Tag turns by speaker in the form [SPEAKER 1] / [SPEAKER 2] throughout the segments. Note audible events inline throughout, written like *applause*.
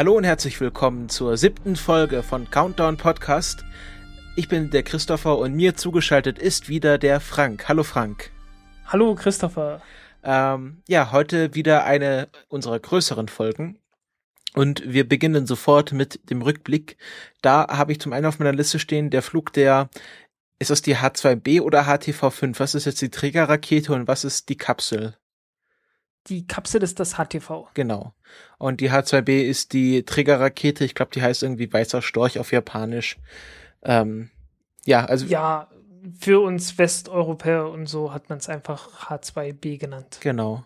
[SPEAKER 1] Hallo und herzlich willkommen zur siebten Folge von Countdown Podcast. Ich bin der Christopher und mir zugeschaltet ist wieder der Frank. Hallo Frank.
[SPEAKER 2] Hallo Christopher.
[SPEAKER 1] Ähm, ja, heute wieder eine unserer größeren Folgen. Und wir beginnen sofort mit dem Rückblick. Da habe ich zum einen auf meiner Liste stehen, der Flug der, ist das die H2B oder HTV5? Was ist jetzt die Trägerrakete und was ist die Kapsel?
[SPEAKER 2] Die Kapsel ist das HTV.
[SPEAKER 1] Genau. Und die H2B ist die Trägerrakete. Ich glaube, die heißt irgendwie weißer Storch auf Japanisch. Ähm, ja, also.
[SPEAKER 2] Ja, für uns Westeuropäer und so hat man es einfach H2B genannt.
[SPEAKER 1] Genau.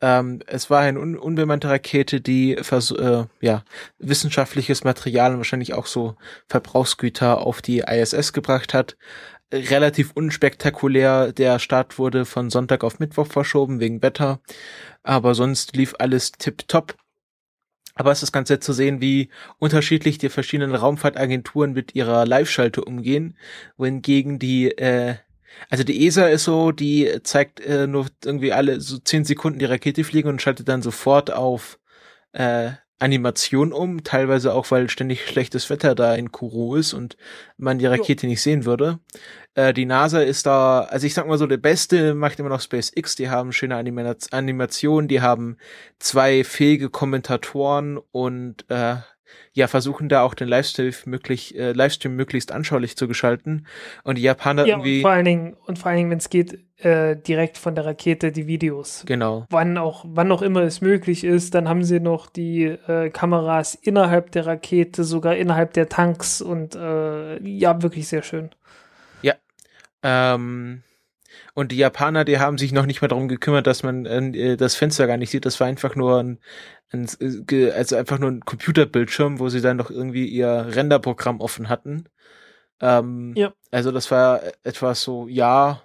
[SPEAKER 1] Ähm, es war eine un unbemannte Rakete, die äh, ja, wissenschaftliches Material und wahrscheinlich auch so Verbrauchsgüter auf die ISS gebracht hat relativ unspektakulär. Der Start wurde von Sonntag auf Mittwoch verschoben wegen Wetter. Aber sonst lief alles tipptopp. Aber es ist ganz nett zu sehen, wie unterschiedlich die verschiedenen Raumfahrtagenturen mit ihrer Live-Schalte umgehen, wohingegen die, äh, also die ESA ist so, die zeigt äh, nur irgendwie alle so zehn Sekunden die Rakete fliegen und schaltet dann sofort auf äh, Animation um, teilweise auch, weil ständig schlechtes Wetter da in Kuro ist und man die Rakete jo. nicht sehen würde. Äh, die NASA ist da, also ich sag mal so, der Beste macht immer noch SpaceX, die haben schöne Anima Animationen, die haben zwei fähige Kommentatoren und äh, ja, versuchen da auch den Livestream möglich, äh, Livestream möglichst anschaulich zu gestalten. Und die Japaner
[SPEAKER 2] ja,
[SPEAKER 1] irgendwie.
[SPEAKER 2] Und vor allen Dingen, und vor allen Dingen, wenn es geht, äh, direkt von der Rakete die Videos.
[SPEAKER 1] Genau.
[SPEAKER 2] Wann auch, wann auch immer es möglich ist, dann haben sie noch die äh, Kameras innerhalb der Rakete, sogar innerhalb der Tanks und äh, ja, wirklich sehr schön.
[SPEAKER 1] Ja. Ähm, und die Japaner, die haben sich noch nicht mal darum gekümmert, dass man äh, das Fenster gar nicht sieht. Das war einfach nur ein, ein, also einfach nur ein Computerbildschirm, wo sie dann noch irgendwie ihr Renderprogramm offen hatten. Ähm, ja. Also das war etwas so, ja,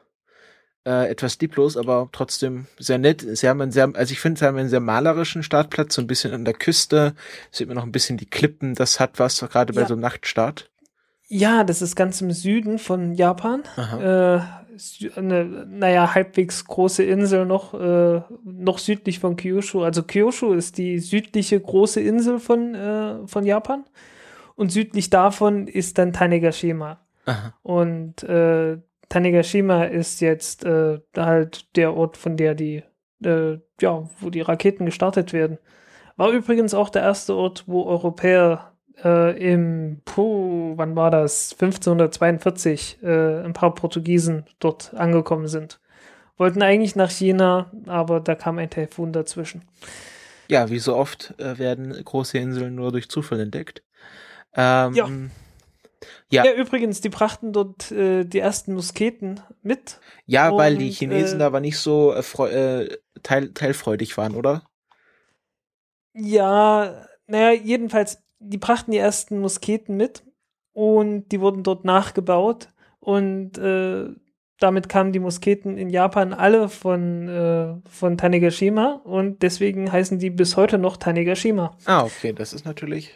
[SPEAKER 1] äh, etwas lieblos, aber trotzdem sehr nett. Sie haben einen sehr, also ich finde, sie haben einen sehr malerischen Startplatz, so ein bisschen an der Küste. Sieht man noch ein bisschen die Klippen, das hat was, gerade bei ja. so einem Nachtstart.
[SPEAKER 2] Ja, das ist ganz im Süden von Japan. Äh, eine, naja, halbwegs große Insel noch, äh, noch südlich von Kyushu. Also Kyushu ist die südliche große Insel von, äh, von Japan. Und südlich davon ist dann Tanegashima. Aha. Und äh, Tanegashima ist jetzt äh, halt der Ort, von der die, äh, ja, wo die Raketen gestartet werden. War übrigens auch der erste Ort, wo Europäer äh, im, puh, wann war das? 1542 äh, ein paar Portugiesen dort angekommen sind. Wollten eigentlich nach China, aber da kam ein Taifun dazwischen.
[SPEAKER 1] Ja, wie so oft äh, werden große Inseln nur durch Zufall entdeckt. Ähm,
[SPEAKER 2] ja. Ja. ja, übrigens, die brachten dort äh, die ersten Musketen mit.
[SPEAKER 1] Ja, und, weil die Chinesen äh, aber nicht so äh, äh, teil teilfreudig waren, oder?
[SPEAKER 2] Ja, naja, jedenfalls die brachten die ersten Musketen mit und die wurden dort nachgebaut und äh, damit kamen die Musketen in Japan alle von, äh, von Tanegashima und deswegen heißen die bis heute noch Tanegashima.
[SPEAKER 1] Ah, okay, das ist natürlich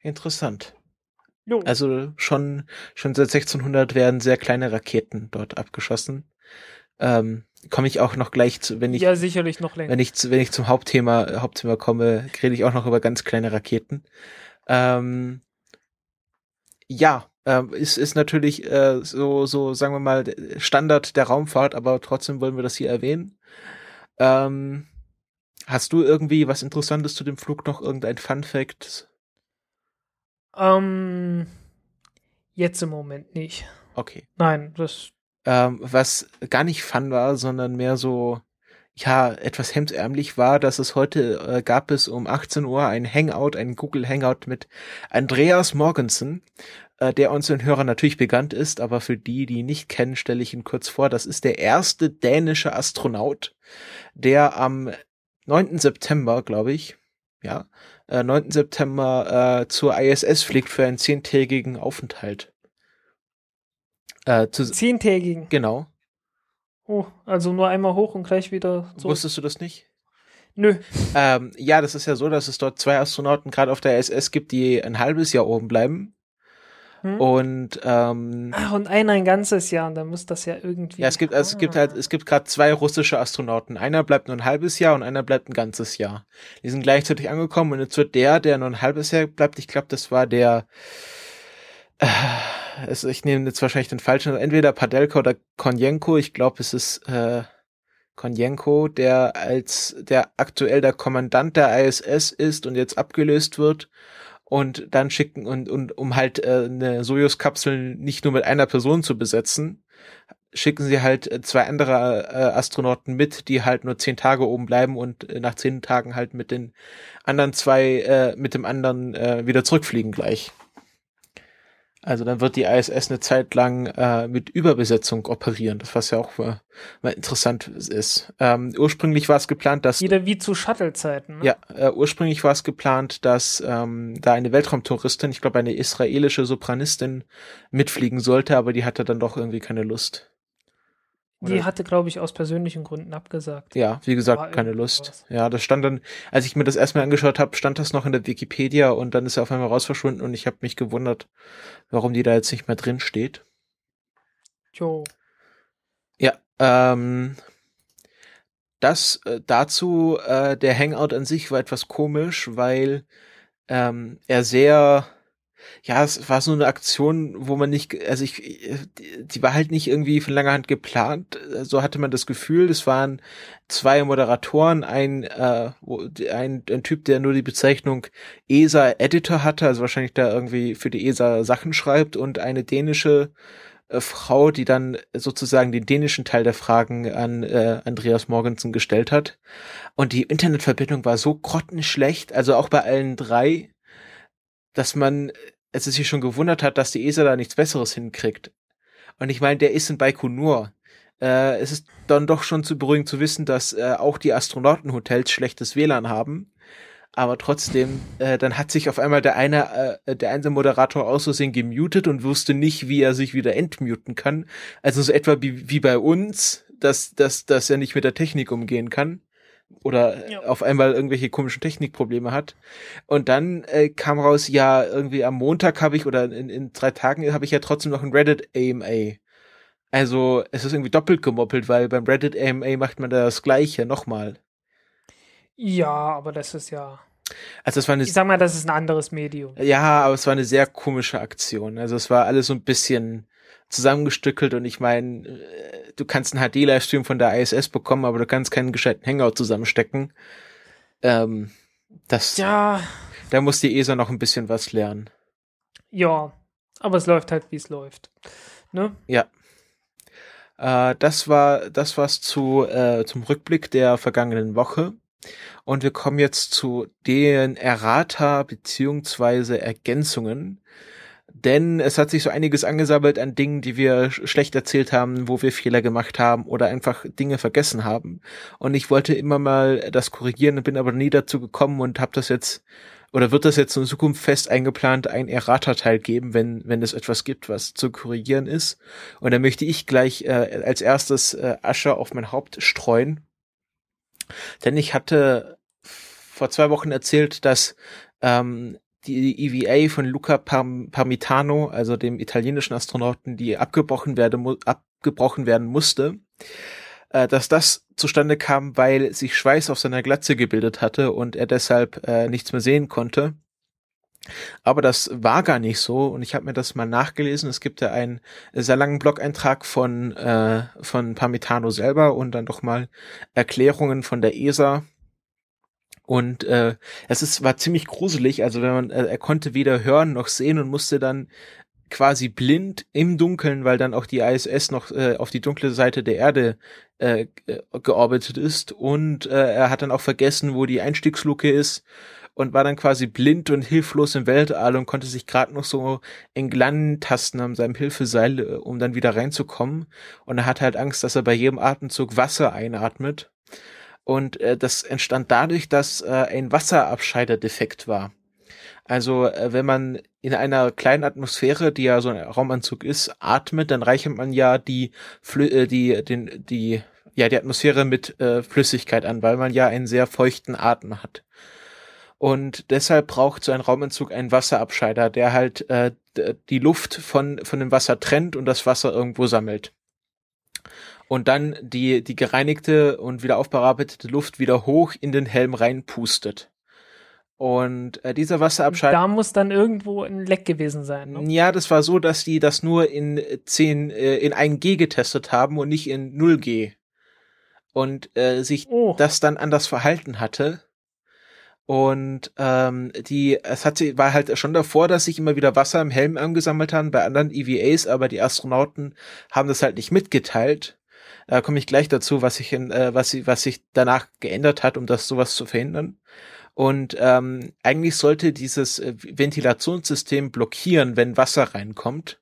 [SPEAKER 1] interessant. Jo. Also schon, schon seit 1600 werden sehr kleine Raketen dort abgeschossen. Ähm, komme ich auch noch gleich zu, wenn ich
[SPEAKER 2] ja sicherlich noch länger.
[SPEAKER 1] Wenn ich wenn ich zum Hauptthema Hauptthema komme, rede ich auch noch über ganz kleine Raketen. Ähm, ja, ähm, ist ist natürlich äh, so so sagen wir mal Standard der Raumfahrt, aber trotzdem wollen wir das hier erwähnen. Ähm, hast du irgendwie was Interessantes zu dem Flug noch irgendein Fun Fact?
[SPEAKER 2] Ähm, jetzt im Moment nicht.
[SPEAKER 1] Okay.
[SPEAKER 2] Nein, das
[SPEAKER 1] ähm, was gar nicht fun war, sondern mehr so, ja, etwas hemdsärmlich war, dass es heute äh, gab es um 18 Uhr ein Hangout, ein Google Hangout mit Andreas Morgensen, äh, der unseren Hörern natürlich bekannt ist, aber für die, die ihn nicht kennen, stelle ich ihn kurz vor. Das ist der erste dänische Astronaut, der am 9. September, glaube ich, ja, äh, 9. September äh, zur ISS fliegt für einen zehntägigen Aufenthalt.
[SPEAKER 2] Äh, zu, zehntägigen?
[SPEAKER 1] Genau.
[SPEAKER 2] Oh, also nur einmal hoch und gleich wieder
[SPEAKER 1] zurück. Wusstest du das nicht?
[SPEAKER 2] Nö.
[SPEAKER 1] Ähm, ja, das ist ja so, dass es dort zwei Astronauten gerade auf der ISS gibt, die ein halbes Jahr oben bleiben. Hm? Und ähm,
[SPEAKER 2] Ach, und einer ein ganzes Jahr, und dann muss das ja irgendwie.
[SPEAKER 1] Ja, es gibt, also es gibt halt, es gibt gerade zwei russische Astronauten. Einer bleibt nur ein halbes Jahr und einer bleibt ein ganzes Jahr. Die sind gleichzeitig angekommen und jetzt wird der, der nur ein halbes Jahr bleibt, ich glaube, das war der äh, es, ich nehme jetzt wahrscheinlich den falschen, entweder Padelka oder Konjenko, ich glaube, es ist äh, Konjenko, der als der aktuell der Kommandant der ISS ist und jetzt abgelöst wird und dann schicken und, und um halt äh, eine Sojus-Kapsel nicht nur mit einer Person zu besetzen, schicken sie halt äh, zwei andere äh, Astronauten mit, die halt nur zehn Tage oben bleiben und äh, nach zehn Tagen halt mit den anderen zwei, äh, mit dem anderen äh, wieder zurückfliegen gleich. Also dann wird die ISS eine Zeit lang äh, mit Überbesetzung operieren, das was ja auch äh, mal interessant ist. Ähm, ursprünglich war es geplant, dass
[SPEAKER 2] wieder wie zu Shuttle-Zeiten.
[SPEAKER 1] Ne? Ja, äh, ursprünglich war es geplant, dass ähm, da eine Weltraumtouristin, ich glaube eine israelische Sopranistin, mitfliegen sollte, aber die hatte dann doch irgendwie keine Lust.
[SPEAKER 2] Die hatte, glaube ich, aus persönlichen Gründen abgesagt.
[SPEAKER 1] Ja, wie gesagt, keine Lust. Was. Ja, das stand dann, als ich mir das erstmal angeschaut habe, stand das noch in der Wikipedia und dann ist er auf einmal raus verschwunden und ich habe mich gewundert, warum die da jetzt nicht mehr drin steht.
[SPEAKER 2] Jo.
[SPEAKER 1] Ja, ähm, das äh, dazu, äh, der Hangout an sich war etwas komisch, weil ähm, er sehr ja, es war so eine Aktion, wo man nicht, also ich, die, war halt nicht irgendwie von langer Hand geplant. So hatte man das Gefühl. Es waren zwei Moderatoren, ein, äh, ein, ein Typ, der nur die Bezeichnung ESA Editor hatte, also wahrscheinlich da irgendwie für die ESA Sachen schreibt und eine dänische äh, Frau, die dann sozusagen den dänischen Teil der Fragen an äh, Andreas Morgensen gestellt hat. Und die Internetverbindung war so grottenschlecht, also auch bei allen drei, dass man es sich schon gewundert hat, dass die ESA da nichts Besseres hinkriegt. Und ich meine, der ist in Baikonur. Äh, es ist dann doch schon zu beruhigend zu wissen, dass äh, auch die Astronautenhotels schlechtes WLAN haben. Aber trotzdem, äh, dann hat sich auf einmal der eine, äh, der eine Moderator aus Versehen gemutet und wusste nicht, wie er sich wieder entmuten kann. Also so etwa wie, wie bei uns, dass, dass, dass er nicht mit der Technik umgehen kann oder ja. auf einmal irgendwelche komischen Technikprobleme hat. Und dann äh, kam raus, ja, irgendwie am Montag habe ich oder in, in drei Tagen habe ich ja trotzdem noch ein Reddit AMA. Also es ist irgendwie doppelt gemoppelt, weil beim Reddit AMA macht man das gleiche nochmal.
[SPEAKER 2] Ja, aber das ist ja.
[SPEAKER 1] Also es war eine,
[SPEAKER 2] ich sag mal, das ist ein anderes Medium.
[SPEAKER 1] Ja, aber es war eine sehr komische Aktion. Also es war alles so ein bisschen zusammengestückelt und ich meine, äh, du kannst einen HD-Livestream von der ISS bekommen, aber du kannst keinen gescheiten Hangout zusammenstecken. Ähm, das,
[SPEAKER 2] ja.
[SPEAKER 1] Da muss die ESA noch ein bisschen was lernen.
[SPEAKER 2] Ja, aber es läuft halt, wie es läuft. Ne?
[SPEAKER 1] Ja. Äh, das war das was zu äh, zum Rückblick der vergangenen Woche. Und wir kommen jetzt zu den Errata beziehungsweise Ergänzungen denn es hat sich so einiges angesammelt an Dingen, die wir schlecht erzählt haben, wo wir Fehler gemacht haben oder einfach Dinge vergessen haben. Und ich wollte immer mal das korrigieren, bin aber nie dazu gekommen und habe das jetzt oder wird das jetzt in Zukunft fest eingeplant ein Errata-Teil geben, wenn wenn es etwas gibt, was zu korrigieren ist. Und da möchte ich gleich äh, als erstes äh, Asche auf mein Haupt streuen, denn ich hatte vor zwei Wochen erzählt, dass ähm, die EVA von Luca Parm Parmitano, also dem italienischen Astronauten, die abgebrochen, werde, abgebrochen werden musste, äh, dass das zustande kam, weil sich Schweiß auf seiner Glatze gebildet hatte und er deshalb äh, nichts mehr sehen konnte. Aber das war gar nicht so und ich habe mir das mal nachgelesen. Es gibt ja einen sehr langen Blog-Eintrag von, äh, von Parmitano selber und dann doch mal Erklärungen von der ESA und äh, es ist, war ziemlich gruselig. Also wenn man, äh, er konnte weder hören noch sehen und musste dann quasi blind im Dunkeln, weil dann auch die ISS noch äh, auf die dunkle Seite der Erde äh, gearbeitet ist. Und äh, er hat dann auch vergessen, wo die Einstiegsluke ist und war dann quasi blind und hilflos im Weltall und konnte sich gerade noch so entlang tasten an seinem Hilfeseil, äh, um dann wieder reinzukommen. Und er hat halt Angst, dass er bei jedem Atemzug Wasser einatmet Und äh, das entstand dadurch, dass äh, ein Wasserabscheider defekt war. Also äh, wenn man in einer kleinen Atmosphäre, die ja so ein Raumanzug ist, atmet, dann reichert man ja die Flü äh, die den die ja die Atmosphäre mit äh, Flüssigkeit an, weil man ja einen sehr feuchten Atem hat. Und deshalb braucht so ein Raumanzug einen Wasserabscheider, der halt äh, die Luft von von dem Wasser trennt und das Wasser irgendwo sammelt und dann die, die gereinigte und wieder aufbearbeitete Luft wieder hoch in den Helm reinpustet. Und äh, dieser Wasserabscheid.
[SPEAKER 2] Da muss dann irgendwo ein Leck gewesen sein. Ne?
[SPEAKER 1] Ja, das war so, dass die das nur in 10, äh, in 1G getestet haben und nicht in 0G. Und äh, sich oh. das dann anders verhalten hatte. Und ähm, die, es hat sie, war halt schon davor, dass sich immer wieder Wasser im Helm angesammelt haben bei anderen EVAs, aber die Astronauten haben das halt nicht mitgeteilt. Da komme ich gleich dazu, was sich äh, was, was sich danach geändert hat, um das sowas zu verhindern. Und ähm, eigentlich sollte dieses äh, Ventilationssystem blockieren, wenn Wasser reinkommt,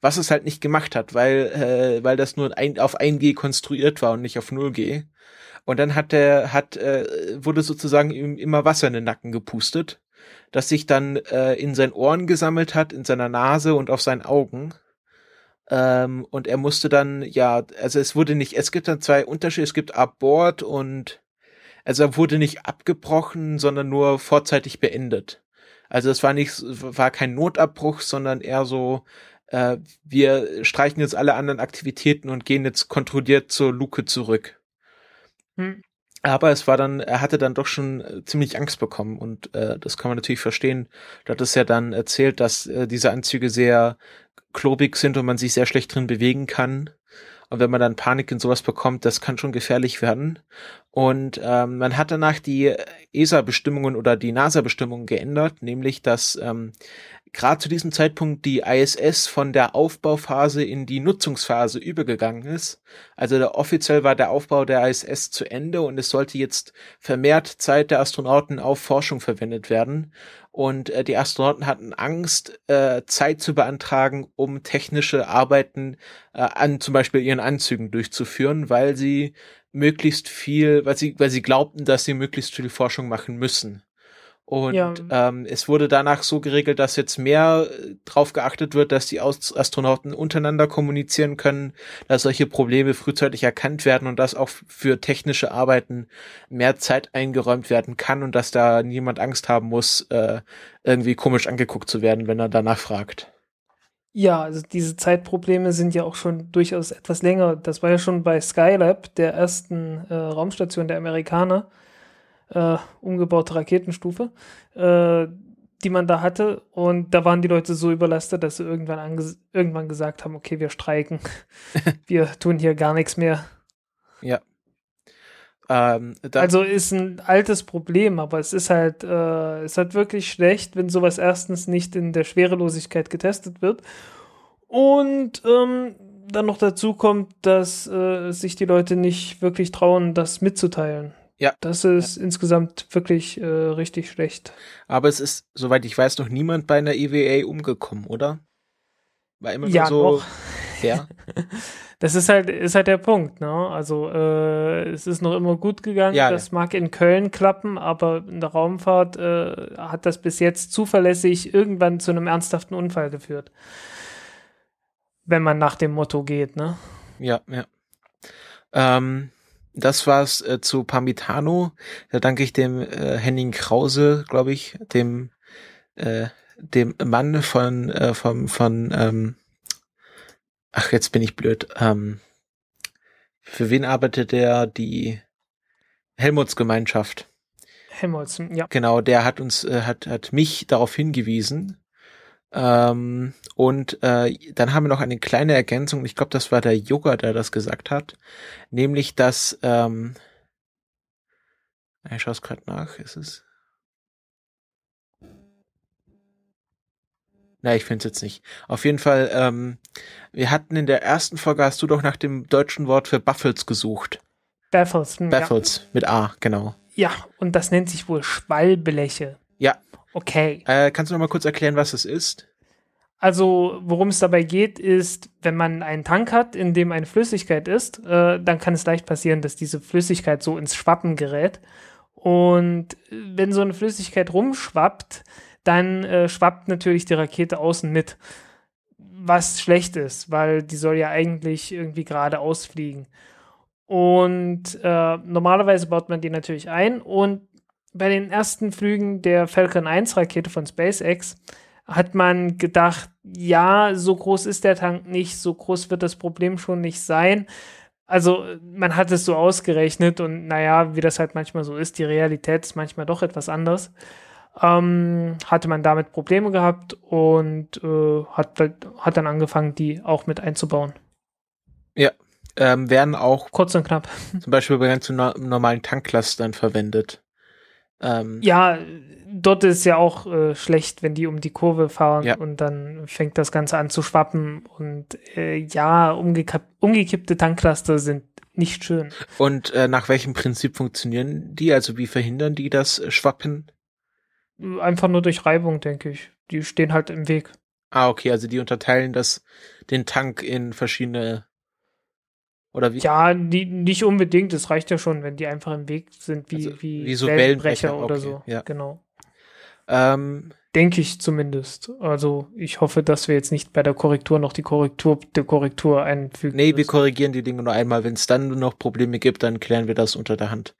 [SPEAKER 1] was es halt nicht gemacht hat, weil äh, weil das nur ein, auf 1G konstruiert war und nicht auf 0G. Und dann hat der hat äh, wurde sozusagen ihm immer Wasser in den Nacken gepustet, das sich dann äh, in seinen Ohren gesammelt hat, in seiner Nase und auf seinen Augen. Ähm, und er musste dann ja, also es wurde nicht, es gibt dann zwei Unterschiede, es gibt Abort und also er wurde nicht abgebrochen, sondern nur vorzeitig beendet. Also es war nicht, war kein Notabbruch, sondern eher so, äh, wir streichen jetzt alle anderen Aktivitäten und gehen jetzt kontrolliert zur Luke zurück. Hm. Aber es war dann, er hatte dann doch schon äh, ziemlich Angst bekommen und äh, das kann man natürlich verstehen. Du hattest ja dann erzählt, dass äh, diese Anzüge sehr klobig sind und man sich sehr schlecht drin bewegen kann. Und wenn man dann Panik in sowas bekommt, das kann schon gefährlich werden. Und ähm, man hat danach die ESA-Bestimmungen oder die NASA-Bestimmungen geändert, nämlich dass ähm, gerade zu diesem Zeitpunkt die ISS von der Aufbauphase in die Nutzungsphase übergegangen ist. Also der, offiziell war der Aufbau der ISS zu Ende und es sollte jetzt vermehrt Zeit der Astronauten auf Forschung verwendet werden. Und äh, die Astronauten hatten Angst, äh, Zeit zu beantragen, um technische Arbeiten äh, an zum Beispiel ihren Anzügen durchzuführen, weil sie möglichst viel, weil sie, weil sie glaubten, dass sie möglichst viel Forschung machen müssen. Und ja. ähm, es wurde danach so geregelt, dass jetzt mehr äh, drauf geachtet wird, dass die Astronauten untereinander kommunizieren können, dass solche Probleme frühzeitig erkannt werden und dass auch für technische Arbeiten mehr Zeit eingeräumt werden kann und dass da niemand Angst haben muss, äh, irgendwie komisch angeguckt zu werden, wenn er danach fragt.
[SPEAKER 2] Ja, also diese Zeitprobleme sind ja auch schon durchaus etwas länger. Das war ja schon bei Skylab, der ersten äh, Raumstation der Amerikaner äh, umgebaute Raketenstufe, äh, die man da hatte. Und da waren die Leute so überlastet, dass sie irgendwann, irgendwann gesagt haben, okay, wir streiken. *laughs* wir tun hier gar nichts mehr.
[SPEAKER 1] Ja.
[SPEAKER 2] Ähm, also ist ein altes Problem, aber es ist halt, äh, es hat wirklich schlecht, wenn sowas erstens nicht in der Schwerelosigkeit getestet wird. Und ähm, dann noch dazu kommt, dass äh, sich die Leute nicht wirklich trauen, das mitzuteilen. Ja. Das ist ja. insgesamt wirklich äh, richtig schlecht.
[SPEAKER 1] Aber es ist, soweit ich weiß, noch niemand bei einer EVA umgekommen, oder?
[SPEAKER 2] War immer ja, so. Noch. Ja. *laughs* Das ist halt, ist halt der Punkt, ne? Also äh, es ist noch immer gut gegangen. Ja, das ja. mag in Köln klappen, aber in der Raumfahrt äh, hat das bis jetzt zuverlässig irgendwann zu einem ernsthaften Unfall geführt. Wenn man nach dem Motto geht, ne?
[SPEAKER 1] Ja, ja. Ähm, das war's äh, zu Parmitano. Da danke ich dem äh, Henning Krause, glaube ich, dem äh, dem Mann von äh, vom von ähm, ach jetzt bin ich blöd. Ähm, für wen arbeitet der die Helmuts Gemeinschaft?
[SPEAKER 2] Helmuts, ja.
[SPEAKER 1] Genau, der hat uns äh, hat hat mich darauf hingewiesen, ähm, und äh, dann haben wir noch eine kleine Ergänzung. Ich glaube, das war der Yoga, der das gesagt hat. Nämlich, dass ähm, ich schaue es gerade nach. Ist es? Na, ich finde es jetzt nicht. Auf jeden Fall, ähm, wir hatten in der ersten Folge, hast du doch nach dem deutschen Wort für Buffels gesucht.
[SPEAKER 2] Baffles.
[SPEAKER 1] Baffles, ja. mit A, genau.
[SPEAKER 2] Ja, und das nennt sich wohl Schwalbeläche.
[SPEAKER 1] Ja,
[SPEAKER 2] Okay.
[SPEAKER 1] Äh, kannst du noch mal kurz erklären, was es ist?
[SPEAKER 2] Also, worum es dabei geht, ist, wenn man einen Tank hat, in dem eine Flüssigkeit ist, äh, dann kann es leicht passieren, dass diese Flüssigkeit so ins Schwappen gerät. Und wenn so eine Flüssigkeit rumschwappt, dann äh, schwappt natürlich die Rakete außen mit. Was schlecht ist, weil die soll ja eigentlich irgendwie geradeaus fliegen. Und äh, normalerweise baut man die natürlich ein. Und bei den ersten Flügen der Falcon 1 Rakete von SpaceX hat man gedacht, ja, so groß ist der Tank nicht, so groß wird das Problem schon nicht sein. Also man hat es so ausgerechnet und naja, wie das halt manchmal so ist, die Realität ist manchmal doch etwas anders. Ähm, hatte man damit Probleme gehabt und äh, hat, hat dann angefangen, die auch mit einzubauen.
[SPEAKER 1] Ja, ähm, werden auch
[SPEAKER 2] kurz und knapp.
[SPEAKER 1] Zum Beispiel bei ganz normalen Tanklastern verwendet.
[SPEAKER 2] Ähm, ja, dort ist ja auch äh, schlecht, wenn die um die Kurve fahren ja. und dann fängt das Ganze an zu schwappen und äh, ja, umgekippte Tanklaster sind nicht schön.
[SPEAKER 1] Und äh, nach welchem Prinzip funktionieren die? Also wie verhindern die das Schwappen?
[SPEAKER 2] Einfach nur durch Reibung, denke ich. Die stehen halt im Weg.
[SPEAKER 1] Ah, okay, also die unterteilen das, den Tank in verschiedene oder wie?
[SPEAKER 2] Ja, die, nicht unbedingt. Es reicht ja schon, wenn die einfach im Weg sind, wie, also, wie,
[SPEAKER 1] wie so Wellenbrecher, Wellenbrecher
[SPEAKER 2] oder okay, so.
[SPEAKER 1] Ja.
[SPEAKER 2] Genau.
[SPEAKER 1] Ähm,
[SPEAKER 2] Denke ich zumindest. Also ich hoffe, dass wir jetzt nicht bei der Korrektur noch die Korrektur der Korrektur einfügen.
[SPEAKER 1] Nee, müssen. wir korrigieren die Dinge nur einmal. Wenn es dann noch Probleme gibt, dann klären wir das unter der Hand.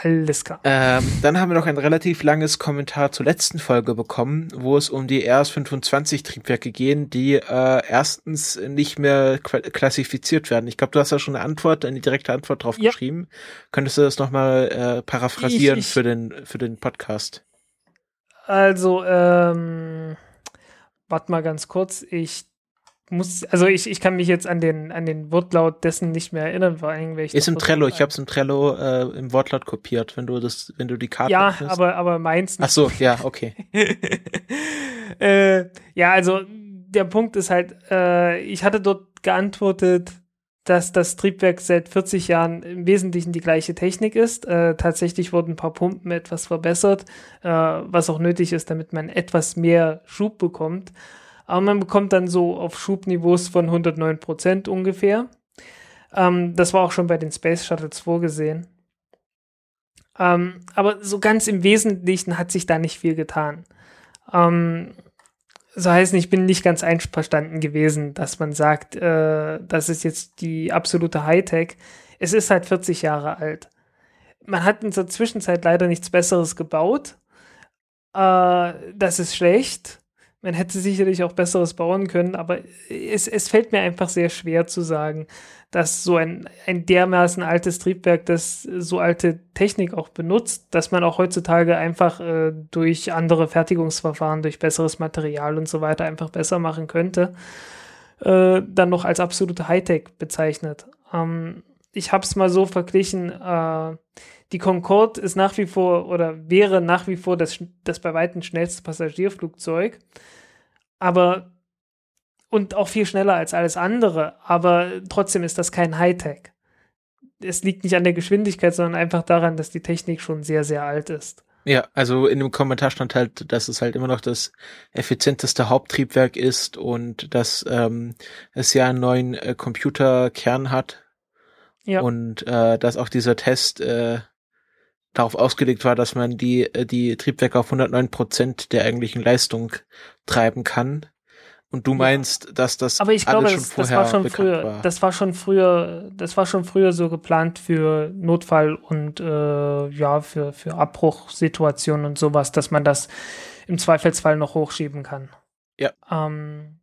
[SPEAKER 2] Alles klar.
[SPEAKER 1] Ähm, dann haben wir noch ein relativ langes Kommentar zur letzten Folge bekommen, wo es um die RS-25 Triebwerke gehen, die äh, erstens nicht mehr klassifiziert werden. Ich glaube, du hast da schon eine Antwort, eine direkte Antwort drauf ja. geschrieben. Könntest du das nochmal äh, paraphrasieren ich, ich, für den für den Podcast?
[SPEAKER 2] Also, ähm, warte mal ganz kurz. Ich muss, also ich, ich kann mich jetzt an den, an den Wortlaut dessen nicht mehr erinnern, vor allem welche.
[SPEAKER 1] Ist im Trello, ich habe es im Trello äh, im Wortlaut kopiert, wenn du das, wenn du die Karte
[SPEAKER 2] Ja, öffnest. aber, aber meins
[SPEAKER 1] nicht. Ach so, ja, okay. *laughs*
[SPEAKER 2] äh, ja, also der Punkt ist halt, äh, ich hatte dort geantwortet, dass das Triebwerk seit 40 Jahren im Wesentlichen die gleiche Technik ist. Äh, tatsächlich wurden ein paar Pumpen etwas verbessert, äh, was auch nötig ist, damit man etwas mehr Schub bekommt. Aber man bekommt dann so auf Schubniveaus von 109 Prozent ungefähr. Ähm, das war auch schon bei den Space Shuttles vorgesehen. Ähm, aber so ganz im Wesentlichen hat sich da nicht viel getan. Ähm, so heißt, ich bin nicht ganz einverstanden gewesen, dass man sagt, äh, das ist jetzt die absolute Hightech. Es ist halt 40 Jahre alt. Man hat in der Zwischenzeit leider nichts Besseres gebaut. Äh, das ist schlecht. Man hätte sicherlich auch Besseres bauen können, aber es, es fällt mir einfach sehr schwer zu sagen, dass so ein, ein dermaßen altes Triebwerk, das so alte Technik auch benutzt, dass man auch heutzutage einfach äh, durch andere Fertigungsverfahren, durch besseres Material und so weiter einfach besser machen könnte, äh, dann noch als absolute Hightech bezeichnet. Ähm, ich habe es mal so verglichen, äh, die Concorde ist nach wie vor oder wäre nach wie vor das, das bei weitem schnellste Passagierflugzeug. Aber und auch viel schneller als alles andere, aber trotzdem ist das kein Hightech. Es liegt nicht an der Geschwindigkeit, sondern einfach daran, dass die Technik schon sehr, sehr alt ist.
[SPEAKER 1] Ja, also in dem Kommentar stand halt, dass es halt immer noch das effizienteste Haupttriebwerk ist und dass ähm, es ja einen neuen äh, Computerkern hat. Ja. Und äh, dass auch dieser Test äh, darauf ausgelegt war, dass man die, äh, die Triebwerke auf 109 Prozent der eigentlichen Leistung treiben kann. Und du meinst, dass das
[SPEAKER 2] Aber ich glaube, schon das, das war schon früher, war. das war schon früher, das war schon früher so geplant für Notfall und äh, ja, für, für Abbruchsituationen und sowas, dass man das im Zweifelsfall noch hochschieben kann.
[SPEAKER 1] Ja.
[SPEAKER 2] Ähm,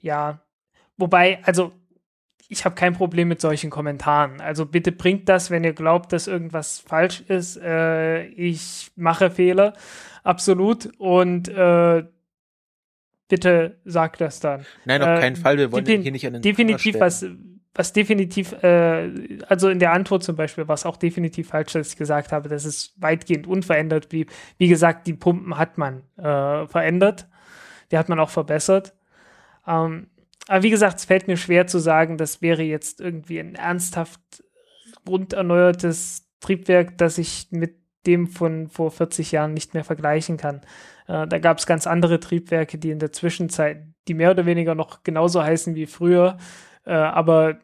[SPEAKER 2] ja. Wobei, also ich habe kein Problem mit solchen Kommentaren. Also bitte bringt das, wenn ihr glaubt, dass irgendwas falsch ist. Äh, ich mache Fehler, absolut. Und äh, bitte sagt das dann.
[SPEAKER 1] Nein, auf äh, keinen Fall. Wir wollen hier nicht an den
[SPEAKER 2] Definitiv was, was definitiv, äh, also in der Antwort zum Beispiel, was auch definitiv falsch, dass ich gesagt habe, dass es weitgehend unverändert blieb. Wie gesagt, die Pumpen hat man äh, verändert. Die hat man auch verbessert. Ähm, aber wie gesagt, es fällt mir schwer zu sagen, das wäre jetzt irgendwie ein ernsthaft grunderneuertes Triebwerk, das ich mit dem von vor 40 Jahren nicht mehr vergleichen kann. Äh, da gab es ganz andere Triebwerke, die in der Zwischenzeit, die mehr oder weniger noch genauso heißen wie früher, äh, aber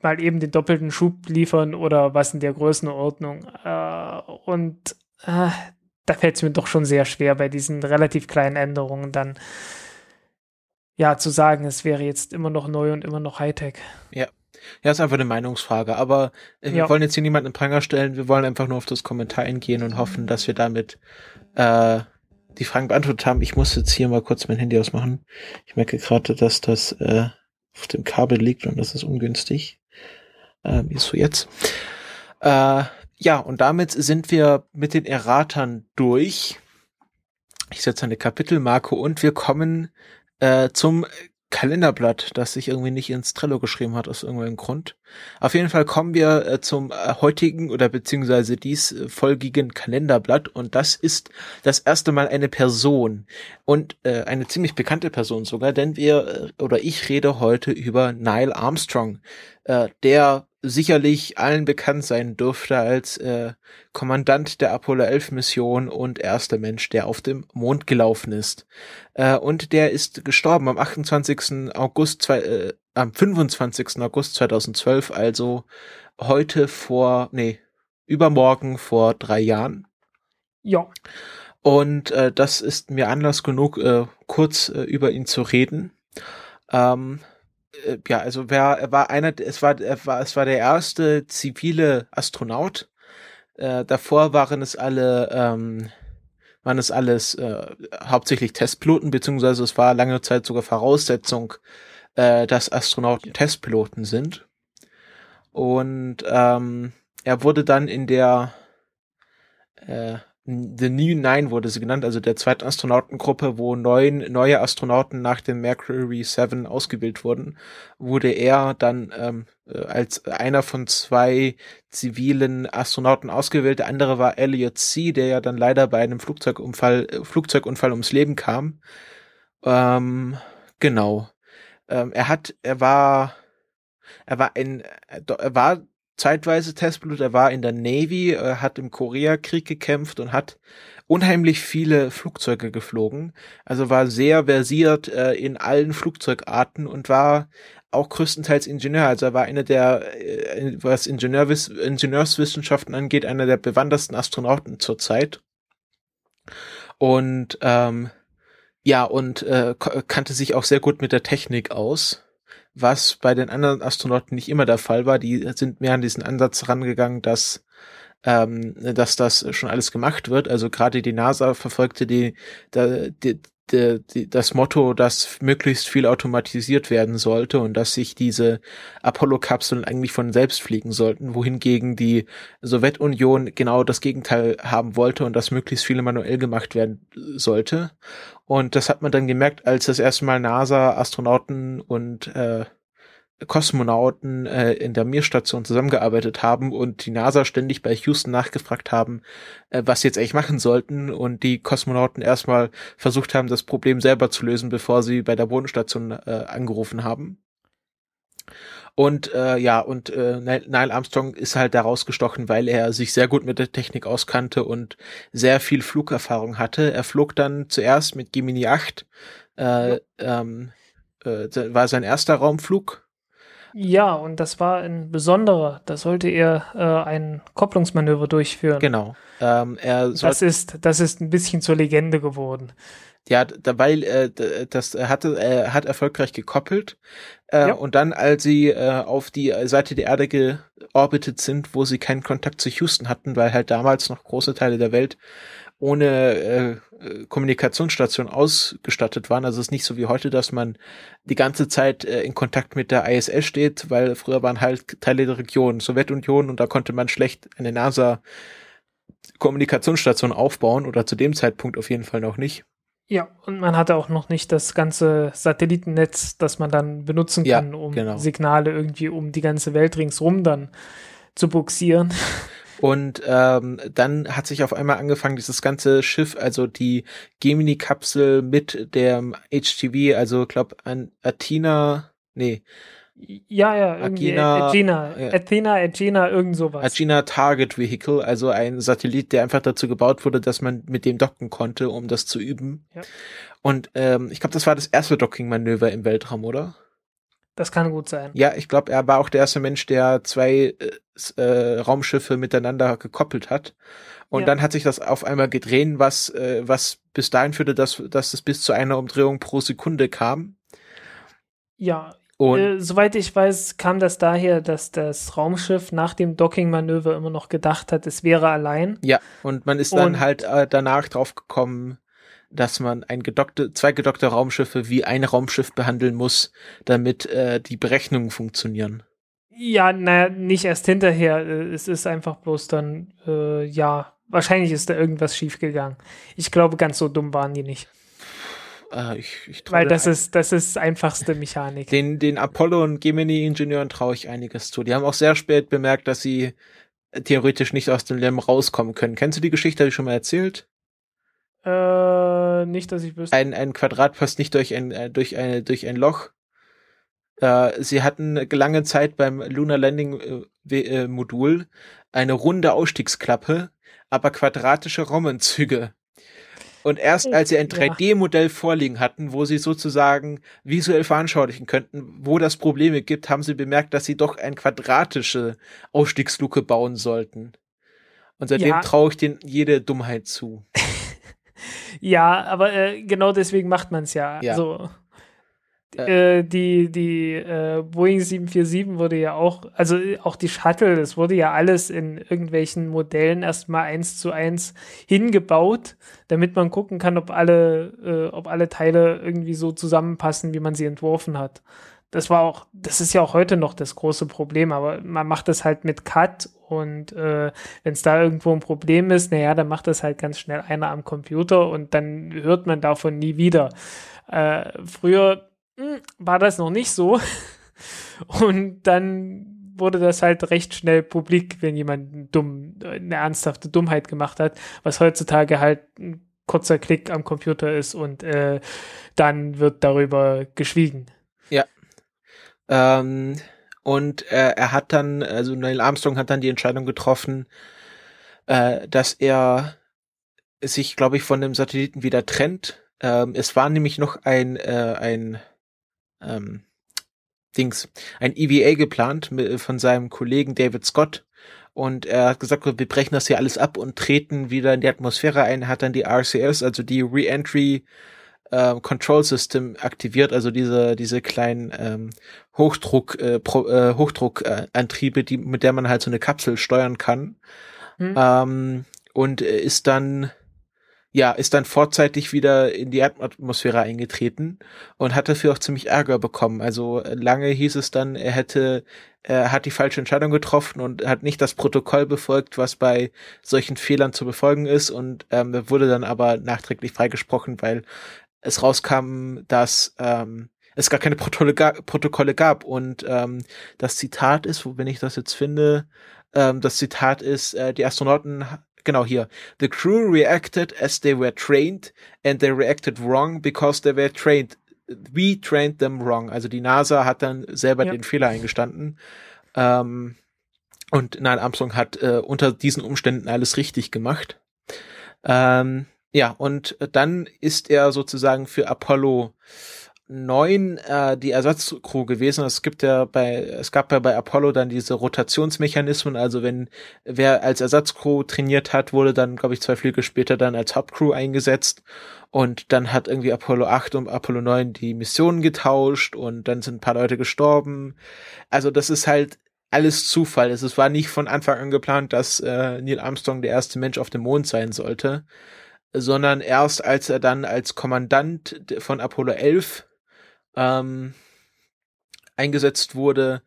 [SPEAKER 2] mal eben den doppelten Schub liefern oder was in der Größenordnung. Äh, und äh, da fällt es mir doch schon sehr schwer, bei diesen relativ kleinen Änderungen dann ja zu sagen, es wäre jetzt immer noch neu und immer noch Hightech.
[SPEAKER 1] Ja. Ja, ist einfach eine Meinungsfrage, aber äh, wir ja. wollen jetzt hier niemanden in Pranger stellen, wir wollen einfach nur auf das Kommentar eingehen und hoffen, dass wir damit äh, die Fragen beantwortet haben. Ich muss jetzt hier mal kurz mein Handy ausmachen. Ich merke gerade, dass das äh, auf dem Kabel liegt und das ist ungünstig. Äh, wie ist so jetzt? Äh, ja, und damit sind wir mit den Erratern durch. Ich setze eine Kapitelmarke und wir kommen äh, zum Kalenderblatt, das sich irgendwie nicht ins Trello geschrieben hat aus irgendeinem Grund. Auf jeden Fall kommen wir äh, zum äh, heutigen oder beziehungsweise dies äh, folgigen Kalenderblatt und das ist das erste Mal eine Person und eine ziemlich bekannte Person sogar, denn wir oder ich rede heute über Neil Armstrong, der sicherlich allen bekannt sein dürfte als Kommandant der Apollo 11 Mission und erster Mensch, der auf dem Mond gelaufen ist. Und der ist gestorben am 28. August, zwei, am 25. August 2012, also heute vor, nee, übermorgen vor drei Jahren.
[SPEAKER 2] Ja.
[SPEAKER 1] Und äh, das ist mir Anlass genug, äh, kurz äh, über ihn zu reden. Ähm, äh, ja, also wer, er war einer, es war, er war, es war der erste zivile Astronaut. Äh, davor waren es alle, ähm, waren es alles äh, hauptsächlich Testpiloten, beziehungsweise es war lange Zeit sogar Voraussetzung, äh, dass Astronauten Testpiloten sind. Und ähm, er wurde dann in der äh, The New Nine wurde sie genannt, also der zweiten Astronautengruppe, wo neun neue Astronauten nach dem Mercury 7 ausgewählt wurden, wurde er dann ähm, äh, als einer von zwei zivilen Astronauten ausgewählt. Der andere war Elliot C., der ja dann leider bei einem Flugzeugunfall, äh, Flugzeugunfall ums Leben kam. Ähm, genau. Ähm, er hat, er war, er war ein, er war zeitweise Testpilot. Er war in der Navy, äh, hat im Koreakrieg gekämpft und hat unheimlich viele Flugzeuge geflogen. Also war sehr versiert äh, in allen Flugzeugarten und war auch größtenteils Ingenieur. Also er war einer der, äh, was Ingenieurwiss Ingenieurswissenschaften angeht, einer der bewandersten Astronauten zur Zeit. Und ähm, ja, und äh, kannte sich auch sehr gut mit der Technik aus was bei den anderen Astronauten nicht immer der Fall war. Die sind mehr an diesen Ansatz rangegangen, dass ähm, dass das schon alles gemacht wird. Also gerade die NASA verfolgte die, die, die, die, das Motto, dass möglichst viel automatisiert werden sollte und dass sich diese Apollo-Kapseln eigentlich von selbst fliegen sollten, wohingegen die Sowjetunion genau das Gegenteil haben wollte und dass möglichst viele manuell gemacht werden sollte. Und das hat man dann gemerkt, als das erste Mal NASA, Astronauten und äh, Kosmonauten äh, in der Mir-Station zusammengearbeitet haben und die NASA ständig bei Houston nachgefragt haben, äh, was sie jetzt eigentlich machen sollten und die Kosmonauten erstmal versucht haben, das Problem selber zu lösen, bevor sie bei der Bodenstation äh, angerufen haben. Und äh, ja, und äh, Neil Armstrong ist halt da rausgestochen, weil er sich sehr gut mit der Technik auskannte und sehr viel Flugerfahrung hatte. Er flog dann zuerst mit Gemini 8, äh, ähm, äh, war sein erster Raumflug
[SPEAKER 2] ja, und das war ein besonderer. Da sollte er äh, ein Kopplungsmanöver durchführen.
[SPEAKER 1] Genau. Ähm, er
[SPEAKER 2] das ist, das ist ein bisschen zur Legende geworden.
[SPEAKER 1] Ja, dabei, äh, das hatte, er hat erfolgreich gekoppelt. Äh, ja. Und dann, als sie äh, auf die Seite der Erde georbitet sind, wo sie keinen Kontakt zu Houston hatten, weil halt damals noch große Teile der Welt ohne äh, Kommunikationsstation ausgestattet waren. Also es ist nicht so wie heute, dass man die ganze Zeit äh, in Kontakt mit der ISS steht, weil früher waren halt Teile der Region Sowjetunion und da konnte man schlecht eine NASA Kommunikationsstation aufbauen oder zu dem Zeitpunkt auf jeden Fall noch nicht.
[SPEAKER 2] Ja, und man hatte auch noch nicht das ganze Satellitennetz, das man dann benutzen kann, ja, um genau. Signale irgendwie um die ganze Welt ringsrum dann zu buxieren.
[SPEAKER 1] Und ähm, dann hat sich auf einmal angefangen, dieses ganze Schiff, also die Gemini-Kapsel mit dem HTV, also glaub an Athena, nee.
[SPEAKER 2] Ja, ja, irgendwie Agina, Agena, ja. Athena, Agena, irgend sowas.
[SPEAKER 1] Agena Target Vehicle, also ein Satellit, der einfach dazu gebaut wurde, dass man mit dem docken konnte, um das zu üben. Ja. Und ähm, ich glaube, das war das erste Docking-Manöver im Weltraum, oder?
[SPEAKER 2] Das kann gut sein.
[SPEAKER 1] Ja, ich glaube, er war auch der erste Mensch, der zwei äh, äh, Raumschiffe miteinander gekoppelt hat. Und ja. dann hat sich das auf einmal gedreht, was, äh, was bis dahin führte, dass, dass es bis zu einer Umdrehung pro Sekunde kam.
[SPEAKER 2] Ja, äh, soweit ich weiß, kam das daher, dass das Raumschiff nach dem Docking-Manöver immer noch gedacht hat, es wäre allein.
[SPEAKER 1] Ja, und man ist dann und, halt äh, danach drauf gekommen, dass man ein gedockte, zwei gedockte Raumschiffe wie ein Raumschiff behandeln muss, damit äh, die Berechnungen funktionieren.
[SPEAKER 2] Ja, naja, nicht erst hinterher. Äh, es ist einfach bloß dann, äh, ja, wahrscheinlich ist da irgendwas schiefgegangen. Ich glaube, ganz so dumm waren die nicht.
[SPEAKER 1] Äh, ich, ich
[SPEAKER 2] Weil das ist, das ist einfachste Mechanik.
[SPEAKER 1] Den, den Apollo- und Gemini-Ingenieuren traue ich einiges zu. Die haben auch sehr spät bemerkt, dass sie theoretisch nicht aus dem Lem rauskommen können. Kennst du die Geschichte, habe ich schon mal erzählt?
[SPEAKER 2] Äh, nicht, dass ich wüsste.
[SPEAKER 1] Ein, ein Quadrat passt nicht durch ein, äh, durch eine, durch ein Loch. Äh, sie hatten lange Zeit beim Lunar Landing äh, äh, Modul eine runde Ausstiegsklappe, aber quadratische Raumanzüge. Und erst als sie ein 3D-Modell vorliegen hatten, wo sie sozusagen visuell veranschaulichen könnten, wo das Probleme gibt, haben sie bemerkt, dass sie doch ein quadratische Ausstiegsluke bauen sollten. Und seitdem ja. traue ich denen jede Dummheit zu. *laughs*
[SPEAKER 2] Ja, aber äh, genau deswegen macht man es ja. ja. So. Äh, die die äh, Boeing 747 wurde ja auch, also auch die Shuttle, das wurde ja alles in irgendwelchen Modellen erstmal eins zu eins hingebaut, damit man gucken kann, ob alle, äh, ob alle Teile irgendwie so zusammenpassen, wie man sie entworfen hat. Das war auch, das ist ja auch heute noch das große Problem, aber man macht das halt mit Cut und äh, wenn es da irgendwo ein Problem ist, naja, dann macht das halt ganz schnell einer am Computer und dann hört man davon nie wieder. Äh, früher war das noch nicht so *laughs* und dann wurde das halt recht schnell publik, wenn jemand dumm, eine ernsthafte Dummheit gemacht hat, was heutzutage halt ein kurzer Klick am Computer ist und äh, dann wird darüber geschwiegen.
[SPEAKER 1] Ja. Ähm, und äh, er hat dann, also Neil Armstrong hat dann die Entscheidung getroffen, äh, dass er sich, glaube ich, von dem Satelliten wieder trennt. Ähm, es war nämlich noch ein, äh, ein ähm, Dings, ein EVA geplant mit, von seinem Kollegen David Scott. Und er hat gesagt, wir brechen das hier alles ab und treten wieder in die Atmosphäre ein, hat dann die RCS, also die Re-Entry äh, Control System aktiviert, also diese diese kleinen ähm, Hochdruck äh, Pro, äh, Hochdruckantriebe, äh, die mit der man halt so eine Kapsel steuern kann. Mhm. Ähm, und ist dann ja, ist dann vorzeitig wieder in die Atmosphäre eingetreten und hat dafür auch ziemlich Ärger bekommen. Also lange hieß es dann, er hätte, er hat die falsche Entscheidung getroffen und hat nicht das Protokoll befolgt, was bei solchen Fehlern zu befolgen ist und ähm, wurde dann aber nachträglich freigesprochen, weil es rauskam, dass ähm, es gar keine Protokolle, Protokolle gab. Und ähm, das Zitat ist, wo wenn ich das jetzt finde, ähm, das Zitat ist, äh, die Astronauten, genau hier, the crew reacted as they were trained and they reacted wrong because they were trained. We trained them wrong. Also die NASA hat dann selber ja. den Fehler eingestanden. Ähm, und Neil Armstrong hat äh, unter diesen Umständen alles richtig gemacht. Ähm, ja, und dann ist er sozusagen für Apollo 9 äh, die Ersatzcrew gewesen. Es gibt ja bei, es gab ja bei Apollo dann diese Rotationsmechanismen, also wenn wer als Ersatzcrew trainiert hat, wurde dann, glaube ich, zwei Flüge später dann als Hauptcrew eingesetzt. Und dann hat irgendwie Apollo 8 und Apollo 9 die Missionen getauscht und dann sind ein paar Leute gestorben. Also das ist halt alles Zufall. Es war nicht von Anfang an geplant, dass äh, Neil Armstrong der erste Mensch auf dem Mond sein sollte sondern erst als er dann als Kommandant von Apollo 11 ähm, eingesetzt wurde,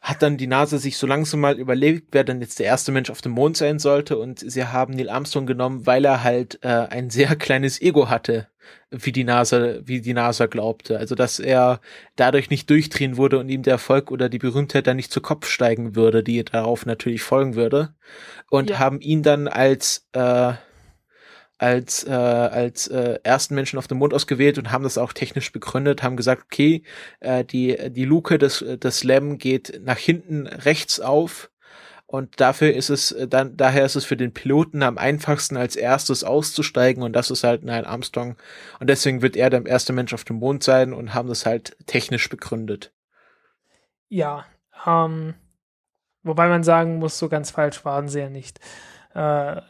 [SPEAKER 1] hat dann die NASA sich so langsam mal überlegt, wer dann jetzt der erste Mensch auf dem Mond sein sollte und sie haben Neil Armstrong genommen, weil er halt äh, ein sehr *laughs* kleines Ego hatte, wie die NASA, wie die NASA glaubte. Also dass er dadurch nicht durchdrehen würde und ihm der Erfolg oder die Berühmtheit dann nicht zu Kopf steigen würde, die darauf natürlich folgen würde. Und ja. haben ihn dann als äh, als, äh, als äh, ersten Menschen auf dem Mond ausgewählt und haben das auch technisch begründet, haben gesagt, okay, äh, die, die Luke des, des Slam geht nach hinten rechts auf Und dafür ist es äh, dann, daher ist es für den Piloten am einfachsten als erstes auszusteigen und das ist halt Neil Armstrong. Und deswegen wird er der erste Mensch auf dem Mond sein und haben das halt technisch begründet.
[SPEAKER 2] Ja, ähm, wobei man sagen muss, so ganz falsch waren sie ja nicht. Äh,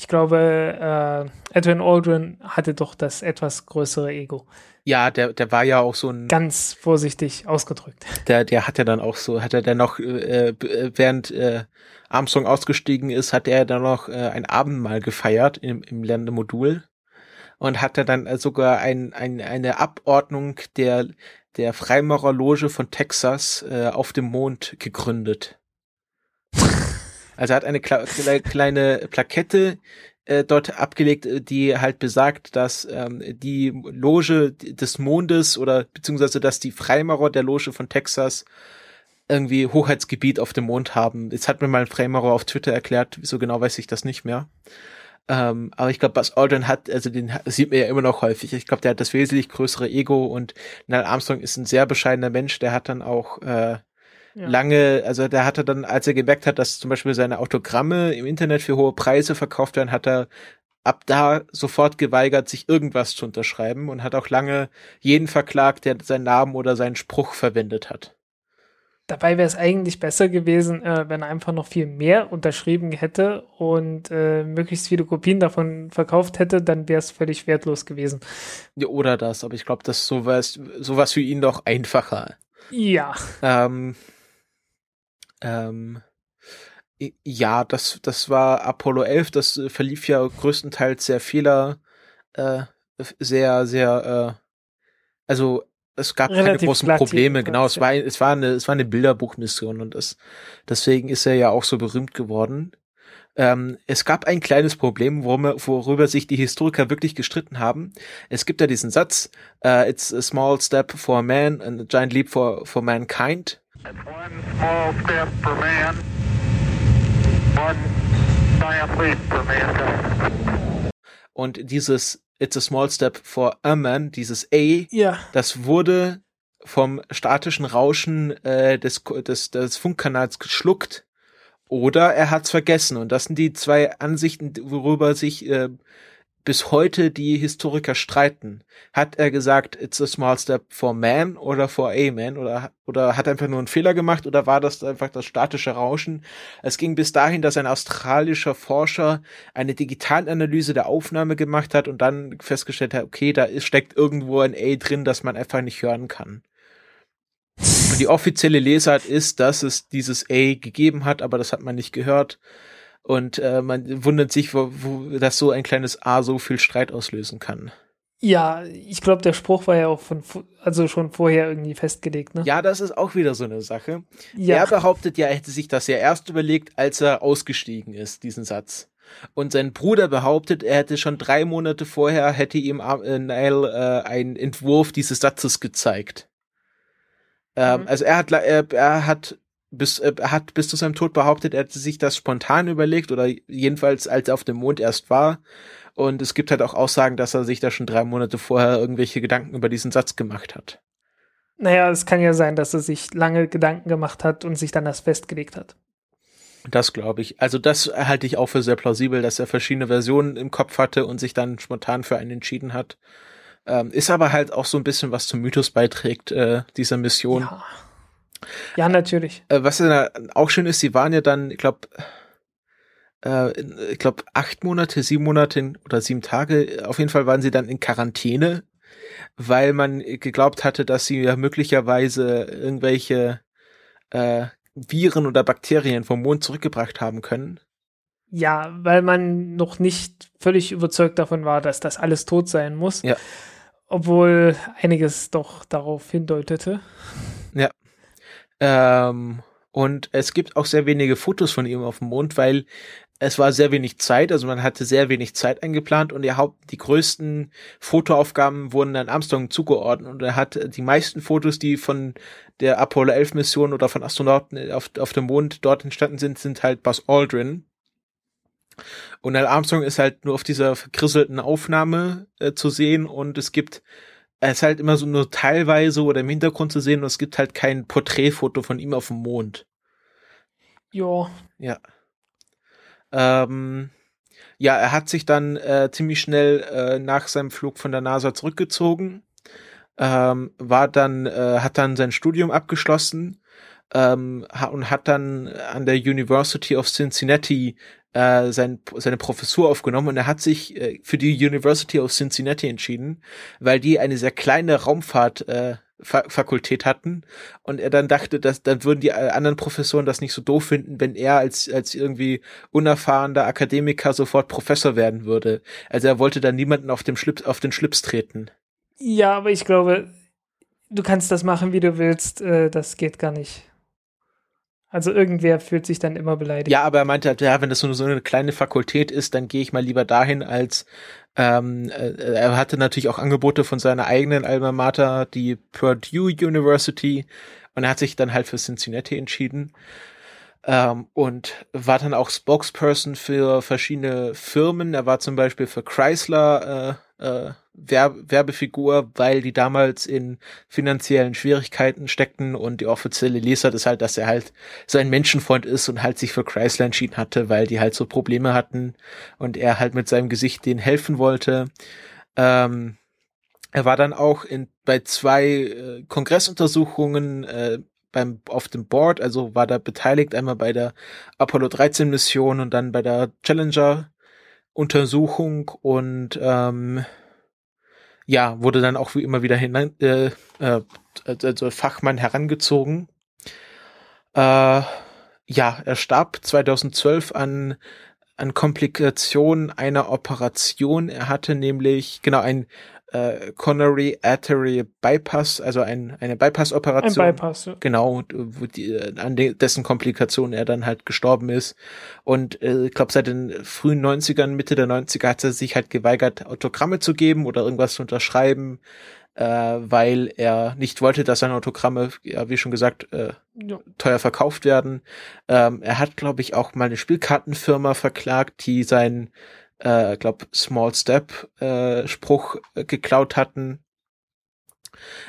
[SPEAKER 2] ich glaube, äh, Edwin Aldrin hatte doch das etwas größere Ego.
[SPEAKER 1] Ja, der, der war ja auch so ein.
[SPEAKER 2] Ganz vorsichtig ausgedrückt.
[SPEAKER 1] Der, der hat ja dann auch so, hat er dann noch, äh, äh, während äh, Armstrong ausgestiegen ist, hat er dann noch äh, ein Abendmahl gefeiert im, im Landemodul und hatte dann äh, sogar ein, ein, eine Abordnung der, der Freimaurerloge von Texas äh, auf dem Mond gegründet. Also er hat eine kleine Plakette äh, dort abgelegt, äh, die halt besagt, dass ähm, die Loge des Mondes oder beziehungsweise dass die Freimaurer der Loge von Texas irgendwie Hoheitsgebiet auf dem Mond haben. Jetzt hat mir mal ein Freimaurer auf Twitter erklärt, so genau weiß ich das nicht mehr. Ähm, aber ich glaube, Buzz Aldrin hat, also den sieht man ja immer noch häufig. Ich glaube, der hat das wesentlich größere Ego und Neil Armstrong ist ein sehr bescheidener Mensch. Der hat dann auch äh, ja. lange, also der hatte dann, als er gemerkt hat, dass zum Beispiel seine Autogramme im Internet für hohe Preise verkauft werden, hat er ab da sofort geweigert, sich irgendwas zu unterschreiben und hat auch lange jeden verklagt, der seinen Namen oder seinen Spruch verwendet hat.
[SPEAKER 2] Dabei wäre es eigentlich besser gewesen, äh, wenn er einfach noch viel mehr unterschrieben hätte und äh, möglichst viele Kopien davon verkauft hätte, dann wäre es völlig wertlos gewesen.
[SPEAKER 1] Ja, oder das, aber ich glaube, dass sowas, sowas für ihn doch einfacher.
[SPEAKER 2] Ja.
[SPEAKER 1] Ähm, ähm, ja, das, das war Apollo 11, das äh, verlief ja größtenteils sehr Fehler, äh, sehr, sehr, äh, also es gab Relativ keine großen Probleme, genau, es war, es war eine, es war eine Bilderbuchmission und das, deswegen ist er ja auch so berühmt geworden. Ähm, es gab ein kleines Problem, worüber, worüber sich die Historiker wirklich gestritten haben. Es gibt ja diesen Satz, uh, it's a small step for man and a giant leap for, for mankind. It's one small step for man, one giant leap for mankind. Und dieses It's a small step for a man, dieses A,
[SPEAKER 2] ja.
[SPEAKER 1] das wurde vom statischen Rauschen äh, des, des, des Funkkanals geschluckt oder er hat's vergessen. Und das sind die zwei Ansichten, worüber sich äh, bis heute die Historiker streiten. Hat er gesagt, it's a small step for man oder for a man oder, oder hat er einfach nur einen Fehler gemacht oder war das einfach das statische Rauschen? Es ging bis dahin, dass ein australischer Forscher eine Digitalanalyse der Aufnahme gemacht hat und dann festgestellt hat, okay, da ist, steckt irgendwo ein A drin, das man einfach nicht hören kann. Und die offizielle Lesart ist, dass es dieses A gegeben hat, aber das hat man nicht gehört. Und äh, man wundert sich, wo, wo dass so ein kleines A so viel Streit auslösen kann.
[SPEAKER 2] Ja, ich glaube, der Spruch war ja auch von, also schon vorher irgendwie festgelegt, ne?
[SPEAKER 1] Ja, das ist auch wieder so eine Sache. Ja. Er behauptet ja, er hätte sich das ja erst überlegt, als er ausgestiegen ist, diesen Satz. Und sein Bruder behauptet, er hätte schon drei Monate vorher, hätte ihm äh, Niall äh, einen Entwurf dieses Satzes gezeigt. Ähm, mhm. Also er hat, er, er hat bis, äh, er hat bis zu seinem Tod behauptet, er hätte sich das spontan überlegt oder jedenfalls als er auf dem Mond erst war. Und es gibt halt auch Aussagen, dass er sich da schon drei Monate vorher irgendwelche Gedanken über diesen Satz gemacht hat.
[SPEAKER 2] Naja, es kann ja sein, dass er sich lange Gedanken gemacht hat und sich dann das festgelegt hat.
[SPEAKER 1] Das glaube ich. Also das halte ich auch für sehr plausibel, dass er verschiedene Versionen im Kopf hatte und sich dann spontan für einen entschieden hat. Ähm, ist aber halt auch so ein bisschen was zum Mythos beiträgt, äh, dieser Mission.
[SPEAKER 2] Ja. Ja, natürlich.
[SPEAKER 1] Äh, was ja auch schön ist, sie waren ja dann, ich glaube, äh, ich glaube, acht Monate, sieben Monate oder sieben Tage, auf jeden Fall waren sie dann in Quarantäne, weil man geglaubt hatte, dass sie ja möglicherweise irgendwelche äh, Viren oder Bakterien vom Mond zurückgebracht haben können.
[SPEAKER 2] Ja, weil man noch nicht völlig überzeugt davon war, dass das alles tot sein muss.
[SPEAKER 1] Ja.
[SPEAKER 2] Obwohl einiges doch darauf hindeutete.
[SPEAKER 1] Ja. Ähm, und es gibt auch sehr wenige Fotos von ihm auf dem Mond, weil es war sehr wenig Zeit, also man hatte sehr wenig Zeit eingeplant und die Haupt, die größten Fotoaufgaben wurden dann Armstrong zugeordnet und er hat die meisten Fotos, die von der Apollo 11 Mission oder von Astronauten auf, auf dem Mond dort entstanden sind, sind halt Buzz Aldrin. Und Neil Armstrong ist halt nur auf dieser verkrisselten Aufnahme äh, zu sehen und es gibt er ist halt immer so nur teilweise oder im Hintergrund zu sehen und es gibt halt kein Porträtfoto von ihm auf dem Mond.
[SPEAKER 2] Ja.
[SPEAKER 1] Ja. Ähm, ja, er hat sich dann äh, ziemlich schnell äh, nach seinem Flug von der NASA zurückgezogen, ähm, war dann, äh, hat dann sein Studium abgeschlossen ähm, und hat dann an der University of Cincinnati äh, sein, seine Professur aufgenommen und er hat sich äh, für die University of Cincinnati entschieden, weil die eine sehr kleine Raumfahrt äh, Fa Fakultät hatten und er dann dachte, dass dann würden die äh, anderen Professoren das nicht so doof finden, wenn er als als irgendwie unerfahrener Akademiker sofort Professor werden würde. Also er wollte dann niemanden auf dem Schlips auf den Schlips treten.
[SPEAKER 2] Ja, aber ich glaube, du kannst das machen, wie du willst. Äh, das geht gar nicht. Also irgendwer fühlt sich dann immer beleidigt.
[SPEAKER 1] Ja, aber er meinte halt, ja, wenn das nur so eine kleine Fakultät ist, dann gehe ich mal lieber dahin, als ähm, äh, er hatte natürlich auch Angebote von seiner eigenen Alma Mater, die Purdue University, und er hat sich dann halt für Cincinnati entschieden. Ähm, und war dann auch Spokesperson für verschiedene Firmen. Er war zum Beispiel für Chrysler äh, äh, Werbefigur, weil die damals in finanziellen Schwierigkeiten steckten und die offizielle Lesart ist halt, dass er halt sein Menschenfreund ist und halt sich für Chrysler entschieden hatte, weil die halt so Probleme hatten und er halt mit seinem Gesicht denen helfen wollte. Ähm, er war dann auch in, bei zwei äh, Kongressuntersuchungen äh, beim auf dem Board, also war da beteiligt, einmal bei der Apollo 13 Mission und dann bei der Challenger Untersuchung und ähm, ja, wurde dann auch wie immer wieder hinein, äh, äh, also Fachmann herangezogen. Äh, ja, er starb 2012 an an Komplikationen einer Operation. Er hatte nämlich genau ein äh, Coronary Artery Bypass, also ein, eine Bypass-Operation.
[SPEAKER 2] Ein Bypass, ja.
[SPEAKER 1] Genau, wo die, an de dessen Komplikationen er dann halt gestorben ist. Und äh, ich glaube, seit den frühen 90ern, Mitte der 90er hat er sich halt geweigert, Autogramme zu geben oder irgendwas zu unterschreiben, äh, weil er nicht wollte, dass seine Autogramme, ja, wie schon gesagt, äh, ja. teuer verkauft werden. Ähm, er hat, glaube ich, auch mal eine Spielkartenfirma verklagt, die sein äh, glaube Small Step äh, Spruch äh, geklaut hatten.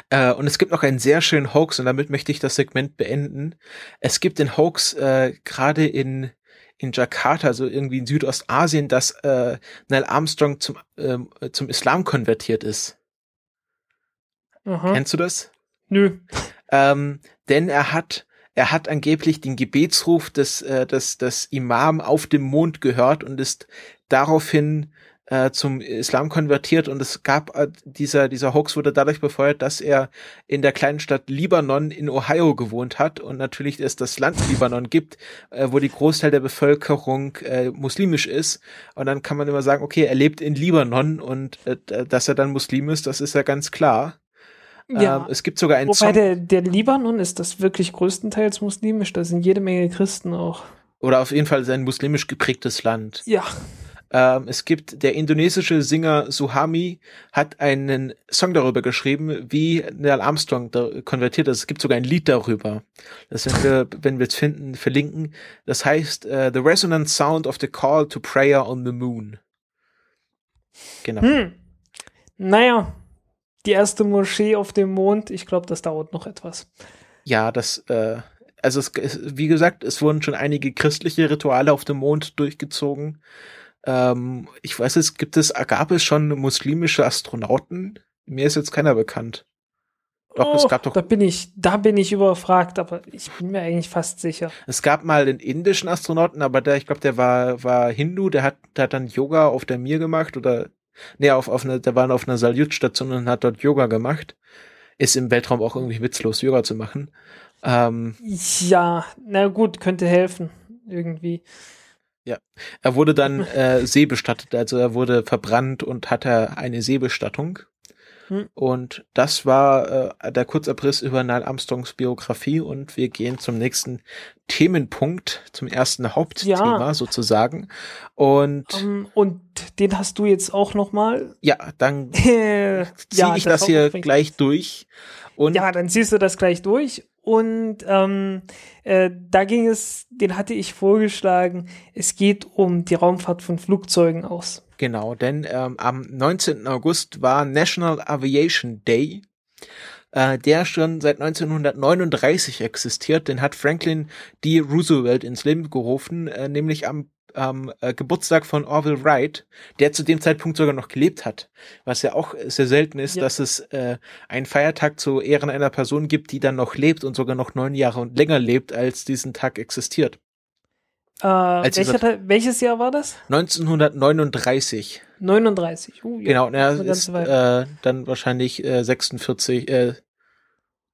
[SPEAKER 1] Äh, und es gibt noch einen sehr schönen Hoax und damit möchte ich das Segment beenden. Es gibt den Hoax äh, gerade in in Jakarta, also irgendwie in Südostasien, dass äh, Neil Armstrong zum ähm, zum Islam konvertiert ist. Aha. Kennst du das?
[SPEAKER 2] Nö.
[SPEAKER 1] Ähm, denn er hat er hat angeblich den Gebetsruf des, äh, des, des Imam auf dem Mond gehört und ist daraufhin äh, zum Islam konvertiert und es gab äh, dieser dieser Hoax wurde dadurch befeuert, dass er in der kleinen Stadt Libanon in Ohio gewohnt hat und natürlich es das Land Libanon gibt, äh, wo die Großteil der Bevölkerung äh, muslimisch ist und dann kann man immer sagen, okay, er lebt in Libanon und äh, dass er dann Muslim ist, das ist ja ganz klar. Ja. Ähm, es gibt sogar einen
[SPEAKER 2] Wobei Song. Der, der Libanon ist das wirklich größtenteils muslimisch, da sind jede Menge Christen auch.
[SPEAKER 1] Oder auf jeden Fall ein muslimisch geprägtes Land.
[SPEAKER 2] Ja.
[SPEAKER 1] Ähm, es gibt der indonesische Singer Suhami hat einen Song darüber geschrieben, wie Neil Armstrong da konvertiert ist. Es gibt sogar ein Lied darüber. Das werden wir, wenn wir es finden, verlinken. Das heißt uh, The Resonant Sound of the Call to Prayer on the Moon.
[SPEAKER 2] Genau. Hm. Naja, die erste Moschee auf dem Mond, ich glaube, das dauert noch etwas.
[SPEAKER 1] Ja, das, äh, also es, wie gesagt, es wurden schon einige christliche Rituale auf dem Mond durchgezogen. Ähm, ich weiß es, gibt es, gab es schon muslimische Astronauten? Mir ist jetzt keiner bekannt.
[SPEAKER 2] Doch, oh, es gab doch. Da bin ich, da bin ich überfragt, aber ich bin mir eigentlich fast sicher.
[SPEAKER 1] Es gab mal den indischen Astronauten, aber der, ich glaube, der war, war Hindu, der hat, der hat dann Yoga auf der Mir gemacht oder Nee, auf, auf eine, der war auf einer Salyut-Station und hat dort Yoga gemacht. Ist im Weltraum auch irgendwie witzlos, Yoga zu machen. Ähm,
[SPEAKER 2] ja, na gut, könnte helfen. Irgendwie.
[SPEAKER 1] Ja, er wurde dann *laughs* äh, seebestattet, also er wurde verbrannt und hatte eine Seebestattung. Hm. Und das war äh, der Kurzabriss über Neil Armstrongs Biografie und wir gehen zum nächsten Themenpunkt, zum ersten Hauptthema ja. sozusagen. Und,
[SPEAKER 2] um, ähm, und den hast du jetzt auch nochmal?
[SPEAKER 1] Ja, dann *laughs* ziehe ja, ich das, das hier gleich durch.
[SPEAKER 2] Und ja, dann ziehst du das gleich durch. Und ähm, äh, da ging es, den hatte ich vorgeschlagen, es geht um die Raumfahrt von Flugzeugen aus.
[SPEAKER 1] Genau, denn ähm, am 19. August war National Aviation Day. äh, der schon seit 1939 existiert. Den hat Franklin D. Roosevelt ins Leben gerufen, äh, nämlich am am äh, Geburtstag von Orville Wright, der zu dem Zeitpunkt sogar noch gelebt hat. Was ja auch sehr selten ist, ja. dass es äh, einen Feiertag zu Ehren einer Person gibt, die dann noch lebt und sogar noch neun Jahre und länger lebt, als diesen Tag existiert.
[SPEAKER 2] Äh, welcher, welches Jahr war das?
[SPEAKER 1] 1939.
[SPEAKER 2] 39.
[SPEAKER 1] Uh, ja, genau, und er ist äh, dann wahrscheinlich äh, 46, äh,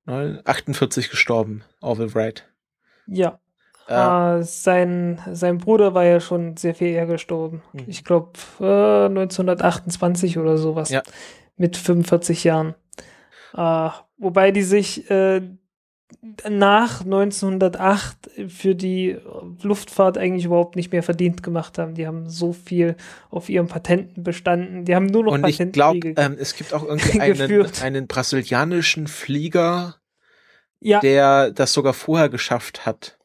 [SPEAKER 1] 48 gestorben, Orville Wright.
[SPEAKER 2] Ja. Äh, sein, sein Bruder war ja schon sehr viel eher gestorben. Mhm. Ich glaube äh, 1928 oder sowas. Ja. Mit 45 Jahren. Äh, wobei die sich äh, nach 1908 für die Luftfahrt eigentlich überhaupt nicht mehr verdient gemacht haben. Die haben so viel auf ihren Patenten bestanden. Die haben nur noch
[SPEAKER 1] Und ich glaube, ähm, es gibt auch irgendwie *laughs* einen, einen brasilianischen Flieger, ja. der das sogar vorher geschafft hat.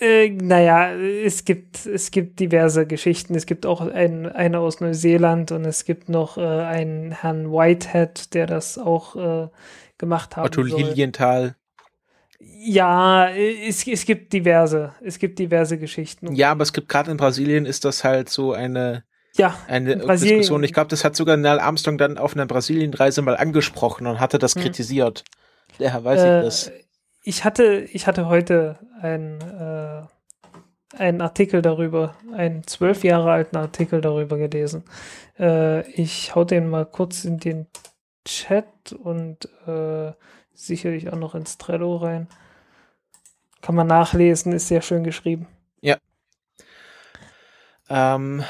[SPEAKER 2] Äh, naja, es gibt, es gibt diverse Geschichten. Es gibt auch ein, eine aus Neuseeland und es gibt noch äh, einen Herrn Whitehead, der das auch äh, gemacht hat.
[SPEAKER 1] Otto. Lilienthal.
[SPEAKER 2] Ja, es, es gibt diverse, es gibt diverse Geschichten.
[SPEAKER 1] Ja, aber es gibt gerade in Brasilien ist das halt so eine, ja, eine Diskussion. Ich glaube, das hat sogar Neil Armstrong dann auf einer Brasilienreise mal angesprochen und hatte das hm. kritisiert. Ja, weiß äh, ich das.
[SPEAKER 2] Ich hatte, ich hatte heute ein, äh, einen Artikel darüber, einen zwölf Jahre alten Artikel darüber gelesen. Äh, ich hau den mal kurz in den Chat und äh, sicherlich auch noch ins Trello rein. Kann man nachlesen, ist sehr schön geschrieben.
[SPEAKER 1] Ja. Ähm,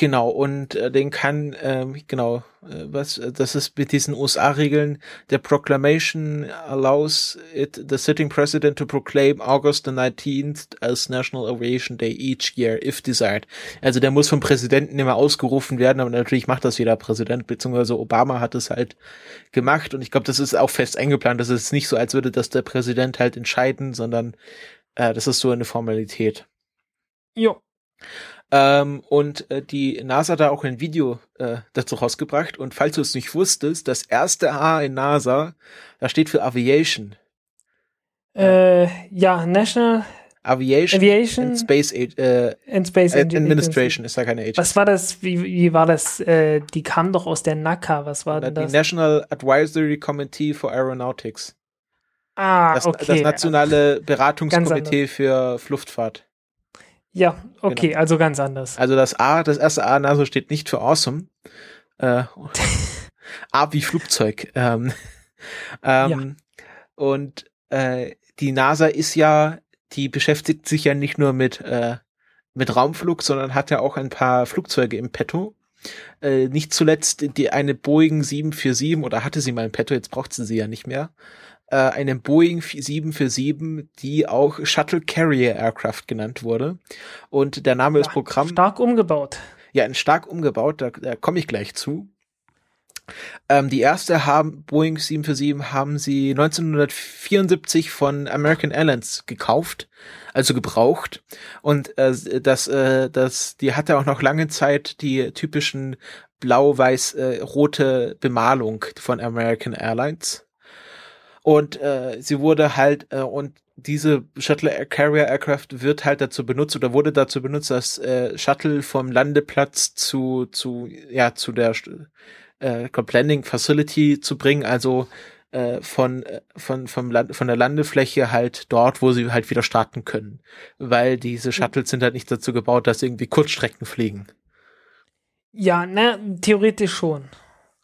[SPEAKER 1] Genau, und äh, den kann, ähm, genau, äh, was, äh, das ist mit diesen USA-Regeln, der Proclamation allows it, the sitting president to proclaim August the 19th as National Aviation Day each year, if desired. Also der muss vom Präsidenten immer ausgerufen werden, aber natürlich macht das jeder Präsident, beziehungsweise Obama hat es halt gemacht und ich glaube, das ist auch fest eingeplant, das ist nicht so, als würde das der Präsident halt entscheiden, sondern äh, das ist so eine Formalität.
[SPEAKER 2] Jo.
[SPEAKER 1] Ähm, und äh, die NASA hat da auch ein Video äh, dazu rausgebracht. Und falls du es nicht wusstest, das erste A in NASA, da steht für Aviation.
[SPEAKER 2] Äh, ja, National
[SPEAKER 1] Aviation,
[SPEAKER 2] Aviation
[SPEAKER 1] and Space, äh,
[SPEAKER 2] and Space
[SPEAKER 1] Administration ist da keine Agency.
[SPEAKER 2] Was war das? Wie, wie war das? Äh, die kam doch aus der NACA. Was war denn das?
[SPEAKER 1] Die National Advisory Committee for Aeronautics.
[SPEAKER 2] Ah,
[SPEAKER 1] das,
[SPEAKER 2] okay.
[SPEAKER 1] Das nationale Beratungskomitee für Luftfahrt.
[SPEAKER 2] Ja, okay, genau. also ganz anders.
[SPEAKER 1] Also das A, das erste A NASA steht nicht für awesome. Äh, *laughs* A wie Flugzeug. Ähm, ähm, ja. Und äh, die NASA ist ja, die beschäftigt sich ja nicht nur mit, äh, mit Raumflug, sondern hat ja auch ein paar Flugzeuge im Petto. Äh, nicht zuletzt die eine Boeing 747 oder hatte sie mal im Petto, jetzt braucht sie sie ja nicht mehr äh, eine Boeing 747, die auch Shuttle Carrier Aircraft genannt wurde. Und der Name ja, des Programms.
[SPEAKER 2] Stark umgebaut.
[SPEAKER 1] Ja, ein stark umgebaut, da, da komme ich gleich zu. Ähm, die erste haben, Boeing 747 haben sie 1974 von American Airlines gekauft, also gebraucht. Und äh, das, äh, das, die hatte auch noch lange Zeit die typischen blau-weiß-rote äh, Bemalung von American Airlines. Und äh, sie wurde halt, äh, und diese Shuttle Carrier Aircraft wird halt dazu benutzt oder wurde dazu benutzt, das äh, Shuttle vom Landeplatz zu, zu, ja, zu der äh, Landing Facility zu bringen, also äh, von, äh, von, vom Land, von der Landefläche halt dort, wo sie halt wieder starten können. Weil diese Shuttles sind halt nicht dazu gebaut, dass sie irgendwie Kurzstrecken fliegen.
[SPEAKER 2] Ja, ne, theoretisch schon.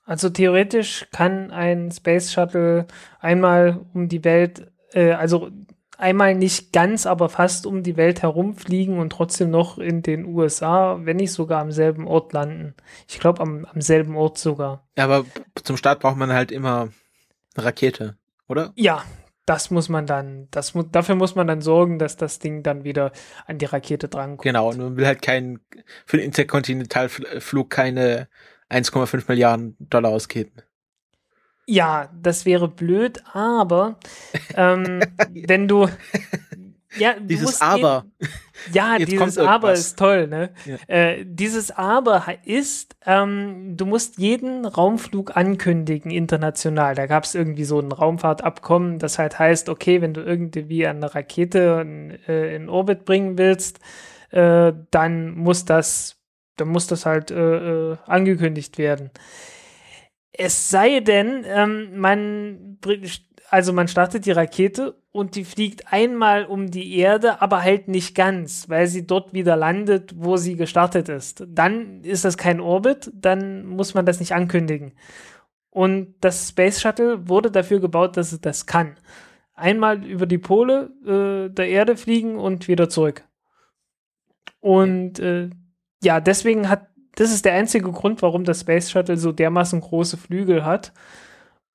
[SPEAKER 2] Also theoretisch kann ein Space Shuttle einmal um die Welt, äh, also einmal nicht ganz, aber fast um die Welt herumfliegen und trotzdem noch in den USA, wenn nicht sogar am selben Ort landen. Ich glaube am, am selben Ort sogar.
[SPEAKER 1] Ja, aber zum Start braucht man halt immer eine Rakete, oder?
[SPEAKER 2] Ja, das muss man dann, das mu dafür muss man dann sorgen, dass das Ding dann wieder an die Rakete drankommt.
[SPEAKER 1] Genau, und man will halt keinen, für den Interkontinentalflug keine 1,5 Milliarden Dollar ausgeben.
[SPEAKER 2] Ja, das wäre blöd, aber *laughs* ähm, wenn du ja,
[SPEAKER 1] dieses Aber.
[SPEAKER 2] Eben, ja, Jetzt dieses Aber ist toll, ne? Ja. Äh, dieses Aber ist, ähm, du musst jeden Raumflug ankündigen international. Da gab es irgendwie so ein Raumfahrtabkommen, das halt heißt, okay, wenn du irgendwie eine Rakete in, äh, in Orbit bringen willst, äh, dann muss das, dann muss das halt äh, äh, angekündigt werden. Es sei denn, ähm, man also man startet die Rakete und die fliegt einmal um die Erde, aber halt nicht ganz, weil sie dort wieder landet, wo sie gestartet ist. Dann ist das kein Orbit, dann muss man das nicht ankündigen. Und das Space Shuttle wurde dafür gebaut, dass es das kann. Einmal über die Pole äh, der Erde fliegen und wieder zurück. Und äh, ja, deswegen hat, das ist der einzige Grund, warum das Space Shuttle so dermaßen große Flügel hat.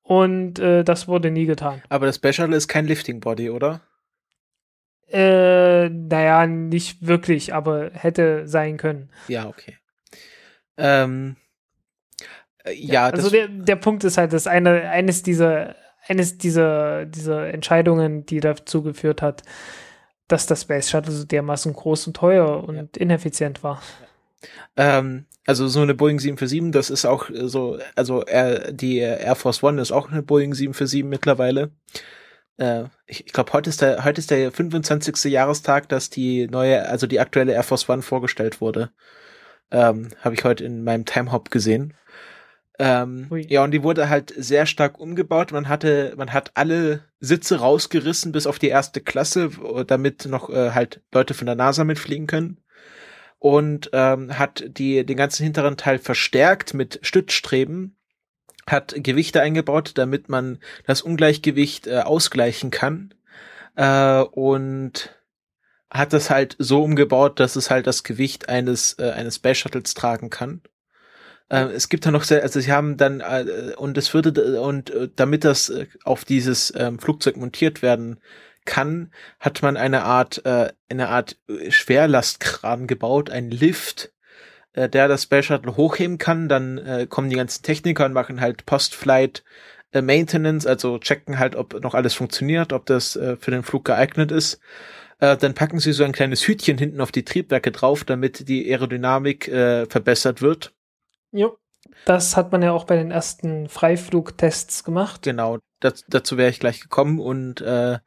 [SPEAKER 2] Und äh, das wurde nie getan.
[SPEAKER 1] Aber das Special ist kein Lifting Body, oder?
[SPEAKER 2] Äh, naja, nicht wirklich, aber hätte sein können.
[SPEAKER 1] Ja, okay. Ähm,
[SPEAKER 2] äh, ja, ja, also der, der Punkt ist halt, dass eine, eines dieser, eines dieser, dieser Entscheidungen, die dazu geführt hat, dass das Space Shuttle so dermaßen groß und teuer und ja. ineffizient war.
[SPEAKER 1] Ähm, also so eine Boeing 747, das ist auch so, also er, die Air Force One ist auch eine Boeing 747 mittlerweile. Äh, ich ich glaube, heute ist der, heute ist der 25. Jahrestag, dass die neue, also die aktuelle Air Force One vorgestellt wurde. Ähm, Habe ich heute in meinem Timehop gesehen. Ähm, ja, und die wurde halt sehr stark umgebaut. Man hatte, man hat alle Sitze rausgerissen bis auf die erste Klasse, damit noch äh, halt Leute von der NASA mitfliegen können und ähm, hat die, den ganzen hinteren Teil verstärkt mit Stützstreben, hat Gewichte eingebaut, damit man das Ungleichgewicht äh, ausgleichen kann äh, und hat das halt so umgebaut, dass es halt das Gewicht eines äh, eines Space Shuttles tragen kann. Äh, es gibt da noch sehr, also sie haben dann äh, und es würde und äh, damit das äh, auf dieses ähm, Flugzeug montiert werden kann, hat man eine Art, äh, eine Art äh, Schwerlastkran gebaut, ein Lift, äh, der das Space Shuttle hochheben kann. Dann äh, kommen die ganzen Techniker und machen halt Post-Flight äh, Maintenance, also checken halt, ob noch alles funktioniert, ob das äh, für den Flug geeignet ist. Äh, dann packen sie so ein kleines Hütchen hinten auf die Triebwerke drauf, damit die Aerodynamik äh, verbessert wird.
[SPEAKER 2] Jo. Das hat man ja auch bei den ersten Freiflugtests gemacht.
[SPEAKER 1] Genau, das, dazu wäre ich gleich gekommen und äh,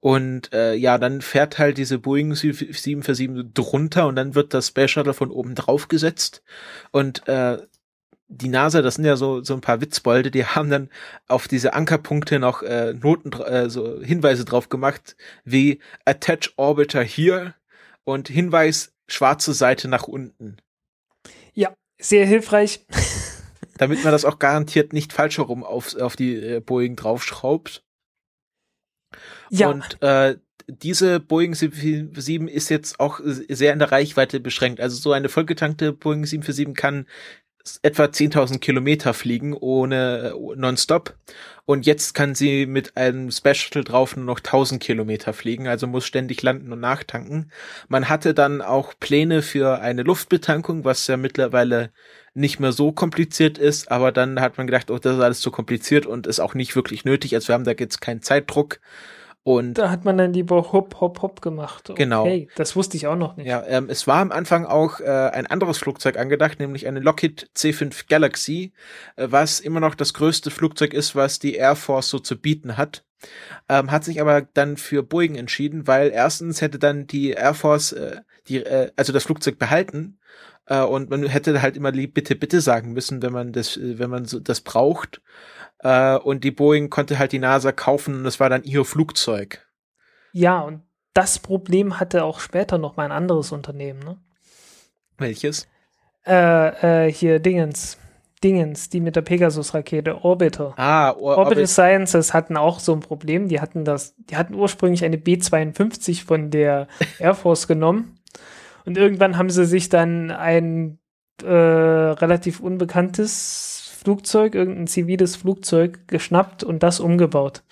[SPEAKER 1] und äh, ja, dann fährt halt diese Boeing 747 drunter und dann wird das Space Shuttle von oben drauf gesetzt. Und äh, die NASA, das sind ja so, so ein paar Witzbolde, die *laughs* haben dann auf diese Ankerpunkte noch äh, Noten, äh, so Hinweise drauf gemacht, wie Attach Orbiter hier und Hinweis schwarze Seite nach unten.
[SPEAKER 2] Ja, sehr hilfreich. *laughs*
[SPEAKER 1] Damit man das auch garantiert nicht falsch herum auf, auf die äh, Boeing draufschraubt. Ja. Und äh, diese Boeing 747 ist jetzt auch sehr in der Reichweite beschränkt. Also so eine vollgetankte Boeing 747 kann etwa 10.000 Kilometer fliegen ohne äh, nonstop. Und jetzt kann sie mit einem Special drauf nur noch 1000 Kilometer fliegen, also muss ständig landen und nachtanken. Man hatte dann auch Pläne für eine Luftbetankung, was ja mittlerweile nicht mehr so kompliziert ist, aber dann hat man gedacht, oh, das ist alles zu kompliziert und ist auch nicht wirklich nötig. Also wir haben da jetzt keinen Zeitdruck. Und
[SPEAKER 2] da hat man dann lieber Hopp, Hopp, Hopp gemacht.
[SPEAKER 1] Okay, genau.
[SPEAKER 2] Das wusste ich auch noch nicht.
[SPEAKER 1] Ja, ähm, es war am Anfang auch äh, ein anderes Flugzeug angedacht, nämlich eine Lockheed C5 Galaxy, äh, was immer noch das größte Flugzeug ist, was die Air Force so zu bieten hat. Ähm, hat sich aber dann für Boeing entschieden, weil erstens hätte dann die Air Force äh, die, äh, also das Flugzeug behalten äh, und man hätte halt immer lieb bitte, bitte sagen müssen, wenn man das, äh, wenn man so das braucht. Äh, und die Boeing konnte halt die NASA kaufen und das war dann ihr Flugzeug.
[SPEAKER 2] Ja, und das Problem hatte auch später noch mal ein anderes Unternehmen, ne?
[SPEAKER 1] Welches?
[SPEAKER 2] Äh, äh, hier Dingens. Dingens, die mit der Pegasus-Rakete, Orbiter.
[SPEAKER 1] Ah,
[SPEAKER 2] Or Orbital Orbit Sciences hatten auch so ein Problem. Die hatten das, die hatten ursprünglich eine B-52 von der *laughs* Air Force genommen. Und irgendwann haben sie sich dann ein äh, relativ unbekanntes Flugzeug, irgendein ziviles Flugzeug geschnappt und das umgebaut.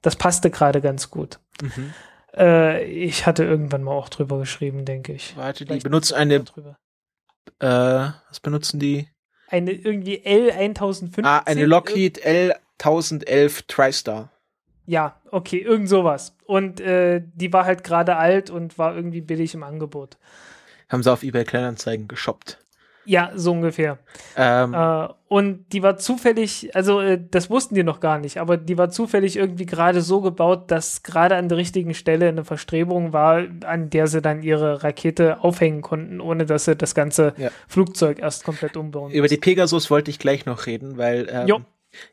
[SPEAKER 2] Das passte gerade ganz gut. Mhm. Äh, ich hatte irgendwann mal auch drüber geschrieben, denke ich.
[SPEAKER 1] Warte, die benutzen eine. Äh, was benutzen die?
[SPEAKER 2] Eine irgendwie L1015.
[SPEAKER 1] Ah, eine Lockheed L1011 TriStar.
[SPEAKER 2] Ja, okay, irgend sowas. Und äh, die war halt gerade alt und war irgendwie billig im Angebot.
[SPEAKER 1] Haben sie auf eBay Kleinanzeigen geshoppt.
[SPEAKER 2] Ja, so ungefähr. Ähm, äh, und die war zufällig, also äh, das wussten die noch gar nicht, aber die war zufällig irgendwie gerade so gebaut, dass gerade an der richtigen Stelle eine Verstrebung war, an der sie dann ihre Rakete aufhängen konnten, ohne dass sie das ganze ja. Flugzeug erst komplett umbauen.
[SPEAKER 1] Über die Pegasus wollte ich gleich noch reden, weil ähm,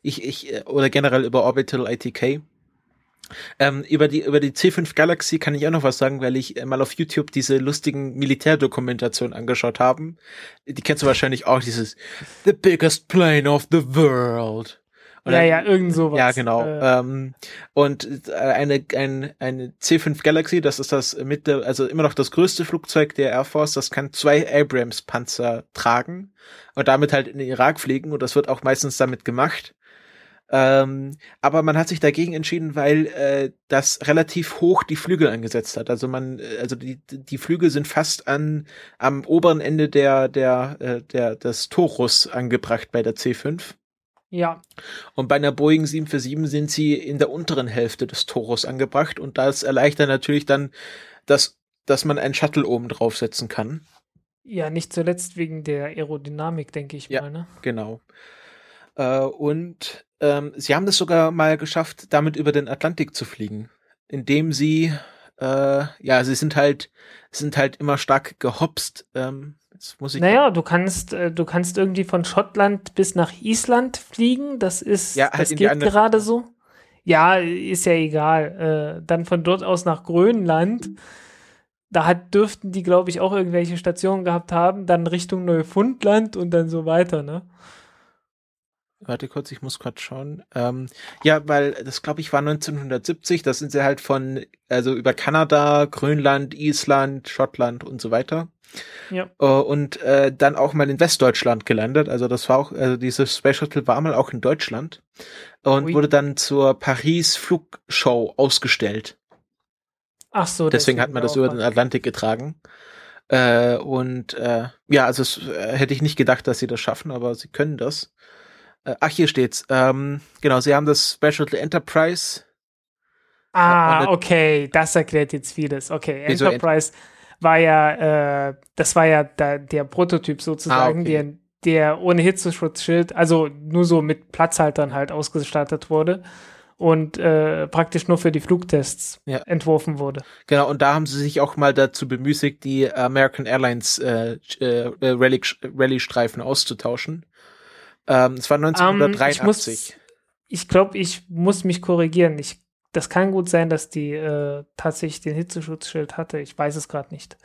[SPEAKER 1] ich, ich, äh, oder generell über Orbital ITK. Ähm, über die über die C5 Galaxy kann ich auch noch was sagen, weil ich äh, mal auf YouTube diese lustigen Militärdokumentationen angeschaut haben. Die kennst du wahrscheinlich auch, dieses The biggest plane of the world.
[SPEAKER 2] Und ja, ja, irgend sowas.
[SPEAKER 1] Ja, genau. Äh. Ähm, und äh, eine, ein, eine C5 Galaxy, das ist das mit, also immer noch das größte Flugzeug der Air Force, das kann zwei Abrams-Panzer tragen und damit halt in den Irak fliegen und das wird auch meistens damit gemacht. Ähm, aber man hat sich dagegen entschieden, weil äh, das relativ hoch die Flügel angesetzt hat. Also man, äh, also die, die Flügel sind fast an am oberen Ende der der äh, der des Torus angebracht bei der C5.
[SPEAKER 2] Ja.
[SPEAKER 1] Und bei einer Boeing 747 sind sie in der unteren Hälfte des Torus angebracht und das erleichtert natürlich dann, dass dass man einen Shuttle oben draufsetzen kann.
[SPEAKER 2] Ja, nicht zuletzt wegen der Aerodynamik, denke ich
[SPEAKER 1] ja,
[SPEAKER 2] mal. Ne?
[SPEAKER 1] Genau. Äh, und ähm, sie haben es sogar mal geschafft, damit über den Atlantik zu fliegen, indem sie, äh, ja, sie sind halt, sind halt immer stark gehopst. Ähm,
[SPEAKER 2] jetzt muss ich naja, du kannst, äh, du kannst irgendwie von Schottland bis nach Island fliegen. Das ist, ja, halt das geht gerade so. Ja, ist ja egal. Äh, dann von dort aus nach Grönland. Da hat, dürften die, glaube ich, auch irgendwelche Stationen gehabt haben. Dann Richtung Neufundland und dann so weiter, ne?
[SPEAKER 1] Warte kurz, ich muss gerade schauen. Ähm, ja, weil das glaube ich war 1970. Da sind sie halt von also über Kanada, Grönland, Island, Schottland und so weiter.
[SPEAKER 2] Ja.
[SPEAKER 1] Uh, und äh, dann auch mal in Westdeutschland gelandet. Also das war auch, also dieses Space Shuttle war mal auch in Deutschland und Ui. wurde dann zur Paris Flugshow ausgestellt.
[SPEAKER 2] Ach so.
[SPEAKER 1] Deswegen hat man das über den Atlantik getragen. Äh, und äh, ja, also es, äh, hätte ich nicht gedacht, dass sie das schaffen, aber sie können das. Äh, ach, hier steht's. Ähm, genau, sie haben das Special Enterprise.
[SPEAKER 2] Ah, okay, das erklärt jetzt vieles. Okay, Enterprise war ja, äh, das war ja da, der Prototyp sozusagen, ah, okay. der, der ohne Hitzeschutzschild, also nur so mit Platzhaltern halt ausgestattet wurde und äh, praktisch nur für die Flugtests ja. entworfen wurde.
[SPEAKER 1] Genau, und da haben sie sich auch mal dazu bemüßigt, die American Airlines äh, äh, Rallye-Streifen auszutauschen. Ähm, es war 1983.
[SPEAKER 2] Um, ähm, ich glaube, ich muss mich korrigieren. Ich, das kann gut sein, dass die äh, tatsächlich den Hitzeschutzschild hatte. Ich weiß es gerade nicht.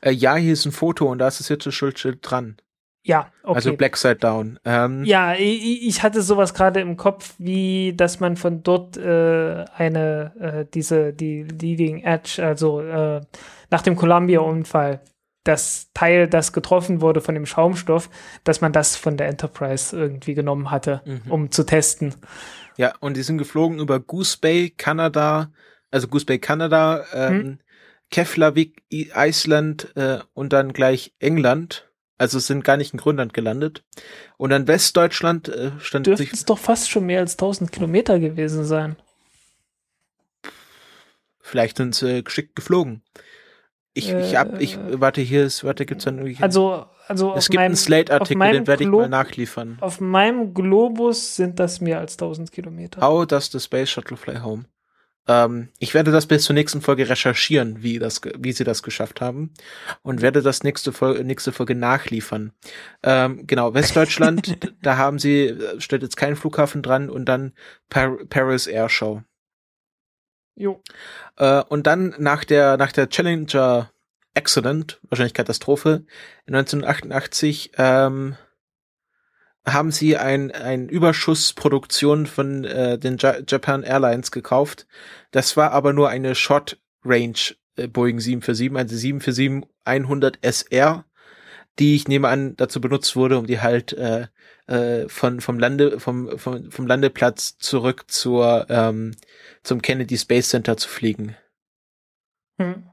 [SPEAKER 1] Äh, ja, hier ist ein Foto und da ist das Hitzeschutzschild dran.
[SPEAKER 2] Ja, okay.
[SPEAKER 1] Also Black Side Down. Ähm,
[SPEAKER 2] ja, ich, ich, hatte sowas gerade im Kopf, wie dass man von dort äh, eine äh, diese die Leading Edge, also äh, nach dem Columbia-Unfall, das Teil, das getroffen wurde von dem Schaumstoff, dass man das von der Enterprise irgendwie genommen hatte, mhm. um zu testen.
[SPEAKER 1] Ja, und die sind geflogen über Goose Bay, Kanada, also Goose Bay, Kanada, ähm, hm. Keflavik, Island äh, und dann gleich England. Also sind gar nicht in Grönland gelandet. Und dann Westdeutschland äh, stand
[SPEAKER 2] Dürften es doch fast schon mehr als 1000 Kilometer gewesen sein.
[SPEAKER 1] Vielleicht sind sie geschickt geflogen. Ich, ich hab, ich, äh, warte, hier ist, warte, gibt's dann irgendwie.
[SPEAKER 2] Also, also
[SPEAKER 1] es gibt meinem, einen Slate-Artikel, den werde ich mal nachliefern.
[SPEAKER 2] Auf meinem Globus sind das mehr als 1000 Kilometer.
[SPEAKER 1] How does the Space Shuttle fly home? Ähm, ich werde das bis zur nächsten Folge recherchieren, wie das, wie sie das geschafft haben, und werde das nächste Folge, nächste Folge nachliefern. Ähm, genau, Westdeutschland, *laughs* da haben sie, stellt jetzt keinen Flughafen dran und dann Par Paris Air Show.
[SPEAKER 2] Jo.
[SPEAKER 1] Äh, und dann nach der, nach der Challenger Accident, wahrscheinlich Katastrophe, 1988, ähm, haben sie ein, ein Überschussproduktion von äh, den ja Japan Airlines gekauft. Das war aber nur eine Short Range äh, Boeing 747, also 747 100 SR, die ich nehme an dazu benutzt wurde, um die halt äh, äh, von vom Lande vom, vom vom Landeplatz zurück zur ähm, zum Kennedy Space Center zu fliegen. Hm.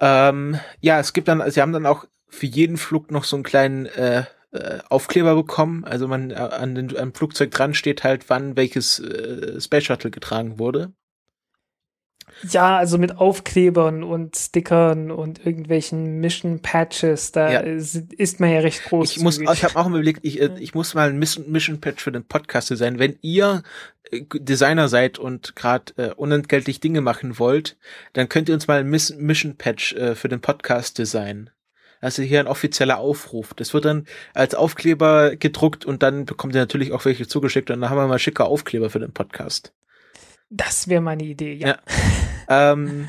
[SPEAKER 1] Ähm, ja, es gibt dann, sie haben dann auch für jeden Flug noch so einen kleinen äh, äh, Aufkleber bekommen. Also man äh, an den, am Flugzeug dran steht halt, wann welches äh, Space Shuttle getragen wurde.
[SPEAKER 2] Ja, also mit Aufklebern und Stickern und irgendwelchen Mission Patches, da ja. ist, man ja recht groß.
[SPEAKER 1] Ich muss, ich habe auch überlegt, ich, äh, ich muss mal ein Mission Patch für den Podcast sein. Wenn ihr äh, Designer seid und gerade äh, unentgeltlich Dinge machen wollt, dann könnt ihr uns mal ein Mission Patch äh, für den Podcast designen. Also hier ein offizieller Aufruf. Das wird dann als Aufkleber gedruckt und dann bekommt ihr natürlich auch welche zugeschickt und dann haben wir mal schicker Aufkleber für den Podcast.
[SPEAKER 2] Das wäre meine Idee, ja. ja. *laughs*
[SPEAKER 1] ähm,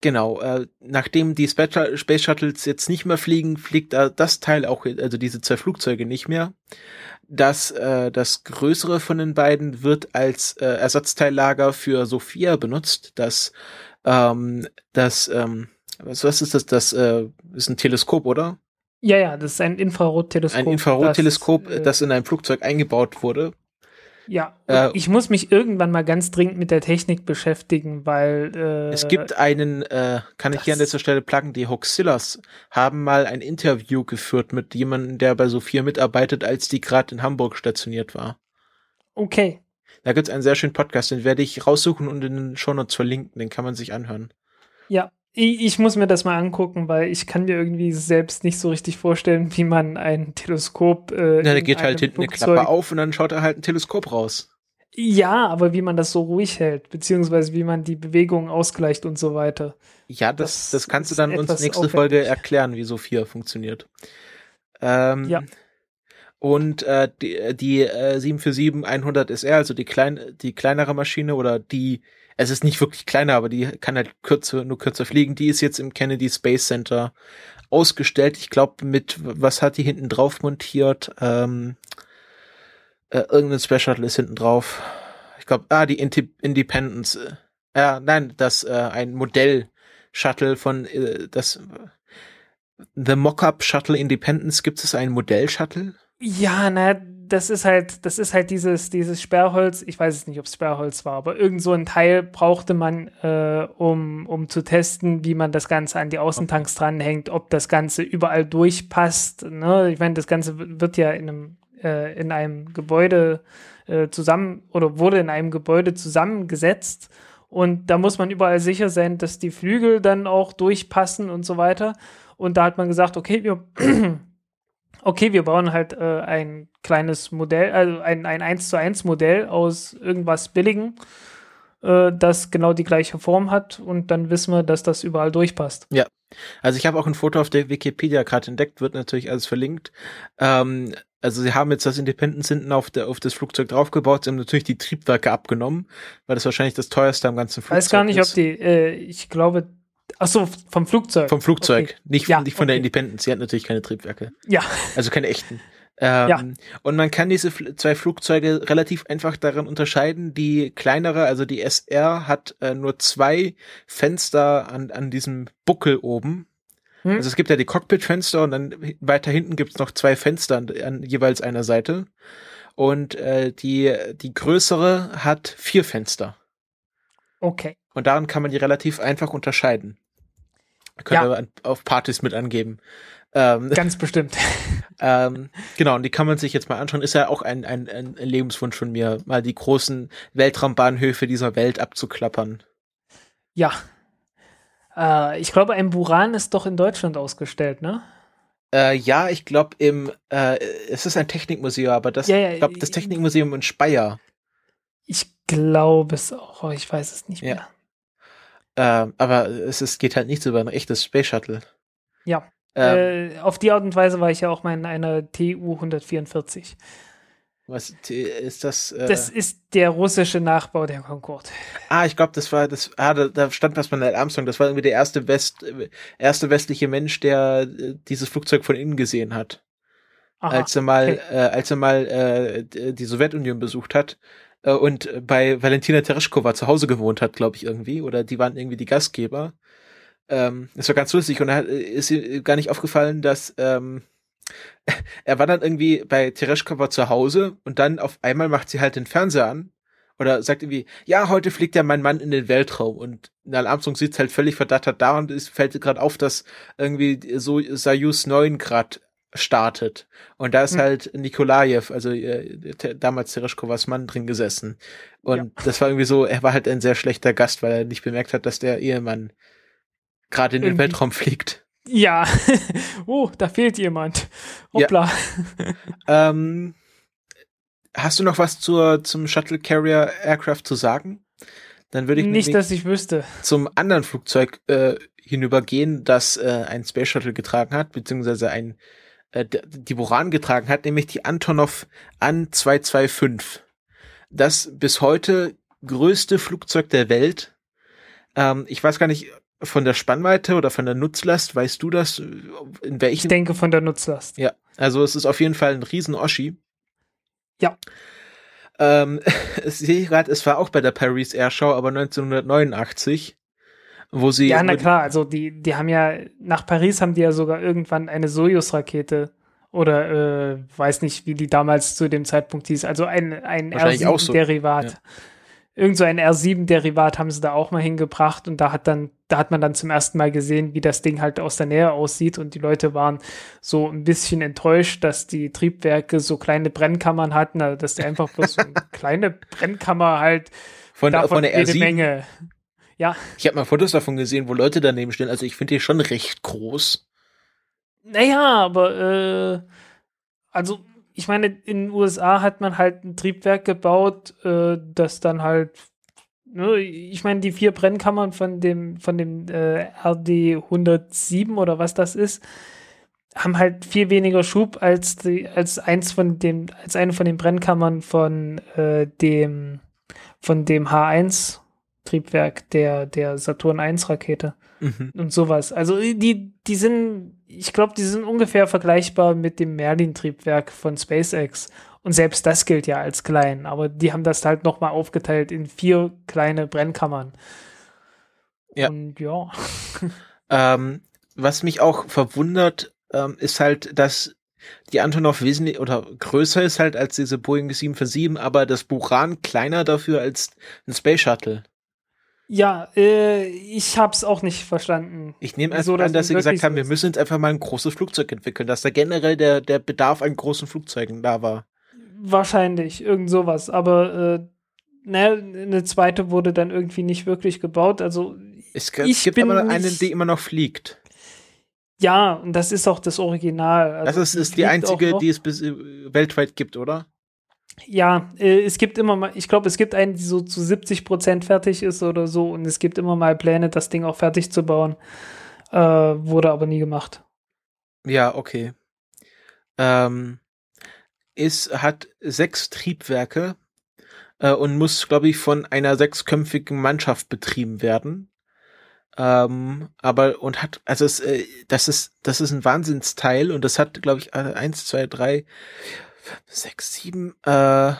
[SPEAKER 1] genau, äh, nachdem die Space Shuttles jetzt nicht mehr fliegen, fliegt äh, das Teil auch, also diese zwei Flugzeuge nicht mehr. Das, äh, das größere von den beiden wird als äh, Ersatzteillager für Sophia benutzt. Das, ähm, das, ähm, was, was ist das? Das äh, ist ein Teleskop, oder?
[SPEAKER 2] Ja, ja, das ist ein Infrarotteleskop.
[SPEAKER 1] Ein Infrarotteleskop, das, äh, das in ein Flugzeug eingebaut wurde.
[SPEAKER 2] Ja, äh, ich muss mich irgendwann mal ganz dringend mit der Technik beschäftigen, weil äh,
[SPEAKER 1] es gibt einen, äh, kann ich hier an dieser Stelle pluggen, die Hoxillas haben mal ein Interview geführt mit jemandem, der bei Sophia mitarbeitet, als die gerade in Hamburg stationiert war.
[SPEAKER 2] Okay.
[SPEAKER 1] Da gibt's einen sehr schönen Podcast, den werde ich raussuchen und in den Shownotes verlinken, den kann man sich anhören.
[SPEAKER 2] Ja, ich, ich, muss mir das mal angucken, weil ich kann mir irgendwie selbst nicht so richtig vorstellen, wie man ein Teleskop.
[SPEAKER 1] Äh, Na, da geht halt hinten eine Klappe auf und dann schaut er halt ein Teleskop raus.
[SPEAKER 2] Ja, aber wie man das so ruhig hält, beziehungsweise wie man die Bewegungen ausgleicht und so weiter.
[SPEAKER 1] Ja, das, das, das kannst du dann uns nächste aufwendig. Folge erklären, wie Sophia funktioniert. Ähm, ja. Und äh, die, die äh, 747-100 SR, also die, klein, die kleinere Maschine oder die es ist nicht wirklich kleiner, aber die kann halt kürzer, nur kürzer fliegen. Die ist jetzt im Kennedy Space Center ausgestellt. Ich glaube, mit, was hat die hinten drauf montiert? Ähm, äh, irgendein Space Shuttle ist hinten drauf. Ich glaube, ah, die Independence. Äh, ja, nein, das, äh, ein Modell Shuttle von, äh, das, The Mockup Shuttle Independence, gibt es ein Modell Shuttle?
[SPEAKER 2] Ja, na, das ist halt, das ist halt dieses, dieses Sperrholz, ich weiß es nicht, ob es Sperrholz war, aber irgend so ein Teil brauchte man, äh, um, um zu testen, wie man das Ganze an die Außentanks dranhängt, ob das Ganze überall durchpasst. Ne? Ich meine, das Ganze wird ja in einem, äh, in einem Gebäude äh, zusammen oder wurde in einem Gebäude zusammengesetzt. Und da muss man überall sicher sein, dass die Flügel dann auch durchpassen und so weiter. Und da hat man gesagt, okay, wir *clears throat* okay, wir bauen halt äh, ein kleines Modell, also ein, ein 1 zu 1 Modell aus irgendwas Billigen, äh, das genau die gleiche Form hat und dann wissen wir, dass das überall durchpasst.
[SPEAKER 1] Ja. Also ich habe auch ein Foto auf der Wikipedia gerade entdeckt, wird natürlich alles verlinkt. Ähm, also sie haben jetzt das Independence hinten auf, der, auf das Flugzeug draufgebaut, sie haben natürlich die Triebwerke abgenommen, weil das wahrscheinlich das teuerste am ganzen Flugzeug
[SPEAKER 2] ist. Ich weiß gar nicht, ist. ob die, äh, ich glaube, Ach so, vom Flugzeug.
[SPEAKER 1] Vom Flugzeug, okay. nicht, ja, nicht von okay. der Independence. Sie hat natürlich keine Triebwerke.
[SPEAKER 2] Ja.
[SPEAKER 1] Also keine echten. Ähm, ja. Und man kann diese zwei Flugzeuge relativ einfach daran unterscheiden. Die kleinere, also die SR, hat äh, nur zwei Fenster an, an diesem Buckel oben. Hm. Also es gibt ja die Cockpitfenster und dann weiter hinten gibt's noch zwei Fenster an, an jeweils einer Seite. Und äh, die, die größere hat vier Fenster.
[SPEAKER 2] Okay.
[SPEAKER 1] Und daran kann man die relativ einfach unterscheiden. Können ja. wir auf Partys mit angeben.
[SPEAKER 2] Ähm, *laughs* Ganz bestimmt.
[SPEAKER 1] ähm, genau, und die kann man sich jetzt mal anschauen. Ist ja auch ein, ein, ein Lebenswunsch von mir, mal die großen Weltraumbahnhöfe dieser Welt abzuklappern.
[SPEAKER 2] Ja. Äh, ich glaube, ein Buran ist doch in Deutschland ausgestellt, ne?
[SPEAKER 1] Äh, ja, ich glaube im, äh, es ist ein Technikmuseum, aber das, ja, ja, ich glaube, das Technikmuseum in Speyer.
[SPEAKER 2] Ich glaube es auch, ich weiß es nicht mehr.
[SPEAKER 1] Ähm, aber es, es geht halt nichts über ein echtes Space Shuttle.
[SPEAKER 2] Ja. Ähm, äh, auf die Art und Weise war ich ja auch mal in einer TU 144.
[SPEAKER 1] Was ist das?
[SPEAKER 2] Äh das ist der russische Nachbau der Concorde.
[SPEAKER 1] Ah, ich glaube, das war das. Ah, da, da stand was von Neil Armstrong. Das war irgendwie der erste West, erste westliche Mensch, der äh, dieses Flugzeug von innen gesehen hat. Aha, als er mal, okay. äh, als er mal äh, die Sowjetunion besucht hat und bei Valentina Tereshkova zu Hause gewohnt hat, glaube ich, irgendwie. Oder die waren irgendwie die Gastgeber. Ähm, das war ganz lustig und da ist ihm gar nicht aufgefallen, dass ähm, *laughs* er war dann irgendwie bei Tereshkova zu Hause und dann auf einmal macht sie halt den Fernseher an oder sagt irgendwie, ja, heute fliegt ja mein Mann in den Weltraum und Neil Armstrong sitzt halt völlig verdattert da und es fällt gerade auf, dass irgendwie so Soyuz 9 Grad startet. Und da ist hm. halt Nikolajew, also äh, damals Tereshkovas Mann drin gesessen. Und ja. das war irgendwie so, er war halt ein sehr schlechter Gast, weil er nicht bemerkt hat, dass der Ehemann gerade in den Weltraum fliegt.
[SPEAKER 2] Ja, *laughs* oh, da fehlt jemand. Hoppla.
[SPEAKER 1] Ja. *laughs* ähm, hast du noch was zur, zum Shuttle Carrier Aircraft zu sagen? Dann würde ich
[SPEAKER 2] nicht, dass ich wüsste.
[SPEAKER 1] Zum anderen Flugzeug äh, hinübergehen, das äh, ein Space Shuttle getragen hat, beziehungsweise ein äh, die Buran getragen hat, nämlich die Antonov An 225. Das bis heute größte Flugzeug der Welt. Ähm, ich weiß gar nicht, von der Spannweite oder von der Nutzlast, weißt du das?
[SPEAKER 2] In welchen? Ich denke von der Nutzlast.
[SPEAKER 1] Ja, also es ist auf jeden Fall ein riesen Oschi.
[SPEAKER 2] Ja.
[SPEAKER 1] Ähm, *laughs* ich sehe gerade, es war auch bei der Paris Airshow, aber 1989, wo sie.
[SPEAKER 2] Ja, na klar, also die, die haben ja, nach Paris haben die ja sogar irgendwann eine Soyuz-Rakete oder äh, weiß nicht, wie die damals zu dem Zeitpunkt hieß, also ein, ein R7-Derivat. So. Ja irgend so ein R7-Derivat haben sie da auch mal hingebracht und da hat dann, da hat man dann zum ersten Mal gesehen, wie das Ding halt aus der Nähe aussieht und die Leute waren so ein bisschen enttäuscht, dass die Triebwerke so kleine Brennkammern hatten, also dass die einfach bloß so eine *laughs* kleine Brennkammer halt
[SPEAKER 1] von, von der R7. Menge.
[SPEAKER 2] Ja.
[SPEAKER 1] Ich habe mal Fotos davon gesehen, wo Leute daneben stehen. Also ich finde die schon recht groß.
[SPEAKER 2] Naja, aber äh, also ich meine, in den USA hat man halt ein Triebwerk gebaut, äh, das dann halt, ne, ich meine, die vier Brennkammern von dem, von dem äh, RD 107 oder was das ist, haben halt viel weniger Schub als die, als eins von dem, als eine von den Brennkammern von äh, dem, von dem H1 Triebwerk der, der Saturn 1 Rakete mhm. und sowas. Also die, die sind ich glaube, die sind ungefähr vergleichbar mit dem Merlin-Triebwerk von SpaceX. Und selbst das gilt ja als klein, aber die haben das halt nochmal aufgeteilt in vier kleine Brennkammern.
[SPEAKER 1] Ja.
[SPEAKER 2] Und ja. *laughs*
[SPEAKER 1] ähm, was mich auch verwundert, ähm, ist halt, dass die Antonov wesentlich oder größer ist halt als diese Boeing 747, aber das Buran kleiner dafür als ein Space Shuttle.
[SPEAKER 2] Ja, äh, ich hab's auch nicht verstanden.
[SPEAKER 1] Ich nehme also an, dass sie gesagt haben, wir müssen jetzt einfach mal ein großes Flugzeug entwickeln, dass da generell der, der Bedarf an großen Flugzeugen da war.
[SPEAKER 2] Wahrscheinlich, irgend sowas. Aber äh, ne, eine zweite wurde dann irgendwie nicht wirklich gebaut. Also
[SPEAKER 1] es ich gibt aber eine, die immer noch fliegt.
[SPEAKER 2] Ja, und das ist auch das Original.
[SPEAKER 1] Also das ist, ist die einzige, die es bis, äh, weltweit gibt, oder?
[SPEAKER 2] Ja, äh, es gibt immer mal, ich glaube, es gibt einen, die so zu 70 Prozent fertig ist oder so und es gibt immer mal Pläne, das Ding auch fertig zu bauen. Äh, wurde aber nie gemacht.
[SPEAKER 1] Ja, okay. Ähm, es hat sechs Triebwerke äh, und muss, glaube ich, von einer sechsköpfigen Mannschaft betrieben werden. Ähm, aber und hat, also es, äh, das ist, das ist ein Wahnsinnsteil und das hat, glaube ich, äh, eins, zwei, drei, sechs, sieben, äh,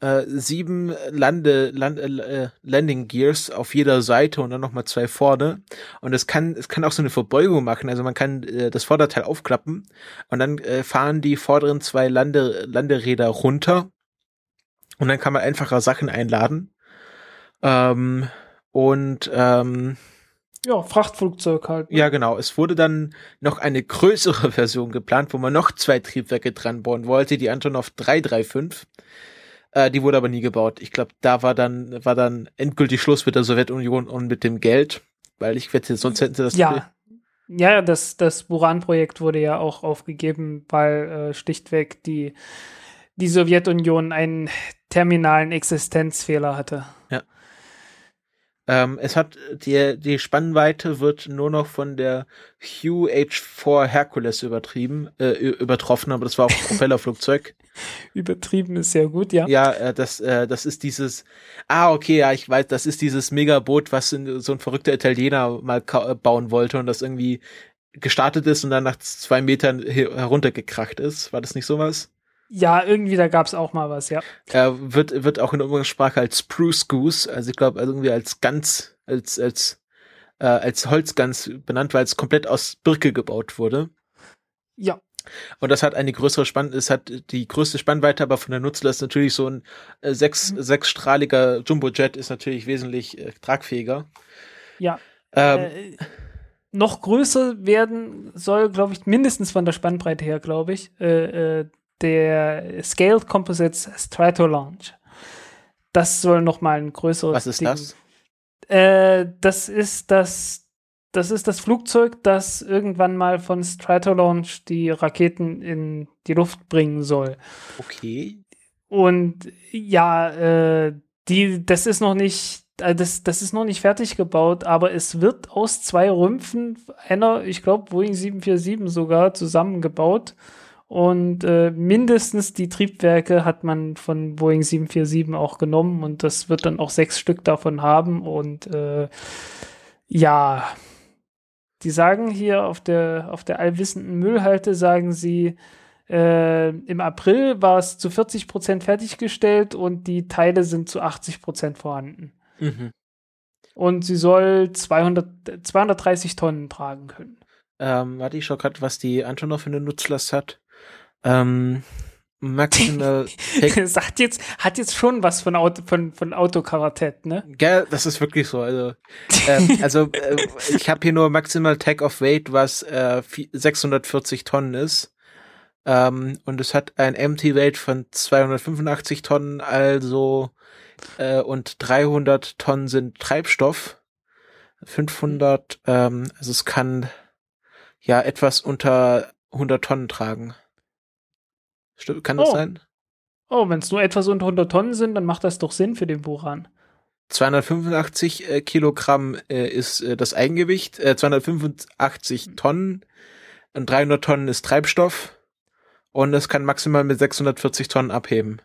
[SPEAKER 1] äh, sieben Lande, Land, äh, Landing Gears auf jeder Seite und dann nochmal zwei vorne. Und es kann, es kann auch so eine Verbeugung machen. Also man kann äh, das Vorderteil aufklappen und dann äh, fahren die vorderen zwei Lande, Landeräder runter. Und dann kann man einfacher Sachen einladen. Ähm, und ähm,
[SPEAKER 2] ja, Frachtflugzeug halt.
[SPEAKER 1] Ne? Ja, genau. Es wurde dann noch eine größere *laughs* Version geplant, wo man noch zwei Triebwerke dran bauen wollte, die Antonov 335. Äh, die wurde aber nie gebaut. Ich glaube, da war dann, war dann endgültig Schluss mit der Sowjetunion und mit dem Geld, weil ich wette, sonst hätten sie das.
[SPEAKER 2] Ja. Ja, das, das Buran-Projekt wurde ja auch aufgegeben, weil äh, schlichtweg die, die Sowjetunion einen terminalen Existenzfehler hatte.
[SPEAKER 1] Ähm, es hat die, die Spannweite wird nur noch von der Hugh H4 Hercules übertrieben, äh, übertroffen, aber das war auch ein Propellerflugzeug. *laughs*
[SPEAKER 2] Übertrieben ist sehr gut, ja.
[SPEAKER 1] Ja, äh, das, äh, das ist dieses, ah, okay, ja, ich weiß, das ist dieses Megaboot, was in, so ein verrückter Italiener mal bauen wollte und das irgendwie gestartet ist und dann nach zwei Metern heruntergekracht ist. War das nicht sowas?
[SPEAKER 2] Ja, irgendwie, da gab es auch mal was, ja.
[SPEAKER 1] Er wird, wird auch in der Umgangssprache als Spruce Goose, also ich glaube irgendwie als Gans, als, als, äh, als Holzgans benannt, weil es komplett aus Birke gebaut wurde.
[SPEAKER 2] Ja.
[SPEAKER 1] Und das hat eine größere Spann, es hat die größte Spannweite, aber von der Nutzlast natürlich so ein äh, sechs, mhm. sechsstrahliger Jumbojet ist natürlich wesentlich äh, tragfähiger.
[SPEAKER 2] Ja. Ähm, äh, noch größer werden soll, glaube ich, mindestens von der Spannbreite her, glaube ich, äh, äh, der Scaled Composites Stratolaunch. Das soll noch mal ein größeres
[SPEAKER 1] Was ist
[SPEAKER 2] Ding.
[SPEAKER 1] das?
[SPEAKER 2] Äh, das ist das, das ist das Flugzeug, das irgendwann mal von Stratolaunch die Raketen in die Luft bringen soll.
[SPEAKER 1] Okay.
[SPEAKER 2] Und ja, äh, die, das ist noch nicht, äh, das, das ist noch nicht fertig gebaut, aber es wird aus zwei Rümpfen einer, ich glaube, Boeing 747 sogar zusammengebaut. Und äh, mindestens die Triebwerke hat man von Boeing 747 auch genommen und das wird dann auch sechs Stück davon haben. Und äh, ja, die sagen hier auf der, auf der allwissenden Müllhalte, sagen sie, äh, im April war es zu 40 Prozent fertiggestellt und die Teile sind zu 80 Prozent vorhanden.
[SPEAKER 1] Mhm.
[SPEAKER 2] Und sie soll 200, 230 Tonnen tragen können.
[SPEAKER 1] Ähm, warte, ich schau grad, was die Antonov für eine Nutzlast hat. Ähm, Maximal *laughs*
[SPEAKER 2] hat jetzt, hat jetzt schon was von, Auto, von, von Autokaratett, ne?
[SPEAKER 1] gell, das ist wirklich so. Also, ähm, *laughs* also äh, ich habe hier nur Maximal Take of Weight, was äh, vi- 640 Tonnen ist. Ähm, und es hat ein Empty Weight von 285 Tonnen, also äh, und 300 Tonnen sind Treibstoff. 500, ähm, also es kann ja etwas unter 100 Tonnen tragen. Kann das
[SPEAKER 2] Oh.
[SPEAKER 1] sein?
[SPEAKER 2] Oh, wenn es nur etwas unter 100 Tonnen sind, dann macht das doch Sinn für den Buran.
[SPEAKER 1] 285 äh, Kilogramm äh, ist äh, das Eigengewicht, äh, 285 Tonnen und 300 Tonnen ist Treibstoff und es kann maximal mit 640 Tonnen abheben.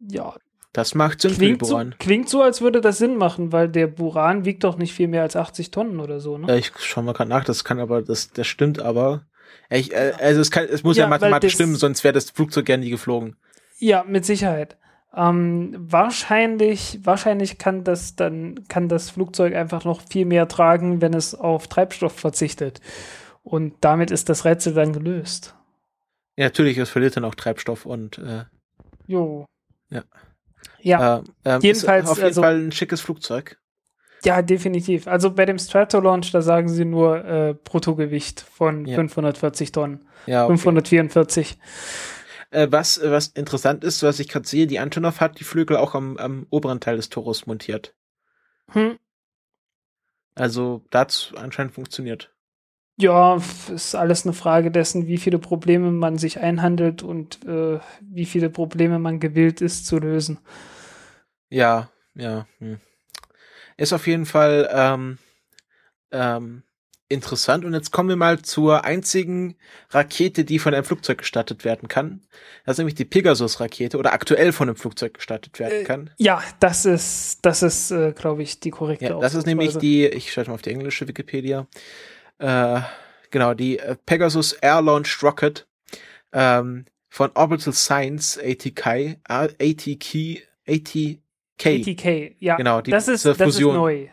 [SPEAKER 2] Ja,
[SPEAKER 1] Das macht Sinn für die
[SPEAKER 2] klingt so, klingt so, als würde das Sinn machen, weil der Buran wiegt doch nicht viel mehr als 80 Tonnen oder so, ne?
[SPEAKER 1] Ich schau mal gerade nach, das kann aber, das, das stimmt aber. Ich, äh, also es, kann, es muss ja,
[SPEAKER 2] Ja,
[SPEAKER 1] mathematisch
[SPEAKER 2] das-
[SPEAKER 1] stimmen, sonst wäre das Flugzeug gerne nie geflogen.
[SPEAKER 2] Ja, mit Sicherheit. Ähm, wahrscheinlich, wahrscheinlich kann das dann, kann das Flugzeug einfach noch viel mehr tragen, wenn es auf Treibstoff verzichtet. Und damit ist das Rätsel dann gelöst.
[SPEAKER 1] Ja, natürlich, es verliert dann auch Treibstoff und äh,
[SPEAKER 2] Jo.
[SPEAKER 1] Ja.
[SPEAKER 2] Ja,
[SPEAKER 1] äh, ähm,
[SPEAKER 2] Jedenfalls,
[SPEAKER 1] ist auf jeden
[SPEAKER 2] also-
[SPEAKER 1] Fall ein schickes Flugzeug.
[SPEAKER 2] Ja, definitiv. Also bei dem Stratolaunch, da sagen sie nur äh, Bruttogewicht von
[SPEAKER 1] Ja.
[SPEAKER 2] 540 Tonnen.
[SPEAKER 1] Ja, okay.
[SPEAKER 2] 544.
[SPEAKER 1] Äh, was, was interessant ist, was ich gerade sehe, die Antonov hat die Flügel auch am, am oberen Teil des Torus montiert.
[SPEAKER 2] Hm.
[SPEAKER 1] Also da hat's anscheinend funktioniert.
[SPEAKER 2] Ja, ist alles eine Frage dessen, wie viele Probleme man sich einhandelt und äh, wie viele Probleme man gewillt ist zu lösen.
[SPEAKER 1] Ja, ja. Hm. Ist auf jeden Fall ähm, ähm, interessant. Und jetzt kommen wir mal zur einzigen Rakete, die von einem Flugzeug gestartet werden kann. Das ist nämlich die Pegasus-Rakete oder aktuell von einem Flugzeug gestartet werden
[SPEAKER 2] Äh,
[SPEAKER 1] kann.
[SPEAKER 2] Ja, das ist, das ist, äh, glaube ich, die korrekte
[SPEAKER 1] Ja, das ist nämlich die, ich schalte mal auf die englische Wikipedia. Äh, genau, die äh, Pegasus Air Launched Rocket ähm, von Orbital Science ATK, äh, ATK, ATK.
[SPEAKER 2] ATK, ja.
[SPEAKER 1] Genau, die-
[SPEAKER 2] das ist, das ist neu.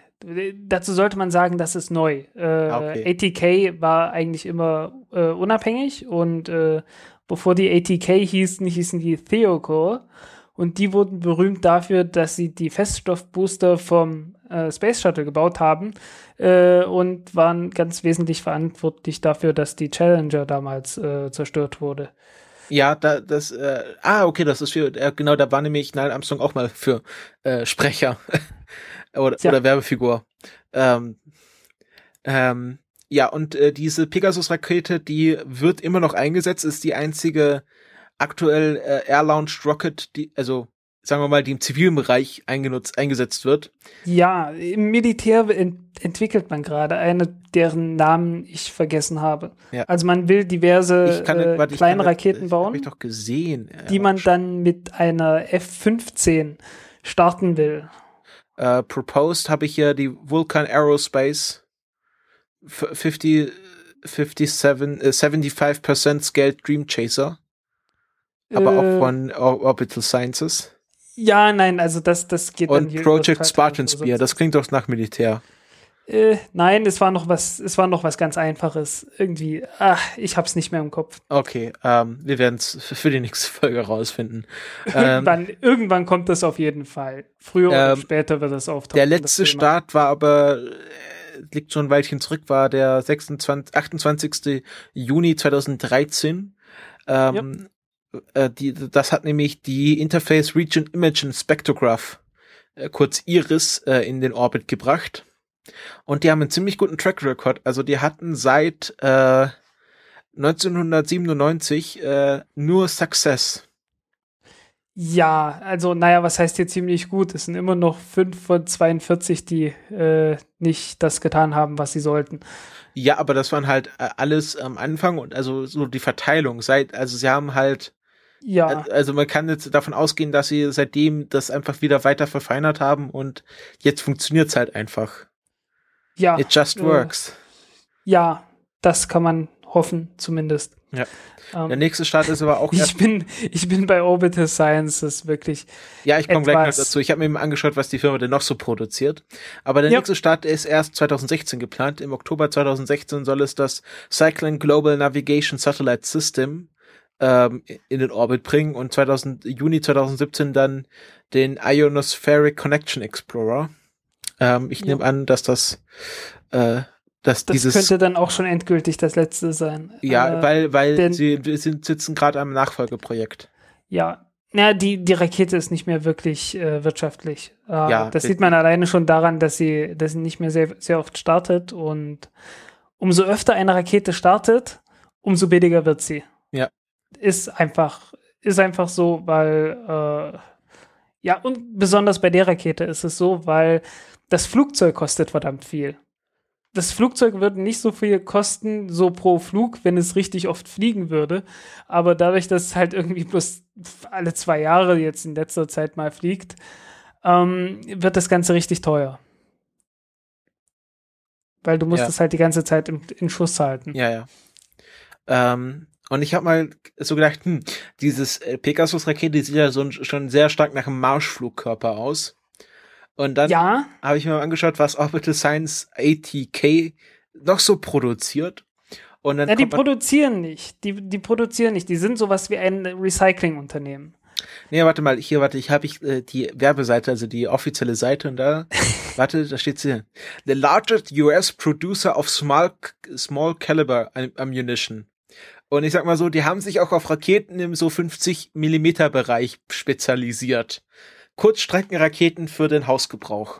[SPEAKER 2] Dazu sollte man sagen, das ist neu. Äh,
[SPEAKER 1] Ah, okay.
[SPEAKER 2] ATK war eigentlich immer äh, unabhängig und äh, bevor die ATK hießen, hießen die Theocore und die wurden berühmt dafür, dass sie die Feststoffbooster vom äh, Space Shuttle gebaut haben äh, und waren ganz wesentlich verantwortlich dafür, dass die Challenger damals äh, zerstört wurde.
[SPEAKER 1] Ja, da, das, äh, ah, okay, das ist für, äh, genau, da war nämlich Neil Armstrong auch mal für äh, Sprecher *laughs* oder, oder Werbefigur. Ähm, ähm, ja, und äh, diese Pegasus-Rakete, die wird immer noch eingesetzt, ist die einzige aktuell äh, Air-Launched Rocket, die, also sagen wir mal, die im zivilen Bereich eingenutzt, eingesetzt wird.
[SPEAKER 2] Ja, im Militär ent entwickelt man gerade eine, deren Namen ich vergessen habe.
[SPEAKER 1] Ja.
[SPEAKER 2] Also man will diverse
[SPEAKER 1] kann,
[SPEAKER 2] äh,
[SPEAKER 1] warte,
[SPEAKER 2] kleine
[SPEAKER 1] kann,
[SPEAKER 2] Raketen bauen,
[SPEAKER 1] ich doch gesehen. Äh,
[SPEAKER 2] die man dann mit einer F-15 starten will.
[SPEAKER 1] äh, proposed habe ich hier die Vulcan Aerospace f- 50, 57, äh, 75% Scaled Dream Chaser, aber
[SPEAKER 2] Äh,
[SPEAKER 1] auch von Or Orbital Sciences.
[SPEAKER 2] Ja, nein, also das, das geht dann
[SPEAKER 1] Und
[SPEAKER 2] hier
[SPEAKER 1] Project Spartan
[SPEAKER 2] oder
[SPEAKER 1] Spear, das klingt doch nach Militär.
[SPEAKER 2] Äh, nein, es war noch was, es war noch was ganz Einfaches. Irgendwie, ach, ich hab's nicht mehr im Kopf.
[SPEAKER 1] Okay, ähm, wir werden es für die nächste Folge rausfinden. *laughs* ähm,
[SPEAKER 2] Irgendwann, irgendwann kommt das auf jeden Fall. Früher oder
[SPEAKER 1] Ähm,
[SPEAKER 2] später wird das auftauchen.
[SPEAKER 1] der letzte. Start war aber liegt schon ein Weilchen zurück, war der 26, 28. Juni 2013. Ähm, ja. Äh, die, das hat nämlich die Interface Region Imaging Spectrograph, äh, kurz IRIS, äh, in den Orbit gebracht. Und die haben einen ziemlich guten Track Record. Also die hatten seit äh, 1997 äh, nur Success.
[SPEAKER 2] Ja, also naja, was heißt hier ziemlich gut? Es sind immer noch fünf von 42, die äh, nicht das getan haben, was sie sollten.
[SPEAKER 1] Ja, aber das waren halt äh, alles am Anfang und also so die Verteilung. Seit, also sie haben halt ja. Also man kann jetzt davon ausgehen, dass sie seitdem das einfach wieder weiter verfeinert haben und jetzt funktioniert's halt einfach.
[SPEAKER 2] Ja.
[SPEAKER 1] It just works.
[SPEAKER 2] Ja, das kann man hoffen, zumindest.
[SPEAKER 1] Ja. Ähm, der nächste Start ist aber auch. *laughs*
[SPEAKER 2] Ich bin, ich bin bei Orbital Sciences wirklich.
[SPEAKER 1] Ja, ich komme gleich noch dazu. Ich habe mir mal angeschaut, was die Firma denn noch so produziert. Aber der ja. nächste Start ist erst 2016 geplant. Im Oktober 2016 soll es das Cycling Global Navigation Satellite System ähm, in den Orbit bringen und 2000, Juni 2017 dann den Ionospheric Connection Explorer. Ähm, ich ja. nehme an, dass das äh, dass
[SPEAKER 2] das
[SPEAKER 1] dieses,
[SPEAKER 2] könnte dann auch schon endgültig das letzte sein.
[SPEAKER 1] Ja, äh, weil, weil denn, sie sind, sitzen gerade am Nachfolgeprojekt.
[SPEAKER 2] Ja, na, die, die Rakete ist nicht mehr wirklich äh, wirtschaftlich. Äh, ja, das sieht man alleine schon daran, dass sie, dass sie nicht mehr sehr, sehr oft startet und umso öfter eine Rakete startet, umso billiger wird sie. Ist einfach, ist einfach so, weil, äh, ja, und besonders bei der Rakete ist es so, weil das Flugzeug kostet verdammt viel das Flugzeug würde nicht so viel kosten, so pro Flug, wenn es richtig oft fliegen würde. Aber dadurch, dass es halt irgendwie bloß alle zwei Jahre jetzt in letzter Zeit mal fliegt, ähm, wird das Ganze richtig teuer. Weil du musst ja. es halt die ganze Zeit im, in Schuss halten.
[SPEAKER 1] Ja, ja. Ähm, und ich habe mal so gedacht, hm, dieses äh, Pegasus-Rakete sieht ja so schon sehr stark nach einem Marschflugkörper aus. Und dann ja. habe ich mir mal angeschaut, was Orbital Science ATK noch so produziert. Und dann
[SPEAKER 2] ja, die produzieren nicht. Die, die produzieren nicht. Die sind sowas wie ein Recycling-Unternehmen.
[SPEAKER 1] Nee, warte mal, hier, warte, ich habe ich äh, die Werbeseite, also die offizielle Seite und da, *laughs* warte, da steht hier. The largest US producer of small, small caliber ammunition. Und ich sag mal so, die haben sich auch auf Raketen im so 50 Millimeter Bereich spezialisiert. Kurzstreckenraketen für den Hausgebrauch.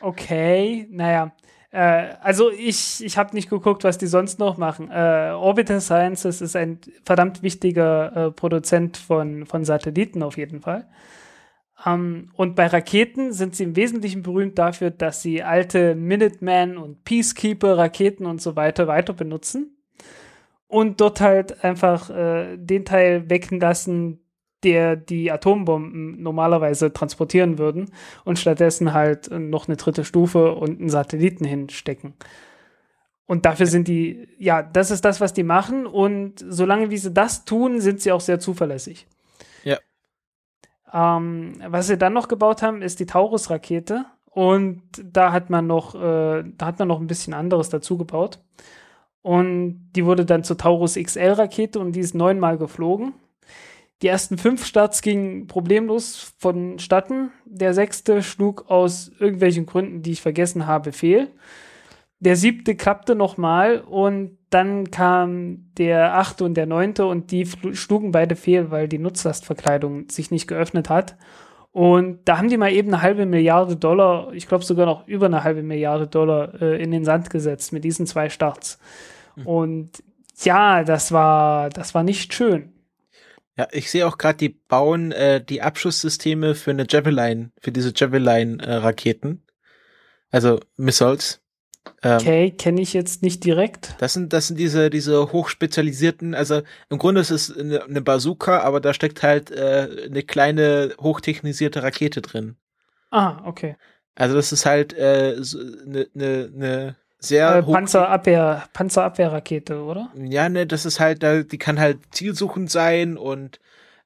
[SPEAKER 2] Okay, naja. Äh, also ich, ich habe nicht geguckt, was die sonst noch machen. Äh, Orbital Sciences ist ein verdammt wichtiger äh, Produzent von, von Satelliten auf jeden Fall. Um, ähm, und bei Raketen sind sie im Wesentlichen berühmt dafür, dass sie alte Minuteman und Peacekeeper Raketen und so weiter weiter benutzen und dort halt einfach äh, den Teil wecken lassen, der die Atombomben normalerweise transportieren würden und stattdessen halt noch eine dritte Stufe und einen Satelliten hinstecken. Und dafür sind die, ja, das ist das, was die machen. Und solange wie sie das tun, sind sie auch sehr zuverlässig.
[SPEAKER 1] Ja.
[SPEAKER 2] Ähm, was sie dann noch gebaut haben, ist die Taurus-Rakete. Und da hat man noch, äh, da hat man noch ein bisschen anderes dazu gebaut. Und die wurde dann zur Taurus XL-Rakete und die ist neunmal geflogen. Die ersten fünf Starts gingen problemlos vonstatten. Der sechste schlug aus irgendwelchen Gründen, die ich vergessen habe, fehl. Der siebte klappte nochmal und dann kam der achte und der neunte und die schlugen beide fehl, weil die Nutzlastverkleidung sich nicht geöffnet hat. Und da haben die mal eben eine halbe Milliarde Dollar, ich glaube sogar noch über eine halbe Milliarde Dollar äh, in den Sand gesetzt mit diesen zwei Starts. Mhm. Und ja, das war, das war nicht schön.
[SPEAKER 1] Ja, ich sehe auch gerade, die bauen äh, die Abschusssysteme für eine Javelin, für diese Javelin-Raketen. Äh, also Missiles.
[SPEAKER 2] Ähm, okay, kenne ich jetzt nicht direkt.
[SPEAKER 1] Das sind, das sind diese, diese hochspezialisierten, also im Grunde ist es eine, eine Bazooka, aber da steckt halt äh, eine kleine, hochtechnisierte Rakete drin.
[SPEAKER 2] Ah, okay.
[SPEAKER 1] Also das ist halt äh, so eine, eine, eine sehr
[SPEAKER 2] äh, Panzerabwehr, Panzerabwehrrakete, oder?
[SPEAKER 1] Ja, ne, das ist halt, die kann halt zielsuchend sein und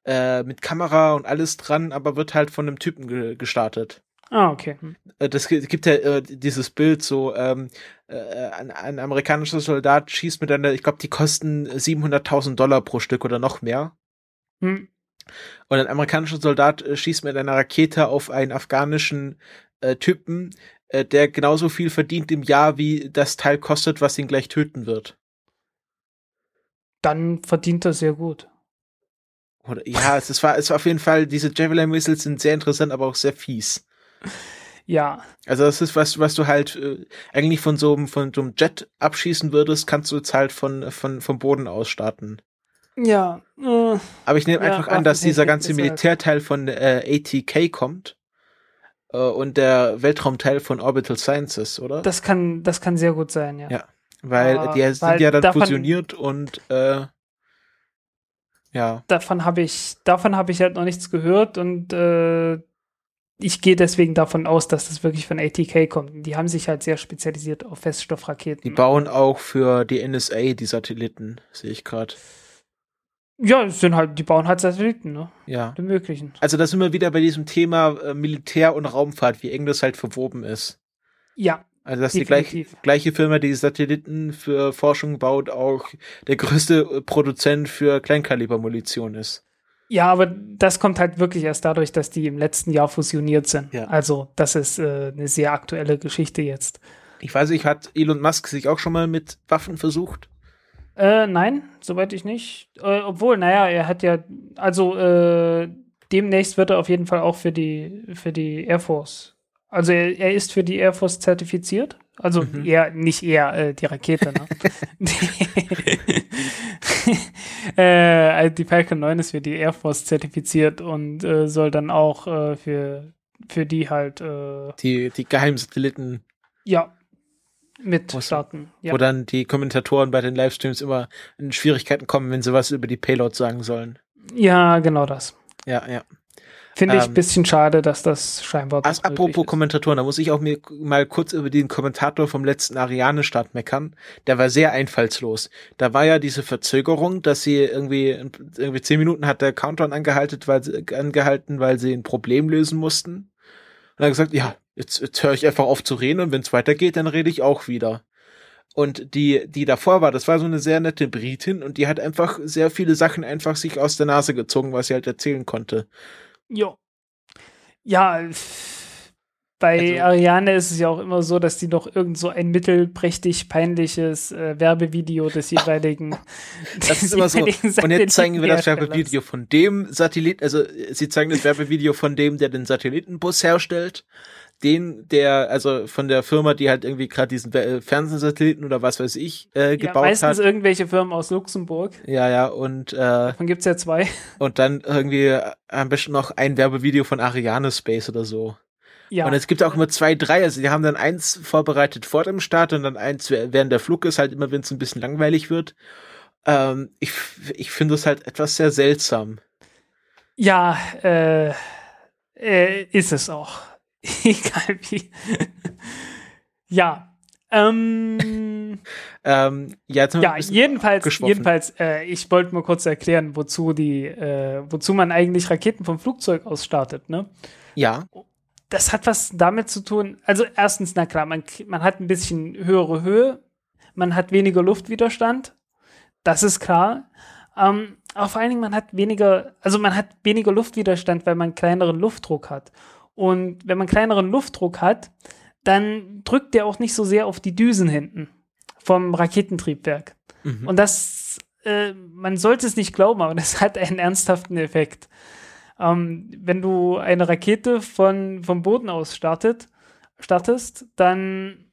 [SPEAKER 1] äh, mit Kamera und alles dran, aber wird halt von einem Typen ge gestartet.
[SPEAKER 2] Ah, okay. Hm.
[SPEAKER 1] Äh, das gibt ja äh, dieses Bild so, ähm, äh, ein, ein, amerikanischer Soldat schießt mit einer, ich glaube, die kosten 700.000 Dollar pro Stück oder noch mehr. Hm. Und ein amerikanischer Soldat äh, schießt mit einer Rakete auf einen afghanischen äh, Typen, äh, der genauso viel verdient im Jahr, wie das Teil kostet, was ihn gleich töten wird.
[SPEAKER 2] Dann verdient er sehr gut.
[SPEAKER 1] Oder, ja, es, es war, es war auf jeden Fall, diese Javelin Missiles sind sehr interessant, aber auch sehr fies. *laughs*
[SPEAKER 2] Ja.
[SPEAKER 1] Also das ist was, was du halt äh, eigentlich von so, einem von so einem Jet abschießen würdest, kannst du jetzt halt von, von, vom Boden aus starten.
[SPEAKER 2] Ja. Äh,
[SPEAKER 1] Aber ich nehme ja, einfach an, dass dieser ganze Militärteil von äh, ATK kommt und der Weltraumteil von Orbital Sciences, oder?
[SPEAKER 2] Das kann, das kann sehr gut sein, ja.
[SPEAKER 1] Ja, weil uh, die sind weil ja dann davon, fusioniert und äh, ja.
[SPEAKER 2] Davon habe ich, davon habe ich halt noch nichts gehört und äh, ich gehe deswegen davon aus, dass das wirklich von ATK kommt. Die haben sich halt sehr spezialisiert auf Feststoffraketen.
[SPEAKER 1] Die bauen auch für die NSA die Satelliten, sehe ich gerade.
[SPEAKER 2] Ja, sind halt, die bauen halt Satelliten, ne?
[SPEAKER 1] Ja.
[SPEAKER 2] Die möglichen.
[SPEAKER 1] Also da sind wir wieder bei diesem Thema äh, Militär und Raumfahrt, wie eng das halt verwoben ist.
[SPEAKER 2] Ja.
[SPEAKER 1] Also dass definitiv. die gleich, gleiche Firma, die Satelliten für Forschung baut, auch der größte äh, Produzent für Kleinkalibermunition ist.
[SPEAKER 2] Ja, aber das kommt halt wirklich erst dadurch, dass die im letzten Jahr fusioniert sind. Ja. Also das ist äh, eine sehr aktuelle Geschichte jetzt.
[SPEAKER 1] Ich weiß nicht, hat Elon Musk sich auch schon mal mit Waffen versucht?
[SPEAKER 2] Äh, nein, soweit ich nicht. Äh, obwohl, naja, er hat ja, also äh, demnächst wird er auf jeden Fall auch für die, für die Air Force. Also er, er ist für die Air Force zertifiziert. Also mhm. er, nicht er, äh, die Rakete, ne? *laughs* *laughs* äh, also die Falcon 9 ist für die Air Force zertifiziert und äh, soll dann auch äh, für, für die halt äh,
[SPEAKER 1] die, die Geheimsatelliten
[SPEAKER 2] ja, mit starten.
[SPEAKER 1] Ja. Wo dann die Kommentatoren bei den Livestreams immer in Schwierigkeiten kommen, wenn sie was über die Payload sagen sollen.
[SPEAKER 2] Ja, genau das.
[SPEAKER 1] Ja, ja.
[SPEAKER 2] Finde ich ein ähm, bisschen schade, dass das scheinbar.
[SPEAKER 1] Also apropos Kommentatoren, da muss ich auch mir mal kurz über den Kommentator vom letzten Ariane-Start meckern. Der war sehr einfallslos. Da war ja diese Verzögerung, dass sie irgendwie, irgendwie zehn Minuten hat der Countdown angehalten, weil sie, angehalten, weil sie ein Problem lösen mussten. Und er hat gesagt, ja, jetzt, jetzt höre ich einfach auf zu reden und wenn es weitergeht, dann rede ich auch wieder. Und die, die davor war, das war so eine sehr nette Britin und die hat einfach sehr viele Sachen einfach sich aus der Nase gezogen, was sie halt erzählen konnte.
[SPEAKER 2] Jo. Ja, bei also, Ariane ist es ja auch immer so, dass die noch irgend so ein mittelprächtig peinliches äh, Werbevideo des *laughs* jeweiligen.
[SPEAKER 1] das ist immer so. Und jetzt zeigen wir das Werbevideo von dem Satelliten, also sie zeigen das Werbevideo von dem, der den Satellitenbus herstellt den, der, also von der Firma, die halt irgendwie gerade diesen Fernsehsatelliten oder was weiß ich äh, gebaut ja, meistens hat.
[SPEAKER 2] Meistens irgendwelche Firmen aus Luxemburg.
[SPEAKER 1] Ja, ja, und äh, Davon
[SPEAKER 2] gibt's ja zwei.
[SPEAKER 1] Und dann irgendwie am besten noch ein Werbevideo von Ariane Space oder so. Ja. Und es gibt auch immer zwei, drei. Also die haben dann eins vorbereitet vor dem Start und dann eins während der Flug ist, halt immer, wenn es ein bisschen langweilig wird. Ähm, ich ich finde das halt etwas sehr seltsam.
[SPEAKER 2] Ja, äh, äh, ist es auch. *laughs* Egal wie. ja. Ähm,
[SPEAKER 1] ähm, ja,
[SPEAKER 2] ja jedenfalls, jedenfalls äh, ich wollte mal kurz erklären, wozu die, äh, wozu man eigentlich Raketen vom Flugzeug aus startet, ne?
[SPEAKER 1] Ja.
[SPEAKER 2] Das hat was damit zu tun. Also erstens, na klar, man, man hat ein bisschen höhere Höhe, man hat weniger Luftwiderstand, das ist klar. Ähm, aber vor allen Dingen, man hat weniger, also man hat weniger Luftwiderstand, weil man kleineren Luftdruck hat. Und wenn man kleineren Luftdruck hat, dann drückt der auch nicht so sehr auf die Düsen hinten vom Raketentriebwerk. Mhm. Und das, äh, man sollte es nicht glauben, aber das hat einen ernsthaften Effekt. Ähm, wenn du eine Rakete von, vom Boden aus startet, startest, dann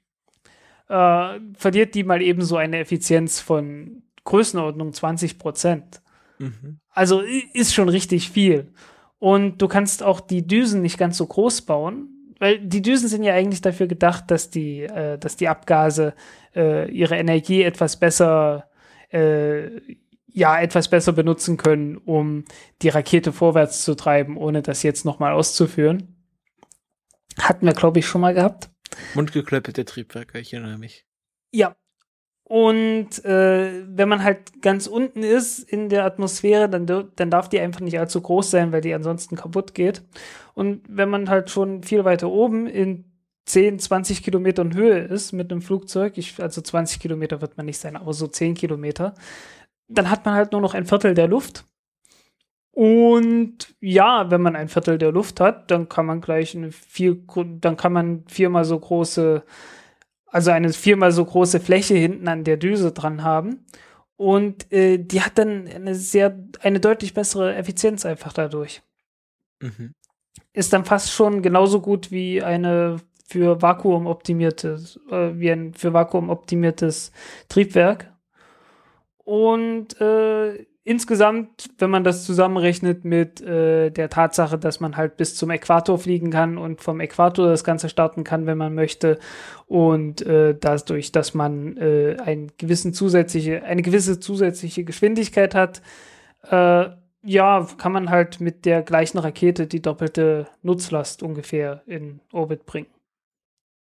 [SPEAKER 2] äh, verliert die mal eben so eine Effizienz von Größenordnung 20 Prozent. Mhm. Also ist schon richtig viel. Und du kannst auch die Düsen nicht ganz so groß bauen, weil die Düsen sind ja eigentlich dafür gedacht, dass die, äh, dass die Abgase äh, ihre Energie etwas besser, äh, ja, etwas besser benutzen können, um die Rakete vorwärts zu treiben, ohne das jetzt nochmal auszuführen. Hatten wir, glaube ich, schon mal gehabt.
[SPEAKER 1] Mundgeklöppete Triebwerke, ich erinnere mich.
[SPEAKER 2] Ja, und äh, wenn man halt ganz unten ist in der Atmosphäre, dann, dann darf die einfach nicht allzu groß sein, weil die ansonsten kaputt geht. Und wenn man halt schon viel weiter oben in 10, 20 Kilometern Höhe ist mit einem Flugzeug, ich, also 20 Kilometer wird man nicht sein, aber so 10 Kilometer, dann hat man halt nur noch ein Viertel der Luft. Und ja, wenn man ein Viertel der Luft hat, dann kann man gleich eine vier, dann kann man viermal so große, also eine viermal so große Fläche hinten an der Düse dran haben. Und äh, die hat dann eine sehr, eine deutlich bessere Effizienz einfach dadurch. Mhm. Ist dann fast schon genauso gut wie eine für Vakuum optimiertes, äh, wie ein für Vakuum optimiertes Triebwerk. Und äh, insgesamt, wenn man das zusammenrechnet mit äh, der Tatsache, dass man halt bis zum Äquator fliegen kann und vom Äquator das Ganze starten kann, wenn man möchte, und äh, dadurch, dass man äh, ein gewissen zusätzliche, eine gewisse zusätzliche Geschwindigkeit hat, äh, ja, kann man halt mit der gleichen Rakete die doppelte Nutzlast ungefähr in Orbit bringen.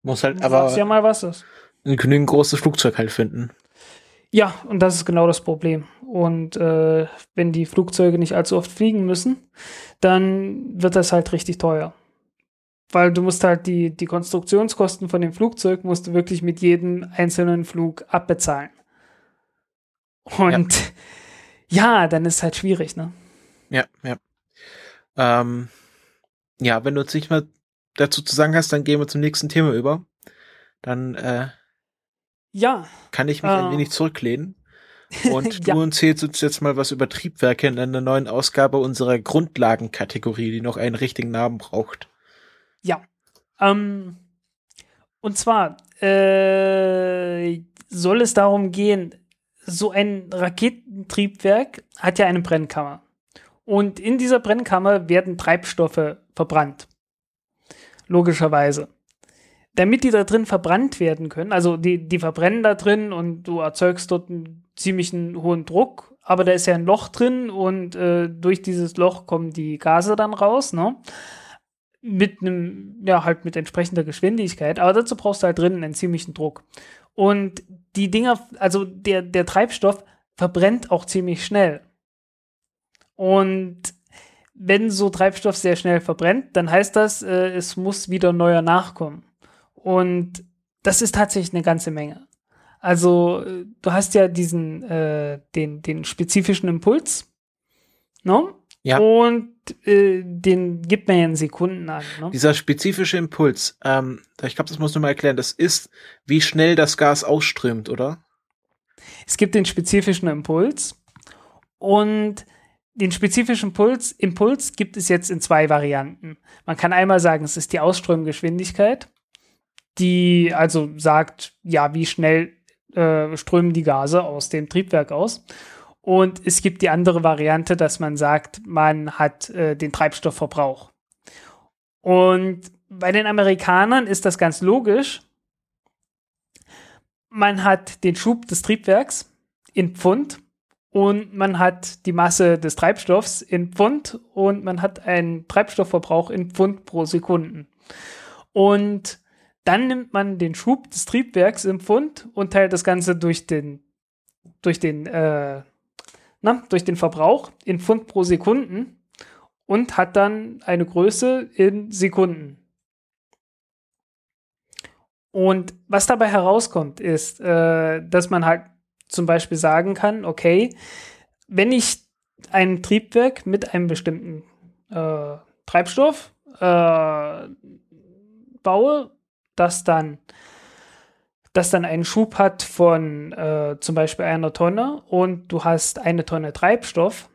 [SPEAKER 1] Muss halt aber
[SPEAKER 2] ja mal was ist.
[SPEAKER 1] ein genügend großes Flugzeug halt finden.
[SPEAKER 2] Ja, und das ist genau das Problem. Und äh, wenn die Flugzeuge nicht allzu oft fliegen müssen, dann wird das halt richtig teuer. Weil du musst halt die, die Konstruktionskosten von dem Flugzeug musst du wirklich mit jedem einzelnen Flug abbezahlen. Und ja, *laughs* ja dann ist halt schwierig, ne?
[SPEAKER 1] Ja, ja. Ähm, ja, wenn du jetzt nicht mehr dazu zu sagen hast, dann gehen wir zum nächsten Thema über. Dann äh,
[SPEAKER 2] ja.
[SPEAKER 1] Kann ich mich uh. ein wenig zurücklehnen? *laughs* Und ja. du erzählst uns jetzt mal was über Triebwerke in einer neuen Ausgabe unserer Grundlagenkategorie, die noch einen richtigen Namen braucht.
[SPEAKER 2] Ja. Ähm, und zwar äh, soll es darum gehen, so ein Raketentriebwerk hat ja eine Brennkammer. Und in dieser Brennkammer werden Treibstoffe verbrannt. Logischerweise damit die da drin verbrannt werden können, also die, die verbrennen da drin und du erzeugst dort einen ziemlichen hohen Druck, aber da ist ja ein Loch drin und äh, durch dieses Loch kommen die Gase dann raus, ne? Mit einem, ja, halt mit entsprechender Geschwindigkeit, aber dazu brauchst du halt drinnen einen ziemlichen Druck. Und die Dinger, also der, der Treibstoff verbrennt auch ziemlich schnell. Und wenn so Treibstoff sehr schnell verbrennt, dann heißt das, äh, es muss wieder neuer nachkommen. Und das ist tatsächlich eine ganze Menge. Also, du hast ja diesen, äh, den, den spezifischen Impuls, ne?
[SPEAKER 1] Ja.
[SPEAKER 2] Und äh, den gibt man ja in Sekunden an. Ne?
[SPEAKER 1] Dieser spezifische Impuls, ähm, ich glaube, das muss du mal erklären, das ist, wie schnell das Gas ausströmt, oder?
[SPEAKER 2] Es gibt den spezifischen Impuls und den spezifischen Impuls, Impuls gibt es jetzt in zwei Varianten. Man kann einmal sagen, es ist die Ausströmgeschwindigkeit die also sagt, ja, wie schnell äh, strömen die Gase aus dem Triebwerk aus. Und es gibt die andere Variante, dass man sagt, man hat äh, den Treibstoffverbrauch. Und bei den Amerikanern ist das ganz logisch. Man hat den Schub des Triebwerks in Pfund und man hat die Masse des Treibstoffs in Pfund und man hat einen Treibstoffverbrauch in Pfund pro Sekunden. Und dann nimmt man den Schub des Triebwerks im Pfund und teilt das Ganze durch den, durch den, äh, na, durch den Verbrauch in Pfund pro Sekunden und hat dann eine Größe in Sekunden. Und was dabei herauskommt, ist, äh, dass man halt zum Beispiel sagen kann, okay, wenn ich ein Triebwerk mit einem bestimmten äh, Treibstoff äh, baue das dann, das dann einen Schub hat von äh, zum Beispiel einer Tonne und du hast eine Tonne Treibstoff,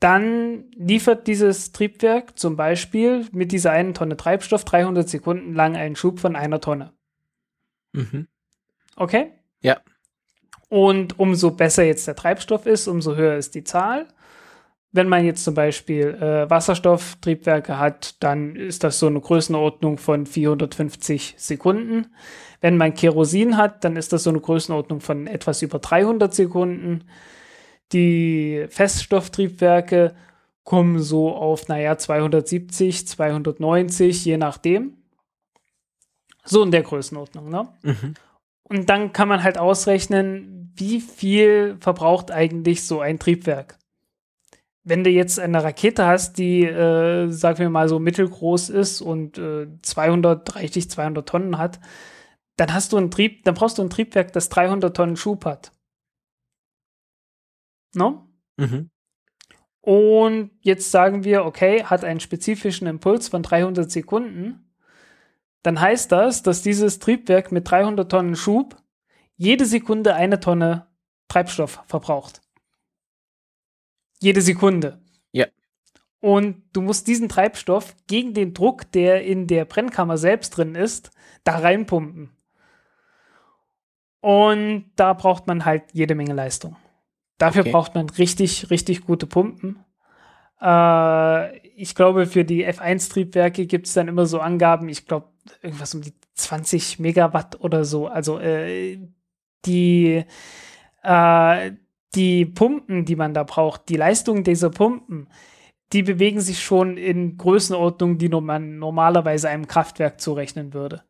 [SPEAKER 2] dann liefert dieses Triebwerk zum Beispiel mit dieser einen Tonne Treibstoff 300 Sekunden lang einen Schub von einer Tonne.
[SPEAKER 1] Mhm.
[SPEAKER 2] Okay?
[SPEAKER 1] Ja.
[SPEAKER 2] Und umso besser jetzt der Treibstoff ist, umso höher ist die Zahl. Wenn man jetzt zum Beispiel äh, Wasserstofftriebwerke hat, dann ist das so eine Größenordnung von 450 Sekunden. Wenn man Kerosin hat, dann ist das so eine Größenordnung von etwas über 300 Sekunden. Die Feststofftriebwerke kommen so auf, naja, 270, 290, je nachdem. So in der Größenordnung, ne? Mhm. Und dann kann man halt ausrechnen, wie viel verbraucht eigentlich so ein Triebwerk wenn du jetzt eine Rakete hast, die, äh, sagen wir mal, so mittelgroß ist und äh, 230, 200 Tonnen hat, dann hast du einen Trieb, dann brauchst du ein Triebwerk, das 300 Tonnen Schub hat. No?
[SPEAKER 1] Mhm.
[SPEAKER 2] Und jetzt sagen wir, okay, hat einen spezifischen Impuls von 300 Sekunden. Dann heißt das, dass dieses Triebwerk mit 300 Tonnen Schub jede Sekunde eine Tonne Treibstoff verbraucht. Jede Sekunde.
[SPEAKER 1] Ja.
[SPEAKER 2] Und du musst diesen Treibstoff gegen den Druck, der in der Brennkammer selbst drin ist, da reinpumpen. Und da braucht man halt jede Menge Leistung. Dafür okay. braucht man richtig, richtig gute Pumpen. Äh, ich glaube, für die F1-Triebwerke gibt es dann immer so Angaben, ich glaube, irgendwas um die 20 Megawatt oder so. Also äh, die, äh, die Pumpen, die man da braucht, die Leistung dieser Pumpen, die bewegen sich schon in Größenordnungen, die man normalerweise einem Kraftwerk zurechnen würde.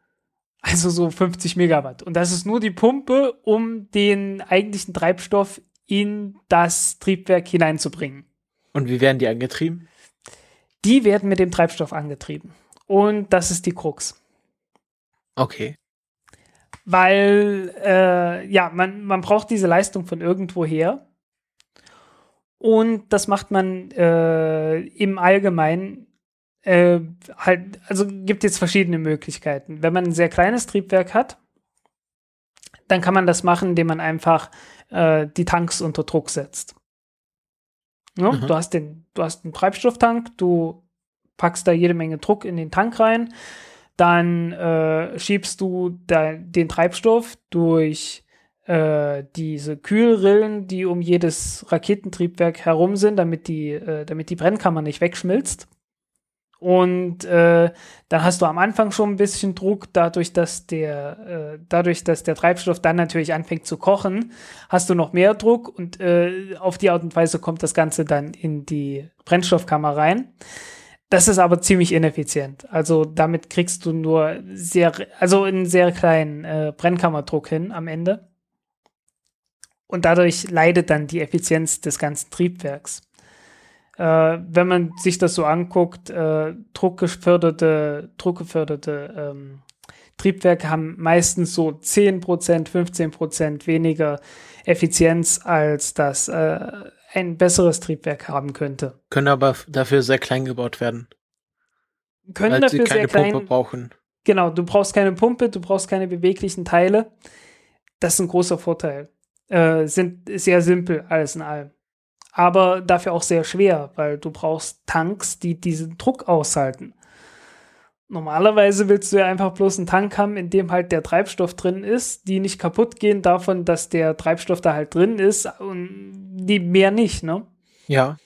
[SPEAKER 2] Also so 50 Megawatt. Und das ist nur die Pumpe, um den eigentlichen Treibstoff in das Triebwerk hineinzubringen.
[SPEAKER 1] Und wie werden die angetrieben?
[SPEAKER 2] Die werden mit dem Treibstoff angetrieben. Und das ist die Krux.
[SPEAKER 1] Okay.
[SPEAKER 2] Weil, äh, ja, man, man braucht diese Leistung von irgendwo her. Und das macht man äh, im Allgemeinen äh, halt, also gibt jetzt verschiedene Möglichkeiten. Wenn man ein sehr kleines Triebwerk hat, dann kann man das machen, indem man einfach äh, die Tanks unter Druck setzt. Ja, mhm. Du hast den, du hast einen Treibstofftank, du packst da jede Menge Druck in den Tank rein, dann äh, schiebst du da den Treibstoff durch äh, diese Kühlrillen, die um jedes Raketentriebwerk herum sind, damit die, äh, damit die Brennkammer nicht wegschmilzt. Und äh, dann hast du am Anfang schon ein bisschen Druck, dadurch, dass der, äh, dadurch, dass der Treibstoff dann natürlich anfängt zu kochen, hast du noch mehr Druck und äh, auf die Art und Weise kommt das Ganze dann in die Brennstoffkammer rein. Das ist aber ziemlich ineffizient. Also damit kriegst du nur sehr, also einen sehr kleinen äh, Brennkammerdruck hin am Ende. Und dadurch leidet dann die Effizienz des ganzen Triebwerks. Äh, wenn man sich das so anguckt, äh, druckgeförderte, druckgeförderte ähm, Triebwerke haben meistens so 10%, 15% weniger Effizienz, als das äh, ein besseres Triebwerk haben könnte.
[SPEAKER 1] Können aber dafür sehr klein gebaut werden.
[SPEAKER 2] Können
[SPEAKER 1] weil
[SPEAKER 2] dafür
[SPEAKER 1] sie keine
[SPEAKER 2] sehr klein.
[SPEAKER 1] Pumpe brauchen.
[SPEAKER 2] Genau, du brauchst keine Pumpe, du brauchst keine beweglichen Teile. Das ist ein großer Vorteil. Äh, sind sehr simpel, alles in allem aber dafür auch sehr schwer, weil du brauchst Tanks, die diesen Druck aushalten. Normalerweise willst du ja einfach bloß einen Tank haben, in dem halt der Treibstoff drin ist, die nicht kaputt gehen davon, dass der Treibstoff da halt drin ist und die mehr nicht, ne?
[SPEAKER 1] Ja.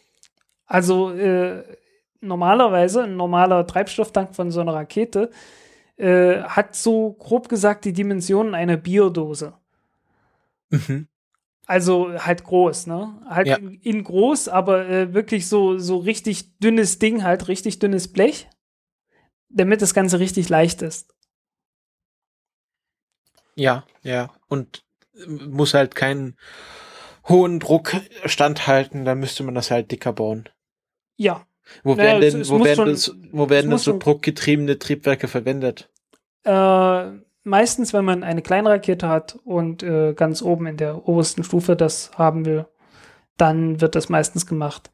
[SPEAKER 2] Also äh, normalerweise ein normaler Treibstofftank von so einer Rakete äh, hat so grob gesagt die Dimensionen einer Biodose. Mhm. Also halt groß, ne? Halt ja. in groß, aber äh, wirklich so, so richtig dünnes Ding, halt richtig dünnes Blech, damit das Ganze richtig leicht ist.
[SPEAKER 1] Ja, ja. Und äh, muss halt keinen hohen Druck standhalten, dann müsste man das halt dicker bauen.
[SPEAKER 2] Ja.
[SPEAKER 1] Wo naja, werden denn, es, es wo werden, schon, das, wo werden denn so druckgetriebene Triebwerke verwendet?
[SPEAKER 2] Äh, meistens, wenn man eine kleine Rakete hat und äh, ganz oben in der obersten Stufe das haben will, dann wird das meistens gemacht.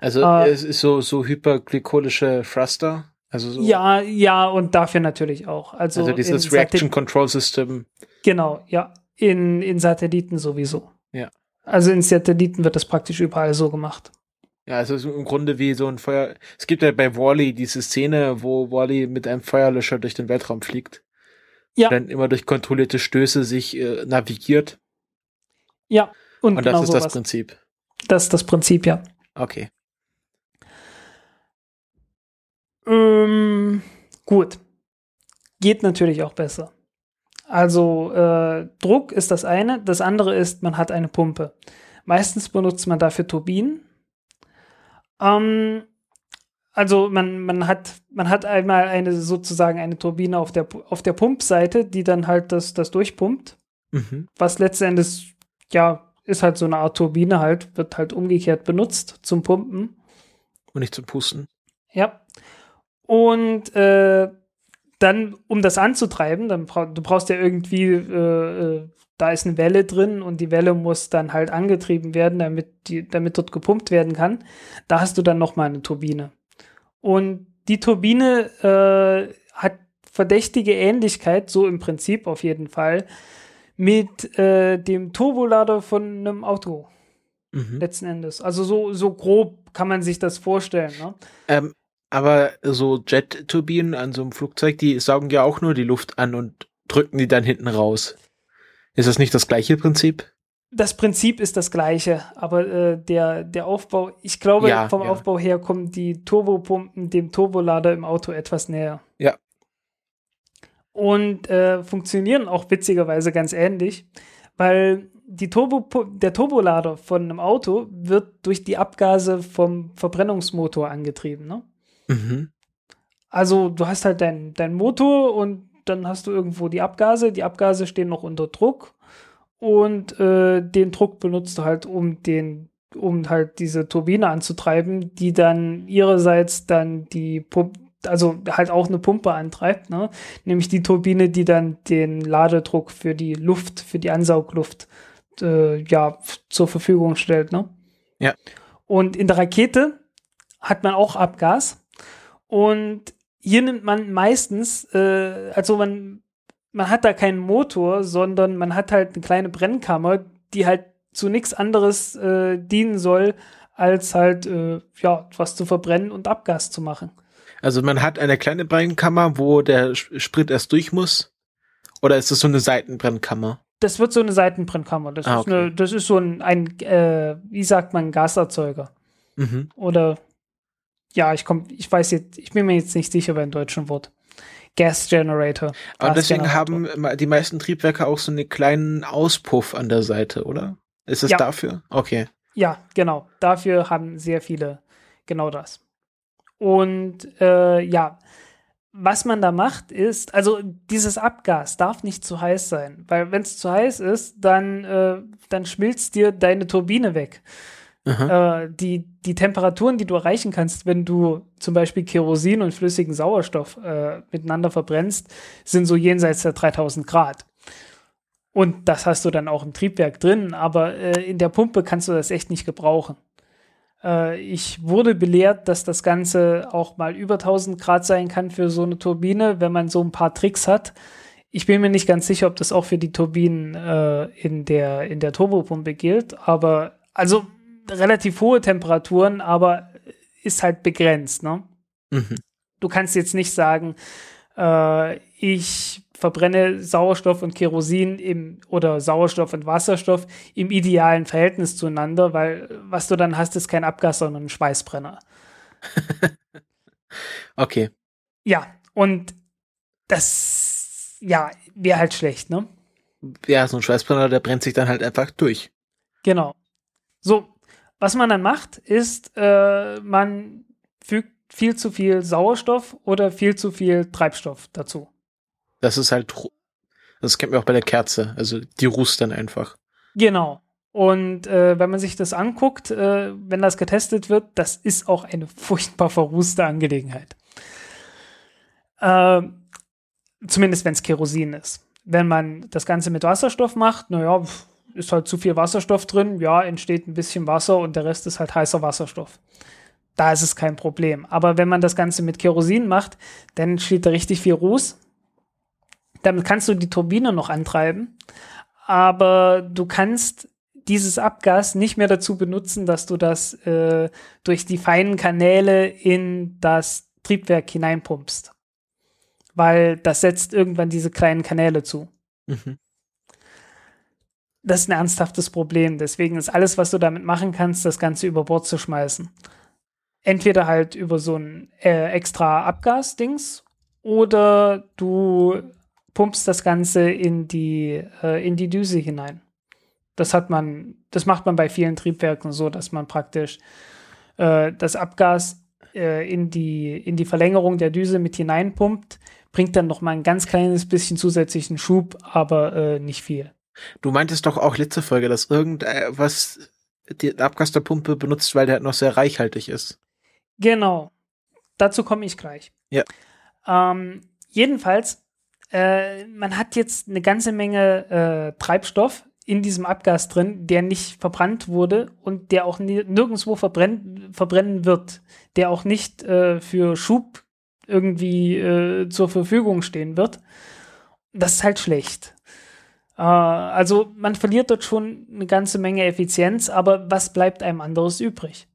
[SPEAKER 1] Also äh, es ist so, so hyperglykolische Thruster. Also so
[SPEAKER 2] ja, ja, und dafür natürlich auch. Also,
[SPEAKER 1] also dieses Reaction Control System.
[SPEAKER 2] Genau, ja. In, in Satelliten sowieso.
[SPEAKER 1] Ja.
[SPEAKER 2] Also in Satelliten wird das praktisch überall so gemacht.
[SPEAKER 1] Ja, also im Grunde wie so ein Feuer. Es gibt ja bei Wally -E diese Szene, wo Wally -E mit einem Feuerlöscher durch den Weltraum fliegt ja. dann immer durch kontrollierte Stöße sich äh, navigiert.
[SPEAKER 2] Ja,
[SPEAKER 1] und, und das genau ist sowas. das Prinzip.
[SPEAKER 2] Das ist das Prinzip, ja.
[SPEAKER 1] Okay.
[SPEAKER 2] Ähm, gut. Geht natürlich auch besser. Also äh, Druck ist das eine, das andere ist, man hat eine Pumpe. Meistens benutzt man dafür Turbinen. Ähm, also man, man hat, man hat einmal eine sozusagen eine Turbine auf der, auf der Pumpseite, die dann halt das, das durchpumpt. Mhm. Was letztendlich, ja, ist halt so eine Art Turbine halt, wird halt umgekehrt benutzt zum Pumpen.
[SPEAKER 1] Und nicht zum Pusten.
[SPEAKER 2] Ja. Und äh, dann, um das anzutreiben, dann bra du brauchst ja irgendwie äh, äh da ist eine Welle drin und die Welle muss dann halt angetrieben werden, damit, die, damit dort gepumpt werden kann. Da hast du dann nochmal eine Turbine. Und die Turbine äh, hat verdächtige Ähnlichkeit, so im Prinzip auf jeden Fall, mit äh, dem Turbolader von einem Auto. Mhm. Letzten Endes. Also so, so grob kann man sich das vorstellen. Ne?
[SPEAKER 1] Ähm, aber so Jet-Turbinen an so einem Flugzeug, die saugen ja auch nur die Luft an und drücken die dann hinten raus. Ist das nicht das gleiche Prinzip?
[SPEAKER 2] Das Prinzip ist das gleiche, aber äh, der, der Aufbau, ich glaube, ja, vom ja. Aufbau her kommen die Turbopumpen dem Turbolader im Auto etwas näher.
[SPEAKER 1] Ja.
[SPEAKER 2] Und äh, funktionieren auch witzigerweise ganz ähnlich, weil die Turbo, der Turbolader von einem Auto wird durch die Abgase vom Verbrennungsmotor angetrieben. Ne? Mhm. Also du hast halt deinen dein Motor und dann hast du irgendwo die Abgase. Die Abgase stehen noch unter Druck und äh, den Druck benutzt du halt, um den, um halt diese Turbine anzutreiben, die dann ihrerseits dann die Pumpe, also halt auch eine Pumpe antreibt, ne? nämlich die Turbine, die dann den Ladedruck für die Luft, für die Ansaugluft äh, ja zur Verfügung stellt. Ne?
[SPEAKER 1] Ja.
[SPEAKER 2] Und in der Rakete hat man auch Abgas und hier nimmt man meistens, äh, also man, man hat da keinen Motor, sondern man hat halt eine kleine Brennkammer, die halt zu nichts anderes äh, dienen soll, als halt äh, ja was zu verbrennen und Abgas zu machen.
[SPEAKER 1] Also man hat eine kleine Brennkammer, wo der Sprit erst durch muss, oder ist das so eine Seitenbrennkammer?
[SPEAKER 2] Das wird so eine Seitenbrennkammer. Das, ah, okay. ist, eine, das ist so ein, ein äh, wie sagt man, Gaserzeuger. Mhm. Oder ja, ich komm, ich weiß jetzt, ich bin mir jetzt nicht sicher beim deutschen Wort. Gas Generator. Gas
[SPEAKER 1] Aber deswegen haben die meisten Triebwerke auch so einen kleinen Auspuff an der Seite, oder? Ist es ja. dafür? Okay.
[SPEAKER 2] Ja, genau. Dafür haben sehr viele genau das. Und äh, ja, was man da macht, ist, also dieses Abgas darf nicht zu heiß sein, weil wenn es zu heiß ist, dann, äh, dann schmilzt dir deine Turbine weg. Äh, die, die Temperaturen, die du erreichen kannst, wenn du zum Beispiel Kerosin und flüssigen Sauerstoff äh, miteinander verbrennst, sind so jenseits der 3000 Grad. Und das hast du dann auch im Triebwerk drin, aber äh, in der Pumpe kannst du das echt nicht gebrauchen. Äh, ich wurde belehrt, dass das Ganze auch mal über 1000 Grad sein kann für so eine Turbine, wenn man so ein paar Tricks hat. Ich bin mir nicht ganz sicher, ob das auch für die Turbinen äh, in, der, in der Turbopumpe gilt, aber also relativ hohe Temperaturen, aber ist halt begrenzt. Ne? Mhm. Du kannst jetzt nicht sagen, äh, ich verbrenne Sauerstoff und Kerosin im oder Sauerstoff und Wasserstoff im idealen Verhältnis zueinander, weil was du dann hast, ist kein Abgas, sondern ein Schweißbrenner. *laughs*
[SPEAKER 1] okay.
[SPEAKER 2] Ja, und das ja, wäre halt schlecht, ne?
[SPEAKER 1] Ja, so ein Schweißbrenner, der brennt sich dann halt einfach durch.
[SPEAKER 2] Genau. So, was man dann macht, ist, äh, man fügt viel zu viel Sauerstoff oder viel zu viel Treibstoff dazu.
[SPEAKER 1] Das ist halt, das kennt man auch bei der Kerze, also die rußt dann einfach.
[SPEAKER 2] Genau. Und äh, wenn man sich das anguckt, äh, wenn das getestet wird, das ist auch eine *laughs* furchtbar verrußte Angelegenheit. Äh, zumindest wenn es Kerosin ist. Wenn man das Ganze mit Wasserstoff macht, naja, ist halt zu viel Wasserstoff drin, ja, entsteht ein bisschen Wasser und der Rest ist halt heißer Wasserstoff. Da ist es kein Problem. Aber wenn man das Ganze mit Kerosin macht, dann entsteht da richtig viel Ruß. Damit kannst du die Turbine noch antreiben, aber du kannst dieses Abgas nicht mehr dazu benutzen, dass du das äh, durch die feinen Kanäle in das Triebwerk hineinpumpst. Weil das setzt irgendwann diese kleinen Kanäle zu. Mhm das ist ein ernsthaftes Problem. Deswegen ist alles, was du damit machen kannst, das Ganze über Bord zu schmeißen. Entweder halt über so ein äh, extra Abgas-Dings oder du pumpst das Ganze in die, äh, in die Düse hinein. Das hat man, das macht man bei vielen Triebwerken so, dass man praktisch äh, das Abgas äh, in, die, in die Verlängerung der Düse mit hineinpumpt, bringt dann noch mal ein ganz kleines bisschen zusätzlichen Schub, aber äh, nicht viel.
[SPEAKER 1] Du meintest doch auch letzte Folge, dass irgendwas die Abgas der Pumpe benutzt, weil der halt noch sehr reichhaltig ist.
[SPEAKER 2] Genau. Dazu komme ich gleich.
[SPEAKER 1] Ja.
[SPEAKER 2] Ähm, jedenfalls, äh, man hat jetzt eine ganze Menge äh, Treibstoff in diesem Abgas drin, der nicht verbrannt wurde und der auch nirgendwo verbrennen, verbrennen wird, der auch nicht äh, für Schub irgendwie äh, zur Verfügung stehen wird. Das ist halt schlecht. Äh, also man verliert dort schon eine ganze Menge Effizienz, aber was bleibt einem anderes übrig?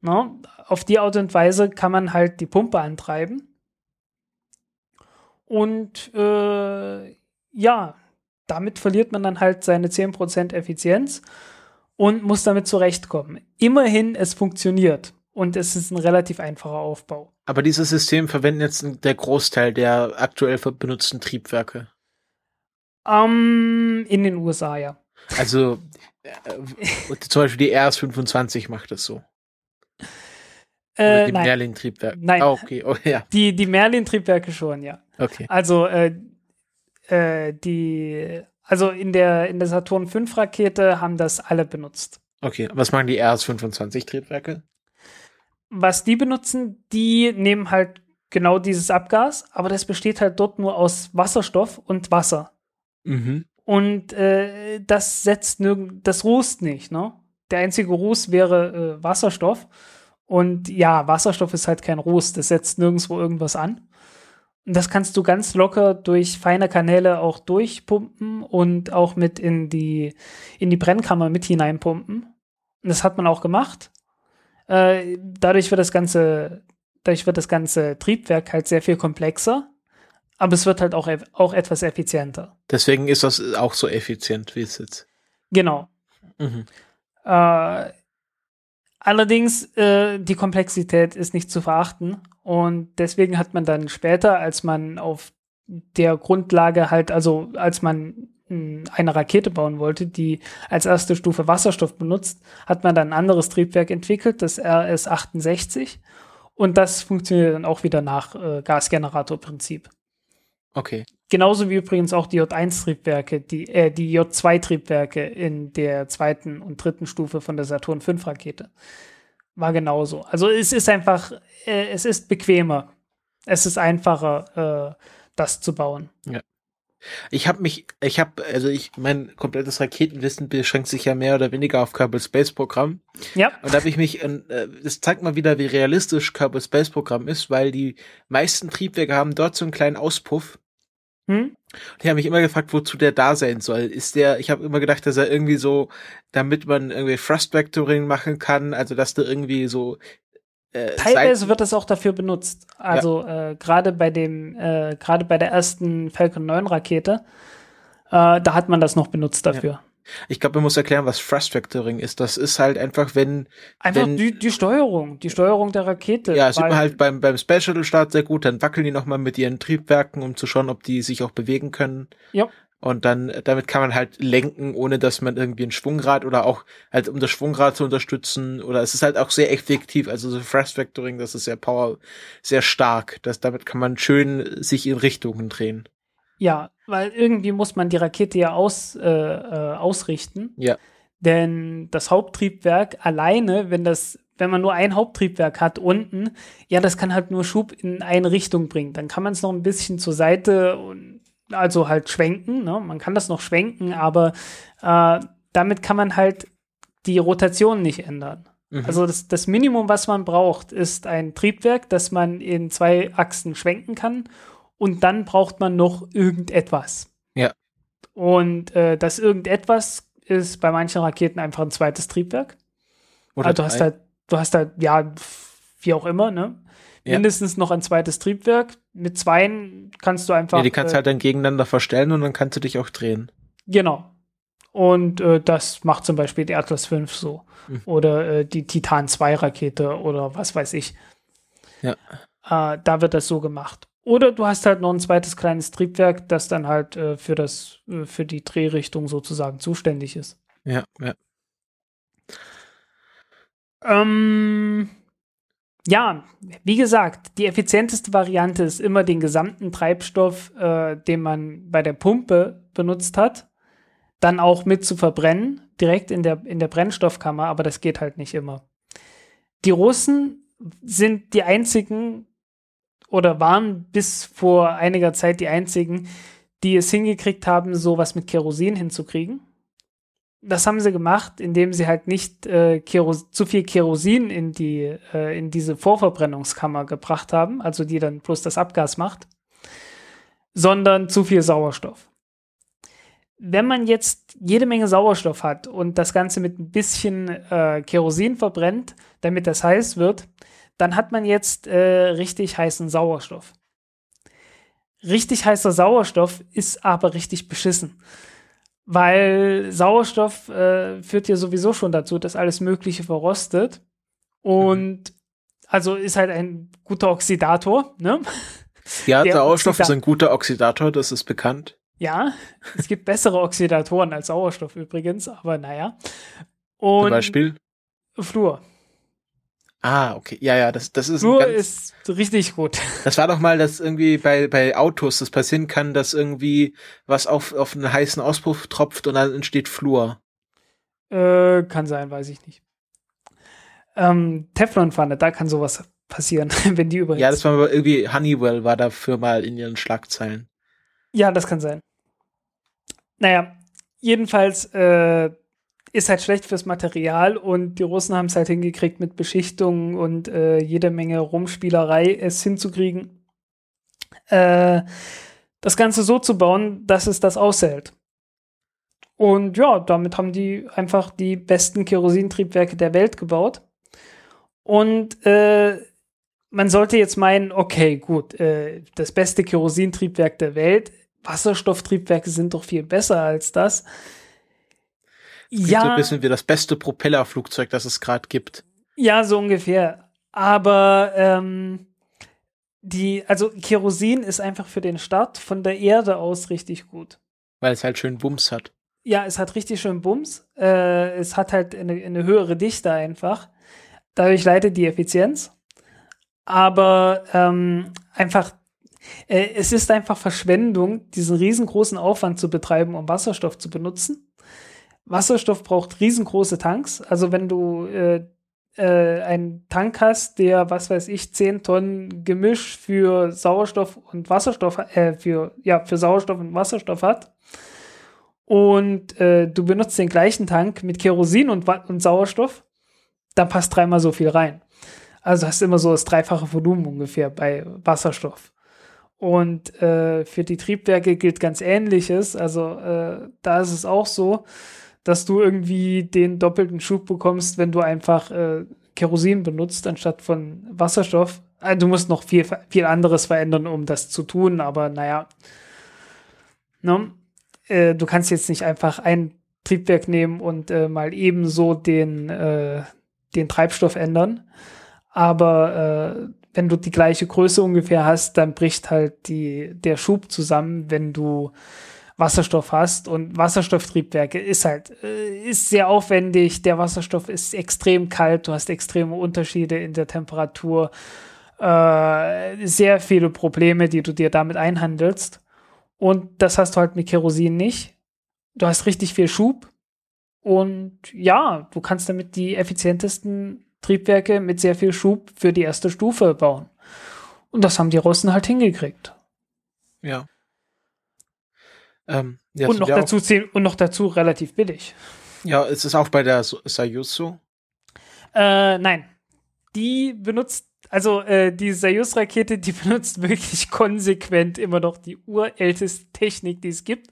[SPEAKER 2] No? Auf die Art und Weise kann man halt die Pumpe antreiben. Und äh, ja, damit verliert man dann halt seine 10% Effizienz und muss damit zurechtkommen. Immerhin, es funktioniert und es ist ein relativ einfacher Aufbau.
[SPEAKER 1] Aber dieses System verwenden jetzt der Großteil der aktuell benutzten Triebwerke.
[SPEAKER 2] Um, ähm, in den USA, ja.
[SPEAKER 1] Also äh, zum Beispiel die RS25 macht das so.
[SPEAKER 2] Äh,
[SPEAKER 1] die Merlin-Triebwerke.
[SPEAKER 2] Nein.
[SPEAKER 1] Oh, okay. Oh, ja.
[SPEAKER 2] Die, die Merlin-Triebwerke schon, ja.
[SPEAKER 1] Okay.
[SPEAKER 2] Also äh, äh, die, also in der, in der Saturn V Rakete haben das alle benutzt.
[SPEAKER 1] Okay, was machen die RS-25-Triebwerke?
[SPEAKER 2] Was die benutzen, die nehmen halt genau dieses Abgas, aber das besteht halt dort nur aus Wasserstoff und Wasser.
[SPEAKER 1] Mhm.
[SPEAKER 2] Und äh, das setzt nirgend, das rußt nicht, ne? Der einzige Ruß wäre äh, Wasserstoff. Und ja, Wasserstoff ist halt kein Ruß, das setzt nirgendwo irgendwas an. Und das kannst du ganz locker durch feine Kanäle auch durchpumpen und auch mit in die, in die Brennkammer mit hineinpumpen. Und das hat man auch gemacht. Äh, dadurch wird das ganze, dadurch wird das ganze Triebwerk halt sehr viel komplexer. Aber es wird halt auch, auch etwas effizienter.
[SPEAKER 1] Deswegen ist das auch so effizient, wie es jetzt.
[SPEAKER 2] Genau.
[SPEAKER 1] Mhm.
[SPEAKER 2] Äh, allerdings, äh, die Komplexität ist nicht zu verachten. Und deswegen hat man dann später, als man auf der Grundlage halt, also als man hm, eine Rakete bauen wollte, die als erste Stufe Wasserstoff benutzt, hat man dann ein anderes Triebwerk entwickelt, das RS-68. Und das funktioniert dann auch wieder nach äh, Gasgeneratorprinzip.
[SPEAKER 1] Okay.
[SPEAKER 2] Genauso wie übrigens auch die J1-Triebwerke, die, äh, die J2-Triebwerke in der zweiten und dritten Stufe von der Saturn V-Rakete war genauso. Also es ist einfach, äh, es ist bequemer. Es ist einfacher, äh, das zu bauen.
[SPEAKER 1] Ja. Ich habe mich, ich habe, also ich, mein komplettes Raketenwissen beschränkt sich ja mehr oder weniger auf Kerbal Space Programm.
[SPEAKER 2] Ja.
[SPEAKER 1] Und da habe ich mich, äh, das zeigt mal wieder, wie realistisch Kerbal Space Programm ist, weil die meisten Triebwerke haben dort so einen kleinen Auspuff.
[SPEAKER 2] Hm?
[SPEAKER 1] Und ich habe mich immer gefragt, wozu der da sein soll. Ist der, ich habe immer gedacht, dass er irgendwie so, damit man irgendwie Thrust Vectoring machen kann, also dass du irgendwie so
[SPEAKER 2] äh, Teilweise wird es auch dafür benutzt. Also ja. äh, gerade bei dem, äh, gerade bei der ersten Falcon 9 Rakete, äh, da hat man das noch benutzt dafür. Ja.
[SPEAKER 1] Ich glaube, man muss erklären, was Thrust Vectoring ist. Das ist halt einfach, wenn
[SPEAKER 2] einfach
[SPEAKER 1] wenn,
[SPEAKER 2] die, die Steuerung, die Steuerung der Rakete.
[SPEAKER 1] Ja, sieht man halt beim beim Space Shuttle Start sehr gut. Dann wackeln die noch mal mit ihren Triebwerken, um zu schauen, ob die sich auch bewegen können.
[SPEAKER 2] Ja.
[SPEAKER 1] Und dann, damit kann man halt lenken, ohne dass man irgendwie ein Schwungrad oder auch halt um das Schwungrad zu unterstützen. Oder es ist halt auch sehr effektiv. Also so Thrust Vectoring, das ist sehr power, sehr stark. Das, damit kann man schön sich in Richtungen drehen.
[SPEAKER 2] Ja, weil irgendwie muss man die Rakete ja aus, äh, äh, ausrichten.
[SPEAKER 1] Ja.
[SPEAKER 2] Denn das Haupttriebwerk alleine, wenn das, wenn man nur ein Haupttriebwerk hat unten, ja, das kann halt nur Schub in eine Richtung bringen. Dann kann man es noch ein bisschen zur Seite und also halt schwenken. Ne? Man kann das noch schwenken, aber äh, damit kann man halt die Rotation nicht ändern. Mhm. Also das, das Minimum, was man braucht, ist ein Triebwerk, das man in zwei Achsen schwenken kann. Und dann braucht man noch irgendetwas.
[SPEAKER 1] Ja.
[SPEAKER 2] Und äh, das irgendetwas ist bei manchen Raketen einfach ein zweites Triebwerk. Oder also du hast halt, du hast halt, ja, wie auch immer, ne? ja. mindestens noch ein zweites Triebwerk. Mit zweien kannst du einfach. Ja,
[SPEAKER 1] die kannst du äh, halt dann gegeneinander verstellen und dann kannst du dich auch drehen.
[SPEAKER 2] Genau. Und äh, das macht zum Beispiel die Atlas 5 so. Mhm. Oder äh, die Titan 2 Rakete oder was weiß ich.
[SPEAKER 1] Ja.
[SPEAKER 2] Äh, da wird das so gemacht. Oder du hast halt noch ein zweites kleines Triebwerk, das dann halt äh, für das, äh, für die Drehrichtung sozusagen zuständig ist.
[SPEAKER 1] Ja, ja.
[SPEAKER 2] Ähm, ja, wie gesagt, die effizienteste Variante ist immer den gesamten Treibstoff, äh, den man bei der Pumpe benutzt hat, dann auch mit zu verbrennen, direkt in der, in der Brennstoffkammer, aber das geht halt nicht immer. Die Russen sind die einzigen oder waren bis vor einiger Zeit die einzigen, die es hingekriegt haben, sowas mit Kerosin hinzukriegen. Das haben sie gemacht, indem sie halt nicht äh, zu viel Kerosin in die äh, in diese Vorverbrennungskammer gebracht haben, also die dann bloß das Abgas macht, sondern zu viel Sauerstoff. Wenn man jetzt jede Menge Sauerstoff hat und das Ganze mit ein bisschen äh, Kerosin verbrennt, damit das heiß wird, dann hat man jetzt äh, richtig heißen Sauerstoff. Richtig heißer Sauerstoff ist aber richtig beschissen. Weil Sauerstoff äh, führt ja sowieso schon dazu, dass alles Mögliche verrostet. Und also ist halt ein guter Oxidator, ne?
[SPEAKER 1] Ja, Der Sauerstoff Oxida ist ein guter Oxidator, das ist bekannt.
[SPEAKER 2] Ja, es gibt bessere Oxidatoren als Sauerstoff übrigens, aber naja. Und
[SPEAKER 1] Zum Beispiel?
[SPEAKER 2] Fluor.
[SPEAKER 1] Ah, okay. Ja, ja, das, das ist.
[SPEAKER 2] Nur ist richtig gut.
[SPEAKER 1] Das war doch mal, dass irgendwie bei, bei Autos das passieren kann, dass irgendwie was auf, auf einen heißen Auspuff tropft und dann entsteht Flur.
[SPEAKER 2] Äh, kann sein, weiß ich nicht. Ähm, Teflonpfanne, da kann sowas passieren, *laughs* wenn die übrigens.
[SPEAKER 1] Ja, das war irgendwie Honeywell war dafür mal in ihren Schlagzeilen.
[SPEAKER 2] Ja, das kann sein. Naja, jedenfalls, äh, ist halt schlecht fürs Material und die Russen haben es halt hingekriegt mit Beschichtungen und äh, jede Menge Rumspielerei es hinzukriegen, äh, das Ganze so zu bauen, dass es das aushält. Und ja, damit haben die einfach die besten Kerosintriebwerke der Welt gebaut. Und äh, man sollte jetzt meinen, okay, gut, äh, das beste Kerosintriebwerk der Welt, Wasserstofftriebwerke sind doch viel besser als das.
[SPEAKER 1] Ja. So ein bisschen wie das beste Propellerflugzeug, das es gerade gibt.
[SPEAKER 2] Ja, so ungefähr. Aber ähm, die, also Kerosin ist einfach für den Start von der Erde aus richtig gut.
[SPEAKER 1] Weil es halt schön Bums hat.
[SPEAKER 2] Ja, es hat richtig schön Bums. Äh, es hat halt eine, eine höhere Dichte einfach. Dadurch leidet die Effizienz. Aber ähm, einfach, äh, es ist einfach Verschwendung, diesen riesengroßen Aufwand zu betreiben, um Wasserstoff zu benutzen. Wasserstoff braucht riesengroße Tanks. Also wenn du äh, äh, einen Tank hast, der, was weiß ich, 10 Tonnen Gemisch für Sauerstoff und Wasserstoff, äh, für, ja, für Sauerstoff und Wasserstoff hat, und äh, du benutzt den gleichen Tank mit Kerosin und, und Sauerstoff, dann passt dreimal so viel rein. Also hast immer so das dreifache Volumen ungefähr bei Wasserstoff. Und äh, für die Triebwerke gilt ganz Ähnliches. Also äh, da ist es auch so, dass du irgendwie den doppelten Schub bekommst, wenn du einfach äh, Kerosin benutzt anstatt von Wasserstoff. Also du musst noch viel, viel anderes verändern, um das zu tun, aber naja. Ne? Äh, du kannst jetzt nicht einfach ein Triebwerk nehmen und äh, mal ebenso den, äh, den Treibstoff ändern. Aber äh, wenn du die gleiche Größe ungefähr hast, dann bricht halt die, der Schub zusammen, wenn du Wasserstoff hast und Wasserstofftriebwerke ist halt, äh, ist sehr aufwendig. Der Wasserstoff ist extrem kalt. Du hast extreme Unterschiede in der Temperatur. Äh, sehr viele Probleme, die du dir damit einhandelst. Und das hast du halt mit Kerosin nicht. Du hast richtig viel Schub. Und ja, du kannst damit die effizientesten Triebwerke mit sehr viel Schub für die erste Stufe bauen. Und das haben die Russen halt hingekriegt.
[SPEAKER 1] Ja.
[SPEAKER 2] Ähm, ja, und, noch dazu, und noch dazu relativ billig.
[SPEAKER 1] Ja, ist es auch bei der Soyuz so?
[SPEAKER 2] Äh, nein. Die benutzt, also äh, die Soyuz-Rakete, die *laughs* benutzt wirklich konsequent immer noch die urälteste Technik, die es gibt.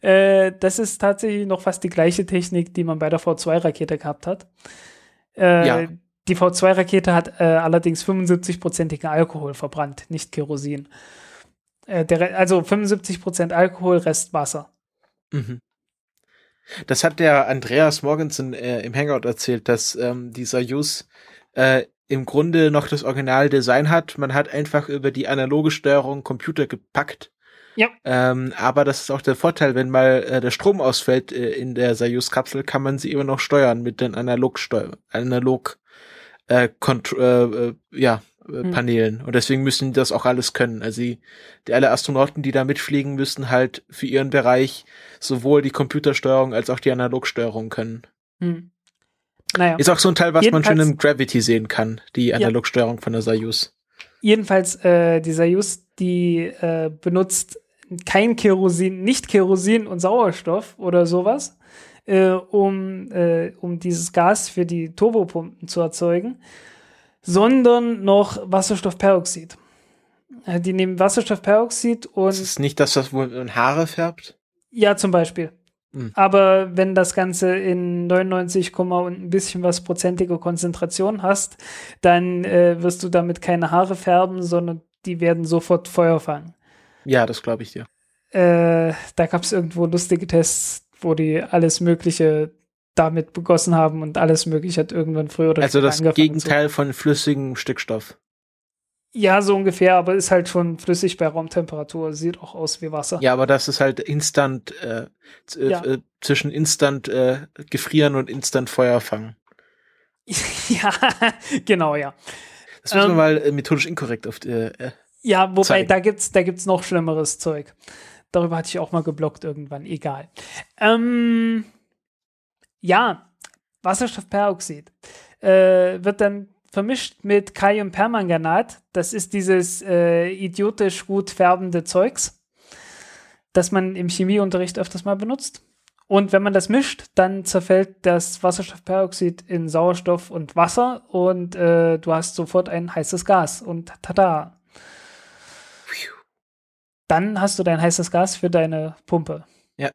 [SPEAKER 2] Äh, das ist tatsächlich noch fast die gleiche Technik, die man bei der V2-Rakete gehabt hat. Äh, ja. Die V2-Rakete hat äh, allerdings 75-prozentigen Alkohol verbrannt, nicht Kerosin. Äh, der, also 75% Alkohol, Rest Wasser. Mhm.
[SPEAKER 1] Das hat der Andreas Morgensen äh, im Hangout erzählt, dass ähm, dieser Jus äh, im Grunde noch das Originaldesign hat. Man hat einfach über die analoge Steuerung Computer gepackt. Ja. Ähm, aber das ist auch der Vorteil, wenn mal äh, der Strom ausfällt äh, in der Soyuz-Kapsel, kann man sie immer noch steuern mit den analog analog äh, äh, äh, ja. Panelen. Und deswegen müssen die das auch alles können. Also die, die alle Astronauten, die da mitfliegen, müssen halt für ihren Bereich sowohl die Computersteuerung als auch die Analogsteuerung können. Hm. Naja. Ist auch so ein Teil, was Jedenfalls, man schon im Gravity sehen kann, die Analogsteuerung ja. von der Soyuz.
[SPEAKER 2] jedenfalls, äh, dieser Just, die äh, benutzt kein Kerosin, nicht Kerosin und Sauerstoff oder sowas, äh, um, äh, um dieses Gas für die Turbopumpen zu erzeugen, sondern noch Wasserstoffperoxid. Äh, die nehmen Wasserstoffperoxid und.
[SPEAKER 1] Das ist nicht, dass das wohl in Haare färbt?
[SPEAKER 2] Ja, zum Beispiel. Hm. Aber wenn das Ganze in 99, und ein bisschen was prozentige Konzentration hast, dann äh, wirst du damit keine Haare färben, sondern die werden sofort Feuer fangen.
[SPEAKER 1] Ja, das glaube ich dir.
[SPEAKER 2] Äh, da gab es irgendwo lustige Tests, wo die alles Mögliche damit begossen haben und alles Mögliche hat irgendwann früher oder
[SPEAKER 1] später Also das Gegenteil zu. von flüssigem Stickstoff.
[SPEAKER 2] Ja, so ungefähr, aber ist halt schon flüssig bei Raumtemperatur, sieht auch aus wie Wasser.
[SPEAKER 1] Ja, aber das ist halt instant äh, äh, ja. äh, zwischen instant äh, gefrieren und instant Feuer fangen. *laughs*
[SPEAKER 2] ja, genau, ja.
[SPEAKER 1] Das muss ähm, man mal äh, methodisch inkorrekt auf äh,
[SPEAKER 2] äh Ja, wobei zeigen. da gibt's da gibt's noch schlimmeres Zeug. Darüber hatte ich auch mal geblockt irgendwann, egal. Ähm, ja, Wasserstoffperoxid äh, wird dann vermischt mit Kaliumpermanganat. Das ist dieses äh, idiotisch gut färbende Zeugs, das man im Chemieunterricht öfters mal benutzt. Und wenn man das mischt, dann zerfällt das Wasserstoffperoxid in Sauerstoff und Wasser und äh, du hast sofort ein heißes Gas und tada. Dann hast du dein heißes Gas für deine Pumpe.
[SPEAKER 1] Ja.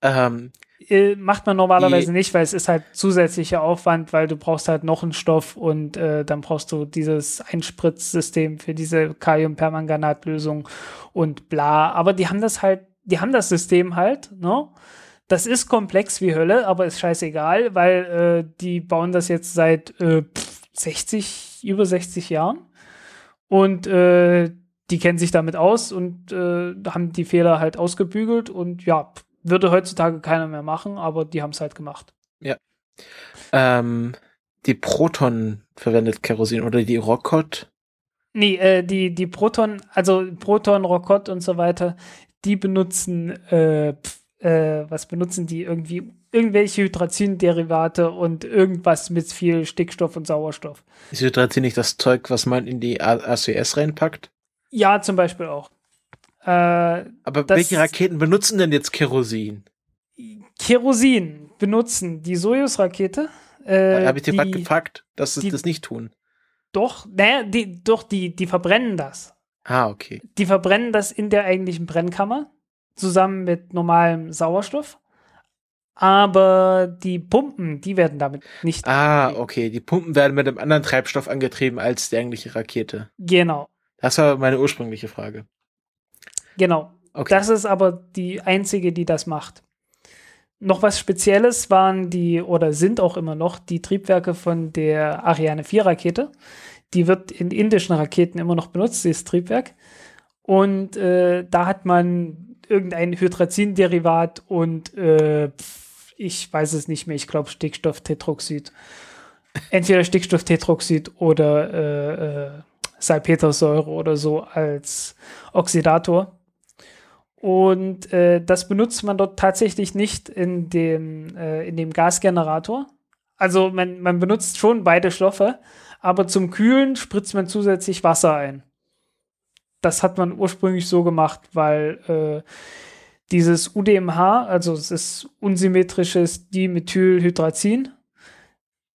[SPEAKER 1] Ähm,
[SPEAKER 2] äh, macht man normalerweise die, nicht, weil es ist halt zusätzlicher Aufwand, weil du brauchst halt noch einen Stoff und äh, dann brauchst du dieses Einspritzsystem für diese Kaliumpermanganatlösung und bla. Aber die haben das halt, die haben das System halt, ne? Das ist komplex wie Hölle, aber ist scheißegal, weil äh, die bauen das jetzt seit äh, 60, über 60 Jahren. Und äh, die kennen sich damit aus und äh, haben die Fehler halt ausgebügelt und ja, würde heutzutage keiner mehr machen, aber die haben es halt gemacht.
[SPEAKER 1] Ja. Ähm, die Proton verwendet Kerosin oder die Rokot?
[SPEAKER 2] Nee, äh, die, die Proton, also Proton, Rokot und so weiter, die benutzen, äh, pf, äh, was benutzen die irgendwie? Irgendwelche Hydrazin-Derivate und irgendwas mit viel Stickstoff und Sauerstoff.
[SPEAKER 1] Ist Hydrazin nicht das Zeug, was man in die ACS reinpackt?
[SPEAKER 2] Ja, zum Beispiel auch.
[SPEAKER 1] Äh, Aber welche Raketen benutzen denn jetzt Kerosin?
[SPEAKER 2] Kerosin benutzen die Soyuz-Rakete.
[SPEAKER 1] Äh, Habe ich dir gerade gefragt, dass sie das nicht tun?
[SPEAKER 2] Doch, naja, die, doch, die, die verbrennen das.
[SPEAKER 1] Ah, okay.
[SPEAKER 2] Die verbrennen das in der eigentlichen Brennkammer zusammen mit normalem Sauerstoff. Aber die Pumpen, die werden damit nicht.
[SPEAKER 1] Ah, angetrieben. okay. Die Pumpen werden mit einem anderen Treibstoff angetrieben als die eigentliche Rakete.
[SPEAKER 2] Genau.
[SPEAKER 1] Das war meine ursprüngliche Frage.
[SPEAKER 2] Genau. Okay. Das ist aber die einzige, die das macht. Noch was Spezielles waren die oder sind auch immer noch die Triebwerke von der Ariane 4 Rakete. Die wird in indischen Raketen immer noch benutzt, dieses Triebwerk. Und äh, da hat man irgendein Hydrazin-Derivat und äh, ich weiß es nicht mehr, ich glaube Stickstofftetroxid. Entweder Stickstofftetroxid oder äh, äh, Salpetersäure oder so als Oxidator. Und äh, das benutzt man dort tatsächlich nicht in dem, äh, in dem Gasgenerator. Also man, man benutzt schon beide Stoffe, aber zum Kühlen spritzt man zusätzlich Wasser ein. Das hat man ursprünglich so gemacht, weil äh, dieses UDMH, also es ist unsymmetrisches Dimethylhydrazin,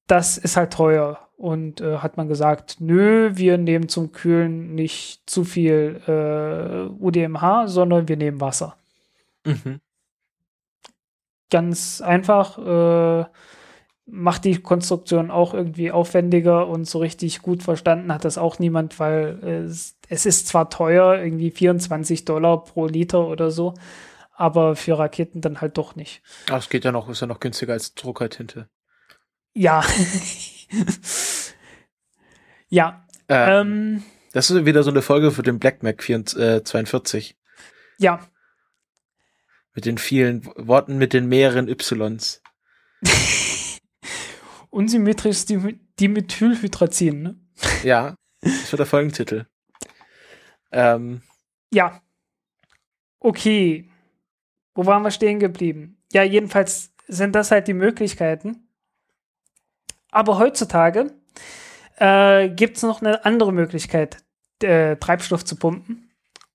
[SPEAKER 2] das ist halt teuer. Und äh, hat man gesagt, nö, wir nehmen zum Kühlen nicht zu viel äh, UDMH, sondern wir nehmen Wasser. Mhm. Ganz einfach, äh, macht die Konstruktion auch irgendwie aufwendiger und so richtig gut verstanden hat das auch niemand, weil es, es ist zwar teuer, irgendwie 24 Dollar pro Liter oder so, aber für Raketen dann halt doch nicht.
[SPEAKER 1] Ach, es geht ja noch, ist ja noch günstiger als Druckertinte.
[SPEAKER 2] Ja. *laughs* ja. Äh, ähm,
[SPEAKER 1] das ist wieder so eine Folge für den Black Mac 42.
[SPEAKER 2] Ja.
[SPEAKER 1] Mit den vielen Worten mit den mehreren Ys. *laughs*
[SPEAKER 2] Unsymmetrisches Dimethylhydrazin, ne?
[SPEAKER 1] Ja, das wird der Folgentitel.
[SPEAKER 2] Ähm. Ja. Okay. Wo waren wir stehen geblieben? Ja, jedenfalls sind das halt die Möglichkeiten. Aber heutzutage äh, gibt es noch eine andere Möglichkeit. äh, Treibstoff zu pumpen.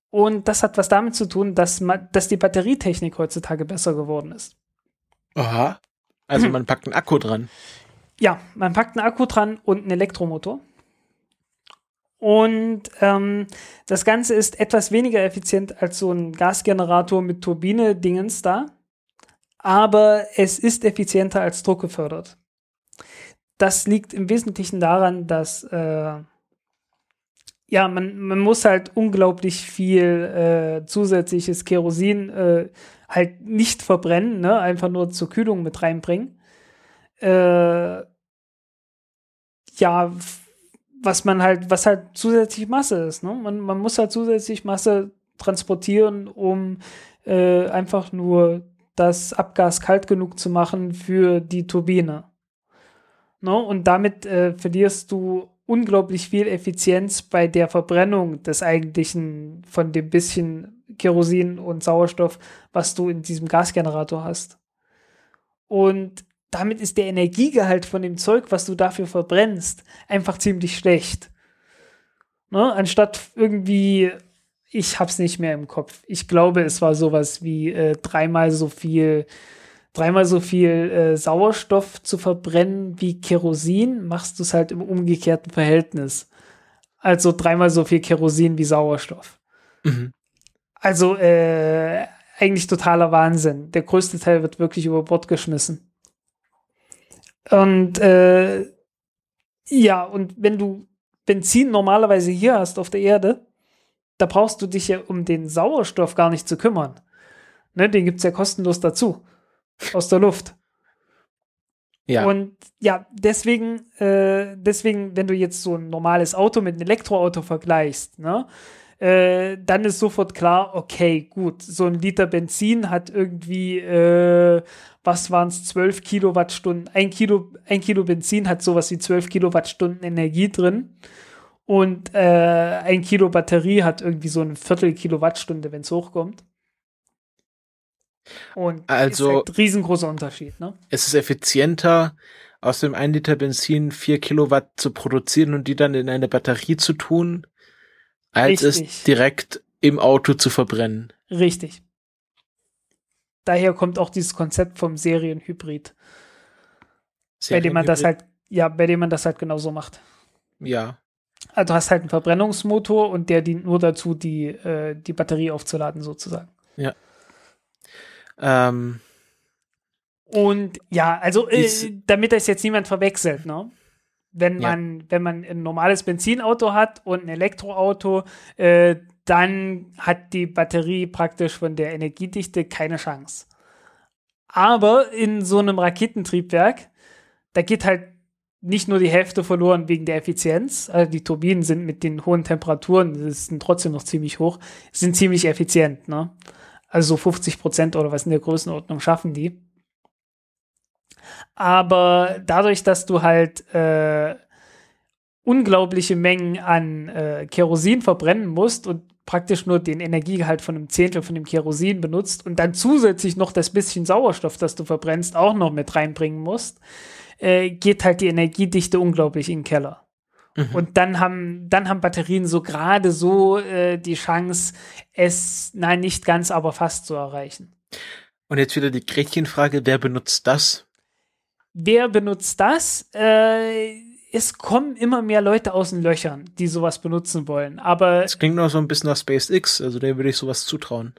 [SPEAKER 2] Und das hat was damit zu tun, dass, man, dass die Batterietechnik heutzutage besser geworden ist.
[SPEAKER 1] Aha. Also man packt einen Akku dran.
[SPEAKER 2] Ja, man packt einen Akku dran und einen Elektromotor. Und ähm, das Ganze ist etwas weniger effizient als so ein Gasgenerator mit Turbine-Dingens da. Aber es ist effizienter als druckgefördert. Das liegt im Wesentlichen daran, dass äh, ja, man, man muss halt unglaublich viel äh, zusätzliches Kerosin äh, halt nicht verbrennen, ne? einfach nur zur Kühlung mit reinbringen. Äh, ja, was man halt, was halt zusätzlich Masse ist. Ne? Man, man muss halt zusätzlich Masse transportieren, um äh, einfach nur das Abgas kalt genug zu machen für die Turbine. Ne? Und damit äh, verlierst du unglaublich viel Effizienz bei der Verbrennung des eigentlichen, von dem bisschen Kerosin und Sauerstoff, was du in diesem Gasgenerator hast. Und damit ist der Energiegehalt von dem Zeug, was du dafür verbrennst, einfach ziemlich schlecht. Ne? Anstatt irgendwie, ich hab's nicht mehr im Kopf. Ich glaube, es war sowas wie äh, dreimal so viel, dreimal so viel äh, Sauerstoff zu verbrennen wie Kerosin, machst du es halt im umgekehrten Verhältnis. Also dreimal so viel Kerosin wie Sauerstoff. Mhm. Also äh, eigentlich totaler Wahnsinn. Der größte Teil wird wirklich über Bord geschmissen. Und äh, ja, und wenn du Benzin normalerweise hier hast auf der Erde, da brauchst du dich ja um den Sauerstoff gar nicht zu kümmern. Ne, den gibt es ja kostenlos dazu. Aus der Luft. Ja. Und ja, deswegen, äh, deswegen, wenn du jetzt so ein normales Auto mit einem Elektroauto vergleichst, ne, äh, dann ist sofort klar, okay, gut, so ein Liter Benzin hat irgendwie, äh, was waren es, 12 Kilowattstunden. Ein Kilo, ein Kilo Benzin hat sowas wie 12 Kilowattstunden Energie drin. Und äh, ein Kilo Batterie hat irgendwie so ein Viertel Kilowattstunde, wenn es hochkommt. Und
[SPEAKER 1] also, ist
[SPEAKER 2] halt riesengroßer Unterschied, ne?
[SPEAKER 1] Es ist effizienter, aus dem 1 Liter Benzin 4 Kilowatt zu produzieren und die dann in eine Batterie zu tun, als Richtig. es direkt im Auto zu verbrennen.
[SPEAKER 2] Richtig. Daher kommt auch dieses Konzept vom Serienhybrid. Serien bei dem man das halt, ja, bei dem man das halt genauso macht.
[SPEAKER 1] Ja.
[SPEAKER 2] Also du hast halt einen Verbrennungsmotor und der dient nur dazu, die, äh, die Batterie aufzuladen, sozusagen.
[SPEAKER 1] Ja. Ähm.
[SPEAKER 2] Und ja, also äh, damit das jetzt niemand verwechselt, ne? Wenn ja. man, wenn man ein normales Benzinauto hat und ein Elektroauto, äh, dann hat die Batterie praktisch von der Energiedichte keine Chance. Aber in so einem Raketentriebwerk, da geht halt nicht nur die Hälfte verloren wegen der Effizienz. Also die Turbinen sind mit den hohen Temperaturen, das sind trotzdem noch ziemlich hoch, sind ziemlich effizient. Ne? Also so 50 Prozent oder was in der Größenordnung schaffen die. Aber dadurch, dass du halt äh, unglaubliche Mengen an äh, Kerosin verbrennen musst und praktisch nur den Energiegehalt von einem Zehntel von dem Kerosin benutzt und dann zusätzlich noch das bisschen Sauerstoff, das du verbrennst, auch noch mit reinbringen musst, äh, geht halt die Energiedichte unglaublich in den Keller. Mhm. Und dann haben, dann haben Batterien so gerade so äh, die Chance, es, nein, nicht ganz, aber fast zu erreichen.
[SPEAKER 1] Und jetzt wieder die Gretchenfrage, wer benutzt das?
[SPEAKER 2] Wer benutzt das? Äh, es kommen immer mehr Leute aus den Löchern, die sowas benutzen wollen. Aber
[SPEAKER 1] es klingt noch so ein bisschen nach SpaceX, also der würde ich sowas zutrauen.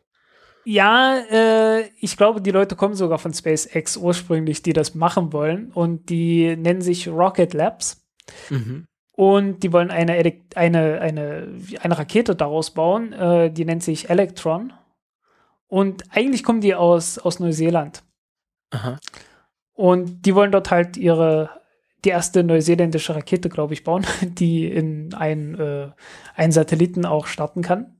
[SPEAKER 2] Ja, äh, ich glaube, die Leute kommen sogar von SpaceX ursprünglich, die das machen wollen. Und die nennen sich Rocket Labs. Mhm. Und die wollen eine, eine, eine, eine Rakete daraus bauen, äh, die nennt sich Electron. Und eigentlich kommen die aus, aus Neuseeland. Aha. Und die wollen dort halt ihre, die erste neuseeländische Rakete, glaube ich, bauen, *laughs* die in einen, äh, einen Satelliten auch starten kann.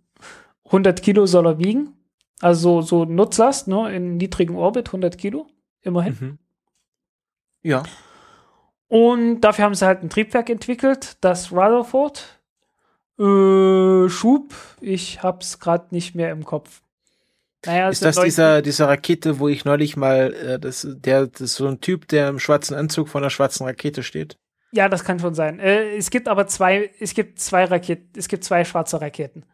[SPEAKER 2] 100 Kilo soll er wiegen. Also so Nutzlast, ne, in niedrigem Orbit, 100 Kilo, immerhin. Mhm.
[SPEAKER 1] Ja.
[SPEAKER 2] Und dafür haben sie halt ein Triebwerk entwickelt, das Rutherford. Äh, Schub, ich hab's gerade nicht mehr im Kopf.
[SPEAKER 1] Naja, ist das dieser, dieser Rakete, wo ich neulich mal, äh, das, der, das ist so ein Typ, der im schwarzen Anzug vor einer schwarzen Rakete steht?
[SPEAKER 2] Ja, das kann schon sein. Äh, es gibt aber zwei, es gibt zwei Raketen, es gibt zwei schwarze Raketen.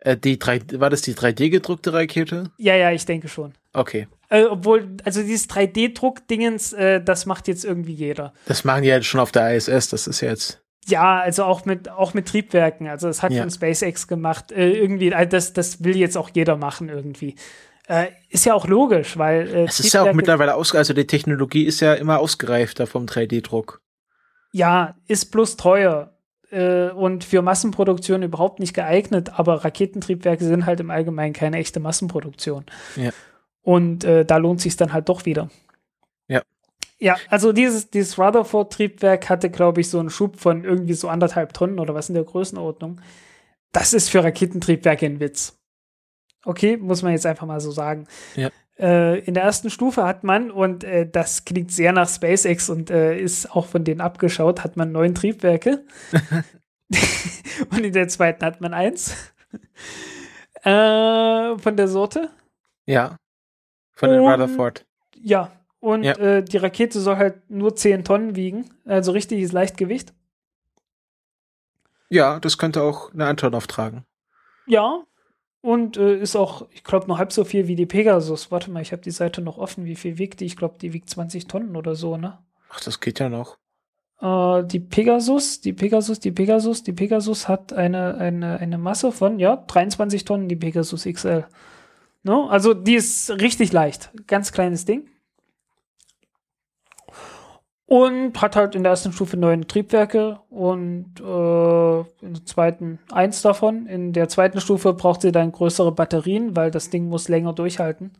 [SPEAKER 1] Äh, die drei, war das die 3D gedruckte Rakete?
[SPEAKER 2] Ja, ja, ich denke schon.
[SPEAKER 1] Okay.
[SPEAKER 2] Äh, obwohl, also dieses 3D-Druck-Dingens, äh, das macht jetzt irgendwie jeder.
[SPEAKER 1] Das machen die jetzt schon auf der ISS, das ist jetzt.
[SPEAKER 2] Ja, also auch mit, auch mit Triebwerken. Also das hat ja. schon SpaceX gemacht. Äh, irgendwie, also das, das will jetzt auch jeder machen irgendwie. Äh, ist ja auch logisch, weil.
[SPEAKER 1] Äh, es ist ja auch mittlerweile ausgereift, also die Technologie ist ja immer ausgereifter vom 3D-Druck.
[SPEAKER 2] Ja, ist bloß teuer und für Massenproduktion überhaupt nicht geeignet, aber Raketentriebwerke sind halt im Allgemeinen keine echte Massenproduktion.
[SPEAKER 1] Ja.
[SPEAKER 2] Und äh, da lohnt sich dann halt doch wieder.
[SPEAKER 1] Ja.
[SPEAKER 2] Ja, also dieses, dieses Rutherford-Triebwerk hatte, glaube ich, so einen Schub von irgendwie so anderthalb Tonnen oder was in der Größenordnung. Das ist für Raketentriebwerke ein Witz. Okay, muss man jetzt einfach mal so sagen.
[SPEAKER 1] Ja.
[SPEAKER 2] Äh, in der ersten Stufe hat man, und äh, das klingt sehr nach SpaceX und äh, ist auch von denen abgeschaut, hat man neun Triebwerke. *laughs* und in der zweiten hat man eins. Äh, von der Sorte.
[SPEAKER 1] Ja. Von den Rutherford.
[SPEAKER 2] Ja. Und ja. Äh, die Rakete soll halt nur 10 Tonnen wiegen. Also richtiges Leichtgewicht.
[SPEAKER 1] Ja, das könnte auch eine Antonov tragen.
[SPEAKER 2] Ja, und äh, ist auch, ich glaube, nur halb so viel wie die Pegasus. Warte mal, ich habe die Seite noch offen. Wie viel wiegt die? Ich glaube, die wiegt 20 Tonnen oder so, ne?
[SPEAKER 1] Ach, das geht ja noch.
[SPEAKER 2] Äh, die Pegasus, die Pegasus, die Pegasus, die Pegasus hat eine, eine, eine Masse von, ja, 23 Tonnen, die Pegasus XL. No? Ne? Also die ist richtig leicht. Ganz kleines Ding. Und hat halt in der ersten Stufe neun Triebwerke und äh, in der zweiten eins davon. In der zweiten Stufe braucht sie dann größere Batterien, weil das Ding muss länger durchhalten.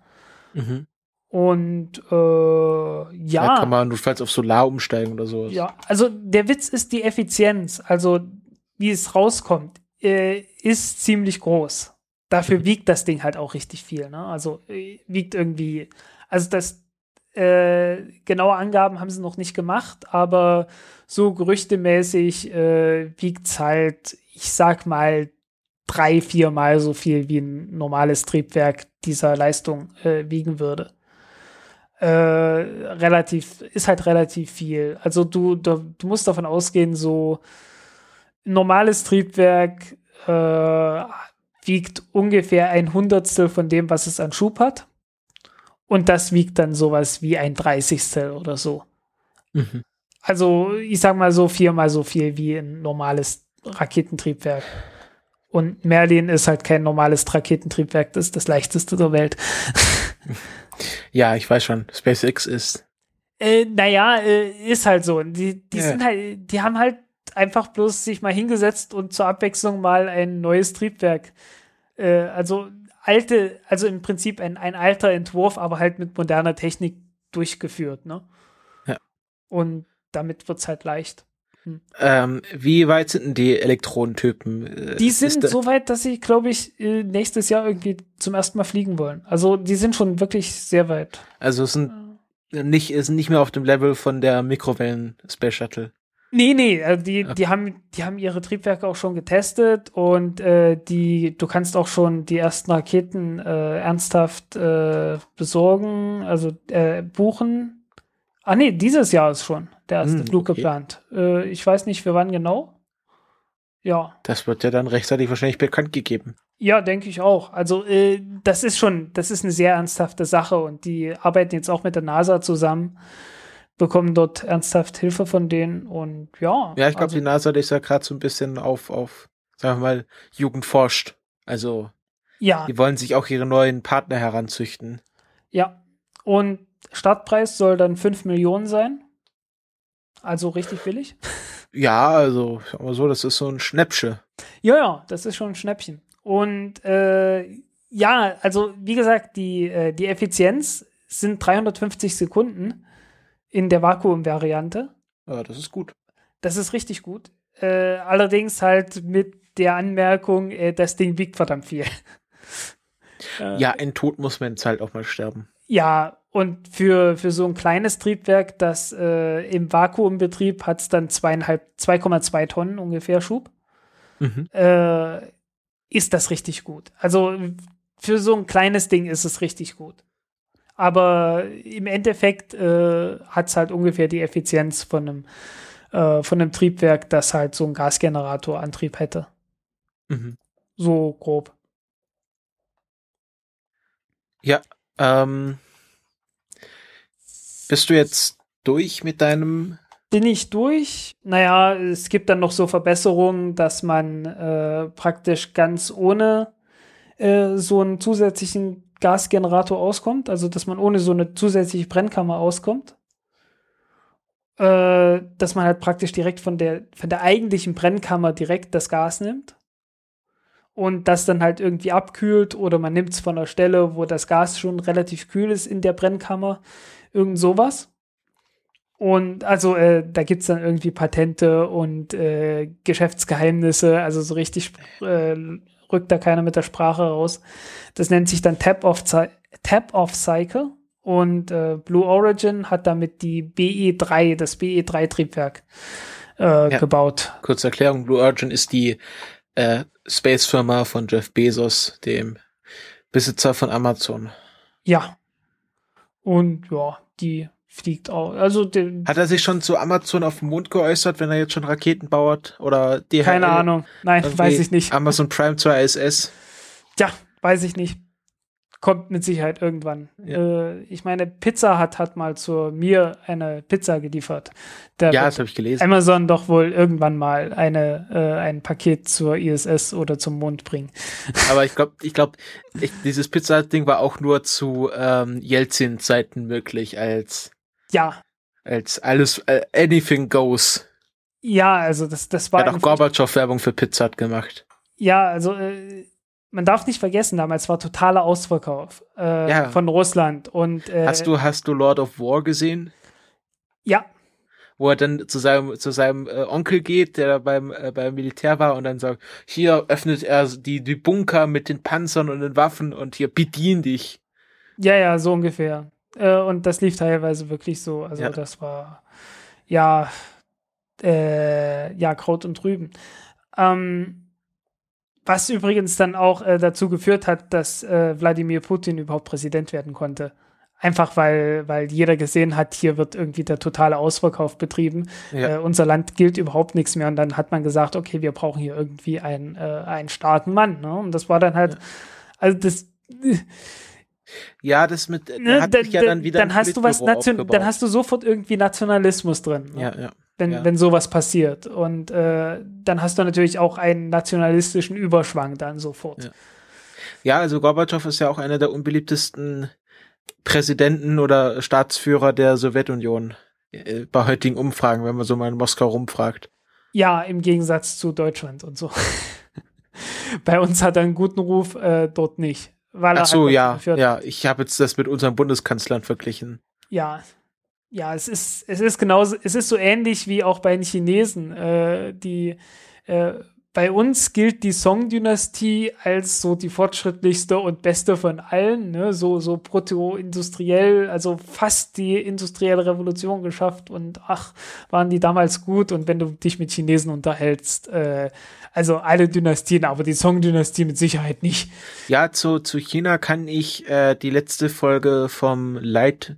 [SPEAKER 1] Mhm.
[SPEAKER 2] Und äh, ja.
[SPEAKER 1] Da kann man notfalls auf Solar umsteigen oder sowas.
[SPEAKER 2] Ja, also der Witz ist die Effizienz. Also wie es rauskommt, äh, ist ziemlich groß. Dafür wiegt das Ding halt auch richtig viel. Ne? Also äh, wiegt irgendwie, also das äh, genaue Angaben haben sie noch nicht gemacht, aber so gerüchtemäßig äh, wiegt es halt, ich sag mal, drei, viermal so viel wie ein normales Triebwerk dieser Leistung äh, wiegen würde. Äh, relativ, ist halt relativ viel. Also du, du, du musst davon ausgehen, so normales Triebwerk äh, wiegt ungefähr ein Hundertstel von dem, was es an Schub hat. Und das wiegt dann sowas wie ein Dreißigstel oder so.
[SPEAKER 1] Mhm.
[SPEAKER 2] Also, ich sag mal so viermal so viel wie ein normales Raketentriebwerk. Und Merlin ist halt kein normales Raketentriebwerk, das ist das leichteste der Welt. *laughs*
[SPEAKER 1] ja, ich weiß schon, SpaceX ist.
[SPEAKER 2] Äh, naja, äh, ist halt so. Die, die ja. sind halt, die haben halt einfach bloß sich mal hingesetzt und zur Abwechslung mal ein neues Triebwerk. Äh, also alte, also im Prinzip ein, ein alter Entwurf, aber halt mit moderner Technik durchgeführt, ne?
[SPEAKER 1] Ja.
[SPEAKER 2] Und damit wird es halt leicht.
[SPEAKER 1] Hm. Ähm, wie weit sind denn die Elektronentypen?
[SPEAKER 2] Äh, die sind so weit, dass sie, glaube ich, äh, nächstes Jahr irgendwie zum ersten Mal fliegen wollen. Also die sind schon wirklich sehr weit.
[SPEAKER 1] Also es sind nicht, sind nicht mehr auf dem Level von der Mikrowellen Space Shuttle.
[SPEAKER 2] Nee, nee, also die, okay. die, haben, die haben ihre Triebwerke auch schon getestet und äh, die, du kannst auch schon die ersten Raketen äh, ernsthaft äh, besorgen, also äh, buchen. Ah nee, dieses Jahr ist schon der erste hm, Flug okay. geplant. Äh, ich weiß nicht, für wann genau. Ja.
[SPEAKER 1] Das wird ja dann rechtzeitig wahrscheinlich bekannt gegeben.
[SPEAKER 2] Ja, denke ich auch. Also äh, das ist schon, das ist eine sehr ernsthafte Sache und die arbeiten jetzt auch mit der NASA zusammen bekommen dort ernsthaft Hilfe von denen und ja.
[SPEAKER 1] Ja, ich glaube, also, die NASA ist ja gerade so ein bisschen auf, auf, sagen wir mal, Jugend forscht. Also,
[SPEAKER 2] ja.
[SPEAKER 1] Die wollen sich auch ihre neuen Partner heranzüchten.
[SPEAKER 2] Ja. Und Startpreis soll dann 5 Millionen sein. Also richtig billig. *laughs*
[SPEAKER 1] Ja, also, sag mal so, das ist so ein Schnäppchen.
[SPEAKER 2] Ja, ja, das ist schon ein Schnäppchen. Und äh, ja, also wie gesagt, die, äh, die Effizienz sind 350 Sekunden in der Vakuum-Variante.
[SPEAKER 1] Ja, das ist gut.
[SPEAKER 2] Das ist richtig gut. Äh, allerdings halt mit der Anmerkung, äh, das Ding wiegt verdammt viel. *laughs*
[SPEAKER 1] äh, ja, ein Tod muss man jetzt halt auch mal sterben.
[SPEAKER 2] Ja, und für, für so ein kleines Triebwerk, das äh, im Vakuumbetrieb hat es dann 2,2 Tonnen ungefähr Schub,
[SPEAKER 1] mhm.
[SPEAKER 2] Äh, ist das richtig gut. Also für so ein kleines Ding ist es richtig gut. Aber im Endeffekt äh, hat es halt ungefähr die Effizienz von einem äh, von einem Triebwerk, das halt so einen Gasgeneratorantrieb hätte. Mhm. So grob.
[SPEAKER 1] Ja, ähm, bist du jetzt durch mit deinem
[SPEAKER 2] bin ich durch. Naja, es gibt dann noch so Verbesserungen, dass man äh, praktisch ganz ohne äh, so einen zusätzlichen Gasgenerator auskommt, also dass man ohne so eine zusätzliche Brennkammer auskommt. Äh, dass man halt praktisch direkt von der, von der eigentlichen Brennkammer direkt das Gas nimmt und das dann halt irgendwie abkühlt oder man nimmt es von der Stelle, wo das Gas schon relativ kühl ist in der Brennkammer. Irgend sowas. Und also äh, da gibt es dann irgendwie Patente und äh, Geschäftsgeheimnisse, also so richtig äh, rückt da keiner mit der Sprache raus. Das nennt sich dann Tap-Off-Cycle und äh, Blue Origin hat damit die BE3, das BE3-Triebwerk äh, ja. gebaut.
[SPEAKER 1] Kurze Erklärung, Blue Origin ist die äh, Space-Firma von Jeff Bezos, dem Besitzer von Amazon.
[SPEAKER 2] Ja. Und ja, die fliegt auch. Also den,
[SPEAKER 1] hat er sich schon zu Amazon auf dem Mond geäußert, wenn er jetzt schon Raketen baut oder DHL?
[SPEAKER 2] Keine Ahnung. Nein, weiß ich nicht.
[SPEAKER 1] Amazon Prime zur ISS?
[SPEAKER 2] Ja, weiß ich nicht kommt mit Sicherheit irgendwann. Ja. Äh, ich meine, Pizza hat, hat mal zu mir eine Pizza geliefert.
[SPEAKER 1] Da ja, das habe ich gelesen.
[SPEAKER 2] Amazon doch wohl irgendwann mal eine, äh, ein Paket zur ISS oder zum Mond bringen. *laughs*
[SPEAKER 1] Aber ich glaube, ich glaube, dieses Pizza-Ding war auch nur zu ähm, Jelzin-Zeiten möglich als
[SPEAKER 2] ja
[SPEAKER 1] als alles äh, anything goes.
[SPEAKER 2] Ja, also das das war.
[SPEAKER 1] Er hat auch Gorbatschow Werbung für Pizza gemacht.
[SPEAKER 2] Ja, also äh, man darf nicht vergessen, damals war totaler Ausverkauf äh, ja. von Russland. Und,
[SPEAKER 1] äh, hast, du, hast du Lord of War gesehen?
[SPEAKER 2] Ja.
[SPEAKER 1] Wo er dann zu seinem, zu seinem äh, Onkel geht, der beim, äh, beim Militär war und dann sagt, hier öffnet er die, die Bunker mit den Panzern und den Waffen und hier bedien dich.
[SPEAKER 2] Ja, ja, so ungefähr. Äh, und das lief teilweise wirklich so. Also ja. das war ja, äh, ja, Kraut und Trüben. Ähm, was übrigens dann auch äh, dazu geführt hat, dass äh, Wladimir Putin überhaupt Präsident werden konnte. Einfach weil, weil jeder gesehen hat, hier wird irgendwie der totale Ausverkauf betrieben. Ja. Äh, unser Land gilt überhaupt nichts mehr. Und dann hat man gesagt, okay, wir brauchen hier irgendwie einen, äh, einen starken Mann. Ne? Und das war dann halt, ja. also das. *laughs*
[SPEAKER 1] Ja, das mit, ne, hat dann, ja dann wieder
[SPEAKER 2] dann hast du was Nation, dann hast du sofort irgendwie Nationalismus drin.
[SPEAKER 1] Ne? Ja, ja
[SPEAKER 2] wenn, ja. wenn sowas passiert. Und äh, dann hast du natürlich auch einen nationalistischen Überschwang dann sofort.
[SPEAKER 1] Ja, ja also Gorbatschow ist ja auch einer der unbeliebtesten Präsidenten oder Staatsführer der Sowjetunion äh, bei heutigen Umfragen, wenn man so mal in Moskau rumfragt.
[SPEAKER 2] Ja, im Gegensatz zu Deutschland und so. *laughs* bei uns hat er einen guten Ruf, äh, dort nicht.
[SPEAKER 1] Weil Ach so, ja, ja. Ich habe jetzt das mit unseren Bundeskanzlern verglichen.
[SPEAKER 2] Ja, ja, es ist, es ist genauso, es ist so ähnlich wie auch bei den Chinesen. Äh, die, äh, bei uns gilt die Song-Dynastie als so die fortschrittlichste und beste von allen, ne? so, so proto-industriell, also fast die industrielle Revolution geschafft und ach, waren die damals gut und wenn du dich mit Chinesen unterhältst, äh, also alle Dynastien, aber die Song-Dynastie mit Sicherheit nicht.
[SPEAKER 1] Ja, zu, zu China kann ich äh, die letzte Folge vom Light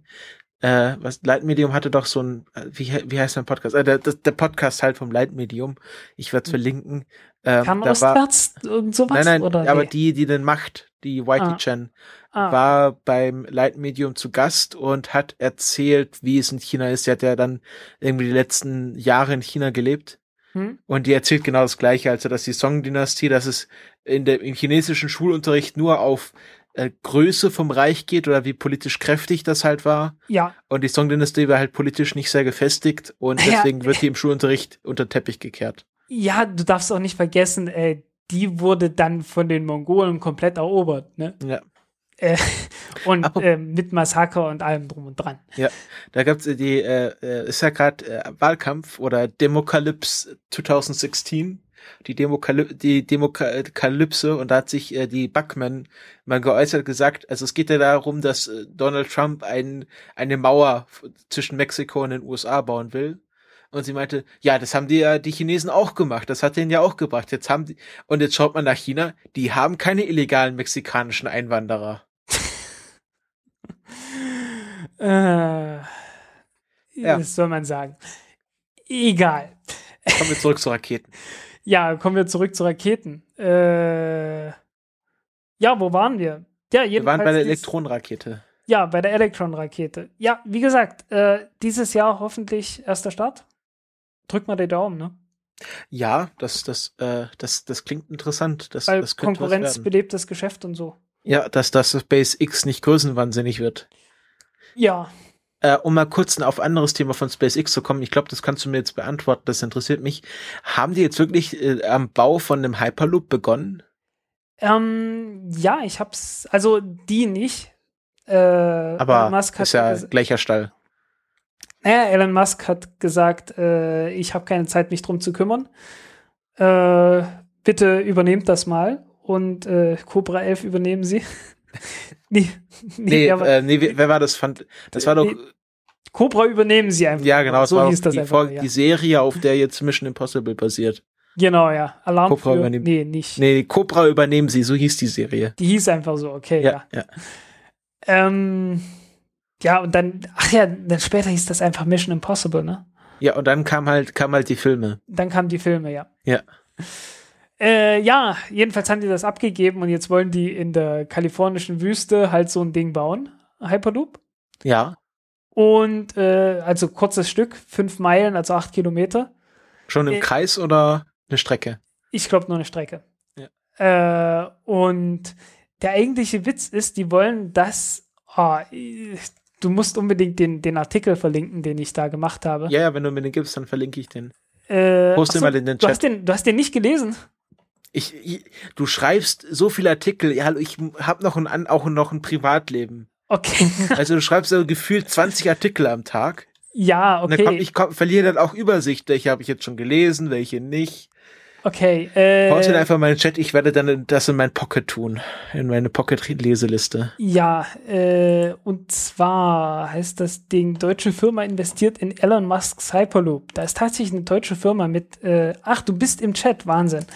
[SPEAKER 1] äh, was Leitmedium hatte doch so ein, äh, wie, wie heißt der Podcast? Äh, der, der Podcast halt vom Leitmedium. Ich werde es hm. verlinken.
[SPEAKER 2] Ähm, Kam da ostwärts irgend sowas?
[SPEAKER 1] Nein, nein, oder aber nee? die, die den macht, die Whitey ah. Chen, ah. war beim Leitmedium zu Gast und hat erzählt, wie es in China ist. Sie hat ja dann irgendwie die letzten Jahre in China gelebt. Hm? Und die erzählt genau das Gleiche, also dass die Song-Dynastie, dass es in der, im chinesischen Schulunterricht nur auf äh, Größe vom Reich geht oder wie politisch kräftig das halt war.
[SPEAKER 2] Ja.
[SPEAKER 1] Und die Song-Dynastie war halt politisch nicht sehr gefestigt und *laughs* deswegen ja. wird die im Schulunterricht unter Teppich gekehrt.
[SPEAKER 2] Ja, du darfst auch nicht vergessen, äh, die wurde dann von den Mongolen komplett erobert, ne?
[SPEAKER 1] Ja.
[SPEAKER 2] Äh, *laughs* und äh, mit Massaker und allem drum und dran.
[SPEAKER 1] Ja, da gab's die, äh, äh ist ja gerade äh, Wahlkampf oder Demokalypse 2016 die, Demokaly die Demokalypse und da hat sich äh, die Buckman mal geäußert gesagt, also es geht ja darum, dass äh, Donald Trump ein, eine Mauer zwischen Mexiko und den USA bauen will. Und sie meinte, ja, das haben die ja die Chinesen auch gemacht, das hat denen ja auch gebracht. Jetzt haben die, und jetzt schaut man nach China, die haben keine illegalen mexikanischen Einwanderer.
[SPEAKER 2] Äh, ja. Das soll man sagen egal.
[SPEAKER 1] Kommen wir zurück zu Raketen. *laughs*
[SPEAKER 2] Ja, kommen wir zurück zu Raketen. Äh, ja, wo waren wir? Ja,
[SPEAKER 1] wir waren bei der Elektronenrakete.
[SPEAKER 2] Ja, bei der Elektron-Rakete. Ja, wie gesagt, äh, dieses Jahr hoffentlich erster Start. Drück mal den Daumen, ne?
[SPEAKER 1] Ja, das, das, äh, das, das klingt interessant. Das,
[SPEAKER 2] Weil
[SPEAKER 1] das
[SPEAKER 2] Konkurrenz belebt das Geschäft und so.
[SPEAKER 1] Ja, dass das SpaceX nicht größenwahnsinnig wird.
[SPEAKER 2] Ja.
[SPEAKER 1] Äh, um mal kurz auf ein anderes Thema von SpaceX zu kommen, ich glaube, das kannst du mir jetzt beantworten, das interessiert mich. Haben die jetzt wirklich äh, am Bau von einem Hyperloop begonnen?
[SPEAKER 2] Ähm, ja, ich hab's, also die nicht. Äh,
[SPEAKER 1] Aber Musk ist ja gleicher Stall.
[SPEAKER 2] Naja, Elon Musk hat gesagt, äh, ich habe keine Zeit, mich drum zu kümmern. Äh, bitte übernehmt das mal und äh, Cobra 11 übernehmen Sie. *laughs* *laughs*
[SPEAKER 1] nee, nee, nee, äh, nee, wer war das? Fand, das war doch. Nee,
[SPEAKER 2] Cobra übernehmen Sie einfach.
[SPEAKER 1] Ja, genau, so hieß das die, einfach, ja. die Serie, auf der jetzt Mission Impossible basiert.
[SPEAKER 2] Genau, ja.
[SPEAKER 1] Alarm Cobra für, übernehmen.
[SPEAKER 2] Nee, nicht.
[SPEAKER 1] Nee, Cobra übernehmen Sie, so hieß die Serie.
[SPEAKER 2] Die hieß einfach so, okay,
[SPEAKER 1] ja. Ja,
[SPEAKER 2] ja. Ähm, ja und dann, ach ja, dann später hieß das einfach Mission Impossible, ne?
[SPEAKER 1] Ja, und dann kam halt, kam halt die Filme.
[SPEAKER 2] Dann kamen die Filme, ja.
[SPEAKER 1] Ja.
[SPEAKER 2] Äh, ja, jedenfalls haben die das abgegeben und jetzt wollen die in der kalifornischen Wüste halt so ein Ding bauen. Hyperloop.
[SPEAKER 1] Ja.
[SPEAKER 2] Und äh, also kurzes Stück, fünf Meilen, also acht Kilometer.
[SPEAKER 1] Schon im äh, Kreis oder eine Strecke?
[SPEAKER 2] Ich glaube nur eine Strecke. Ja. Äh, und der eigentliche Witz ist, die wollen das. Oh, du musst unbedingt den, den Artikel verlinken, den ich da gemacht habe.
[SPEAKER 1] Ja, ja, wenn du mir den gibst, dann verlinke ich den.
[SPEAKER 2] Äh, Poste so, mal in den Chat. Du hast den, du hast den nicht gelesen?
[SPEAKER 1] Ich, ich, du schreibst so viele Artikel, ja, ich habe noch ein, auch noch ein Privatleben.
[SPEAKER 2] Okay. *laughs*
[SPEAKER 1] also du schreibst so gefühlt 20 Artikel am Tag.
[SPEAKER 2] Ja, okay.
[SPEAKER 1] Und dann komm, ich komm, verliere dann auch Übersicht, welche habe ich jetzt schon gelesen, welche nicht.
[SPEAKER 2] Okay. Äh,
[SPEAKER 1] Poste einfach in meinen Chat, ich werde dann das in mein Pocket tun, in meine Pocket-Leseliste.
[SPEAKER 2] Ja, äh, und zwar heißt das Ding, deutsche Firma investiert in Elon Musks Hyperloop. Da ist tatsächlich eine deutsche Firma mit, äh, ach, du bist im Chat, Wahnsinn.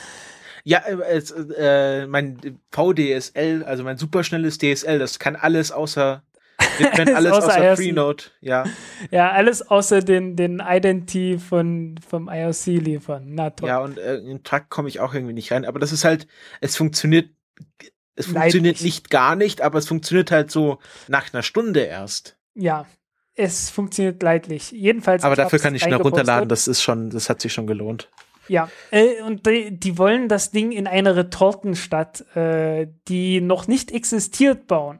[SPEAKER 1] Ja, äh, äh, mein VDSL, also mein superschnelles DSL, das kann alles außer *laughs* alles, alles außer, außer Freenode, ja.
[SPEAKER 2] Ja, alles außer den, den Identity von, vom IOC liefern. Na toll.
[SPEAKER 1] Ja, und äh, in Truck komme ich auch irgendwie nicht rein. Aber das ist halt, es funktioniert, es funktioniert Leidlich. nicht gar nicht, aber es funktioniert halt so nach einer Stunde erst.
[SPEAKER 2] Ja, es funktioniert leidlich. Jedenfalls.
[SPEAKER 1] Aber dafür kann ich schnell runterladen, das ist schon, das hat sich schon gelohnt.
[SPEAKER 2] Ja, äh, und die, die, wollen das Ding in eine Retortenstadt, äh, die noch nicht existiert, bauen.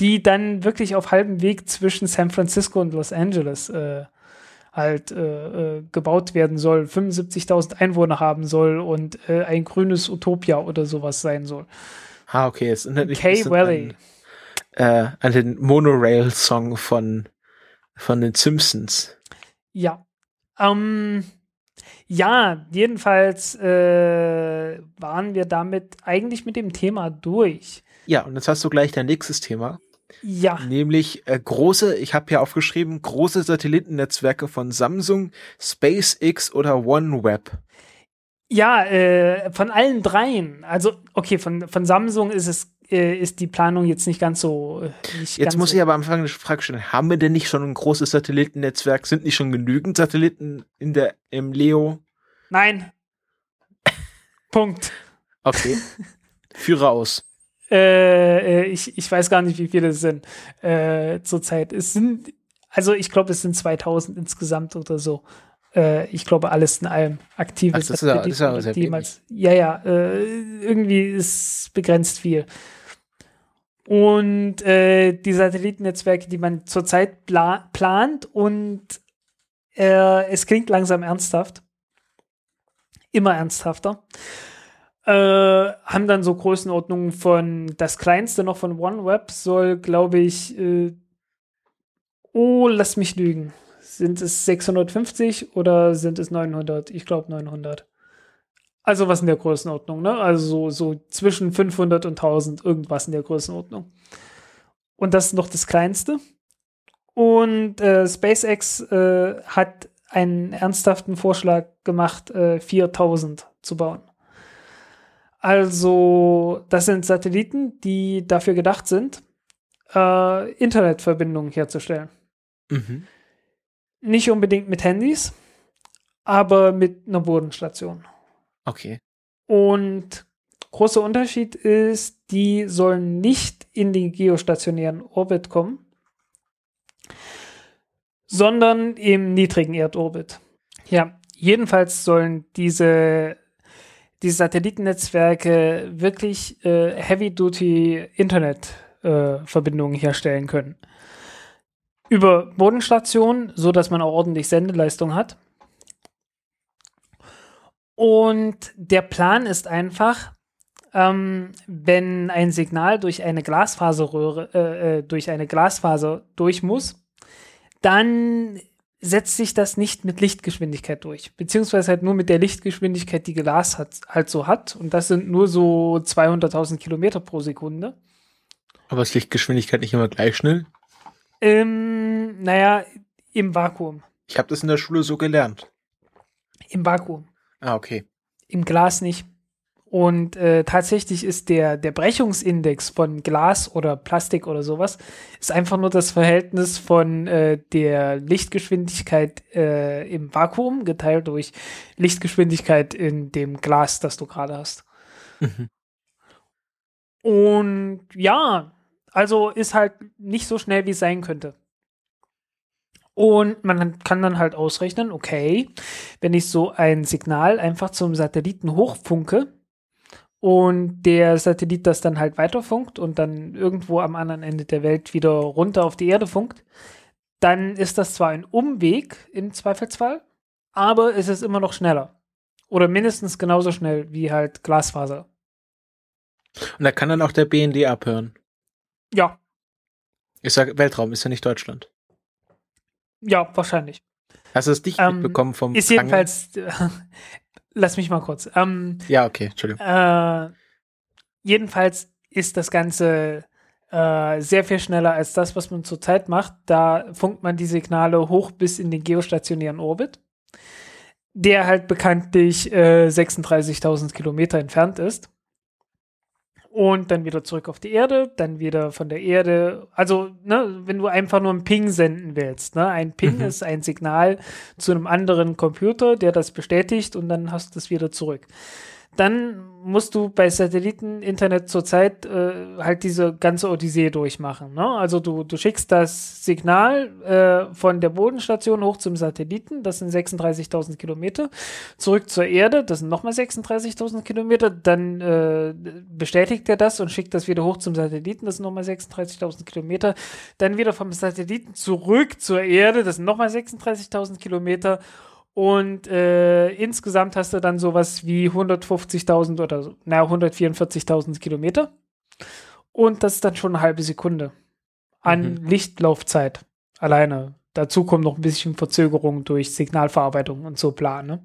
[SPEAKER 2] Die dann wirklich auf halbem Weg zwischen San Francisco und Los Angeles äh, halt äh, äh, gebaut werden soll, 75.000 Einwohner haben soll und äh, ein grünes Utopia oder sowas sein soll.
[SPEAKER 1] Ah, okay. Es
[SPEAKER 2] erinnert mich K Valley.
[SPEAKER 1] An, an den Monorail-Song von, von den Simpsons.
[SPEAKER 2] Ja. Ähm, ja, jedenfalls äh, waren wir damit eigentlich mit dem Thema durch.
[SPEAKER 1] Ja, und jetzt hast du gleich dein nächstes Thema.
[SPEAKER 2] Ja.
[SPEAKER 1] Nämlich äh, große, ich habe hier aufgeschrieben, große Satellitennetzwerke von Samsung, SpaceX oder OneWeb.
[SPEAKER 2] Ja, äh, von allen dreien. Also, okay, von, von Samsung ist es ist die Planung jetzt nicht ganz so.
[SPEAKER 1] Äh, nicht jetzt ganz muss so ich aber am Anfang eine Frage stellen: Haben wir denn nicht schon ein großes Satellitennetzwerk? Sind nicht schon genügend Satelliten in der im Leo?
[SPEAKER 2] Nein. *laughs* Punkt.
[SPEAKER 1] Okay. *laughs* Führe aus.
[SPEAKER 2] Äh, äh, ich, ich weiß gar nicht, wie viele es sind äh, zurzeit. Es sind, also ich glaube, es sind 2000 insgesamt oder so. Äh, ich glaube, alles in allem aktive
[SPEAKER 1] Ach, das. Ist ja, das ist ja,
[SPEAKER 2] ja, ja, äh, irgendwie ist begrenzt viel. Und äh, die Satellitennetzwerke, die man zurzeit pla plant und äh, es klingt langsam ernsthaft, immer ernsthafter, äh, haben dann so Größenordnungen von, das kleinste noch von OneWeb soll, glaube ich, äh, oh, lass mich lügen. Sind es 650 oder sind es 900? Ich glaube 900. Also was in der Größenordnung, ne? Also so, so zwischen 500 und 1000, irgendwas in der Größenordnung. Und das ist noch das Kleinste. Und äh, SpaceX äh, hat einen ernsthaften Vorschlag gemacht, äh, 4000 zu bauen. Also das sind Satelliten, die dafür gedacht sind, äh, Internetverbindungen herzustellen. Mhm. Nicht unbedingt mit Handys, aber mit einer Bodenstation.
[SPEAKER 1] Okay.
[SPEAKER 2] Und großer Unterschied ist, die sollen nicht in den geostationären Orbit kommen, sondern im niedrigen Erdorbit. Ja, jedenfalls sollen diese, diese Satellitennetzwerke wirklich äh, Heavy-Duty Internet-Verbindungen äh, herstellen können. Über Bodenstationen, so dass man auch ordentlich Sendeleistung hat. Und der Plan ist einfach, ähm, wenn ein Signal durch eine Glasfaserröhre, äh, äh, durch eine Glasfaser durch muss, dann setzt sich das nicht mit Lichtgeschwindigkeit durch, beziehungsweise halt nur mit der Lichtgeschwindigkeit, die Glas hat, halt so hat. Und das sind nur so 200.000 Kilometer pro Sekunde.
[SPEAKER 1] Aber ist Lichtgeschwindigkeit nicht immer gleich schnell?
[SPEAKER 2] Ähm, naja, im Vakuum.
[SPEAKER 1] Ich habe das in der Schule so gelernt.
[SPEAKER 2] Im Vakuum.
[SPEAKER 1] Ah, okay.
[SPEAKER 2] Im Glas nicht. Und äh, tatsächlich ist der, der Brechungsindex von Glas oder Plastik oder sowas, ist einfach nur das Verhältnis von äh, der Lichtgeschwindigkeit äh, im Vakuum geteilt durch Lichtgeschwindigkeit in dem Glas, das du gerade hast. Mhm. Und ja, also ist halt nicht so schnell, wie es sein könnte. Und man kann dann halt ausrechnen, okay, wenn ich so ein Signal einfach zum Satelliten hochfunke und der Satellit das dann halt weiterfunkt und dann irgendwo am anderen Ende der Welt wieder runter auf die Erde funkt, dann ist das zwar ein Umweg im Zweifelsfall, aber es ist immer noch schneller. Oder mindestens genauso schnell wie halt Glasfaser.
[SPEAKER 1] Und da kann dann auch der BND abhören.
[SPEAKER 2] Ja.
[SPEAKER 1] Ich sage Weltraum, ist ja nicht Deutschland.
[SPEAKER 2] Ja, wahrscheinlich.
[SPEAKER 1] Hast du es nicht ähm, mitbekommen vom
[SPEAKER 2] Ist jedenfalls, *laughs* lass mich mal kurz. Ähm,
[SPEAKER 1] ja, okay, Entschuldigung.
[SPEAKER 2] Äh, jedenfalls ist das Ganze äh, sehr viel schneller als das, was man zurzeit macht. Da funkt man die Signale hoch bis in den geostationären Orbit, der halt bekanntlich äh, 36.000 Kilometer entfernt ist und dann wieder zurück auf die Erde, dann wieder von der Erde. Also, ne, wenn du einfach nur einen Ping senden willst, ne, ein Ping mhm. ist ein Signal zu einem anderen Computer, der das bestätigt und dann hast du es wieder zurück dann musst du bei Satelliteninternet zurzeit äh, halt diese ganze Odyssee durchmachen. Ne? Also du, du schickst das Signal äh, von der Bodenstation hoch zum Satelliten, das sind 36.000 Kilometer, zurück zur Erde, das sind nochmal 36.000 Kilometer, dann äh, bestätigt er das und schickt das wieder hoch zum Satelliten, das sind nochmal 36.000 Kilometer, dann wieder vom Satelliten zurück zur Erde, das sind nochmal 36.000 Kilometer und äh, insgesamt hast du dann sowas wie 150.000 oder so, naja, 144.000 Kilometer. Und das ist dann schon eine halbe Sekunde an mhm. Lichtlaufzeit alleine. Dazu kommt noch ein bisschen Verzögerung durch Signalverarbeitung und so Plan. Ne?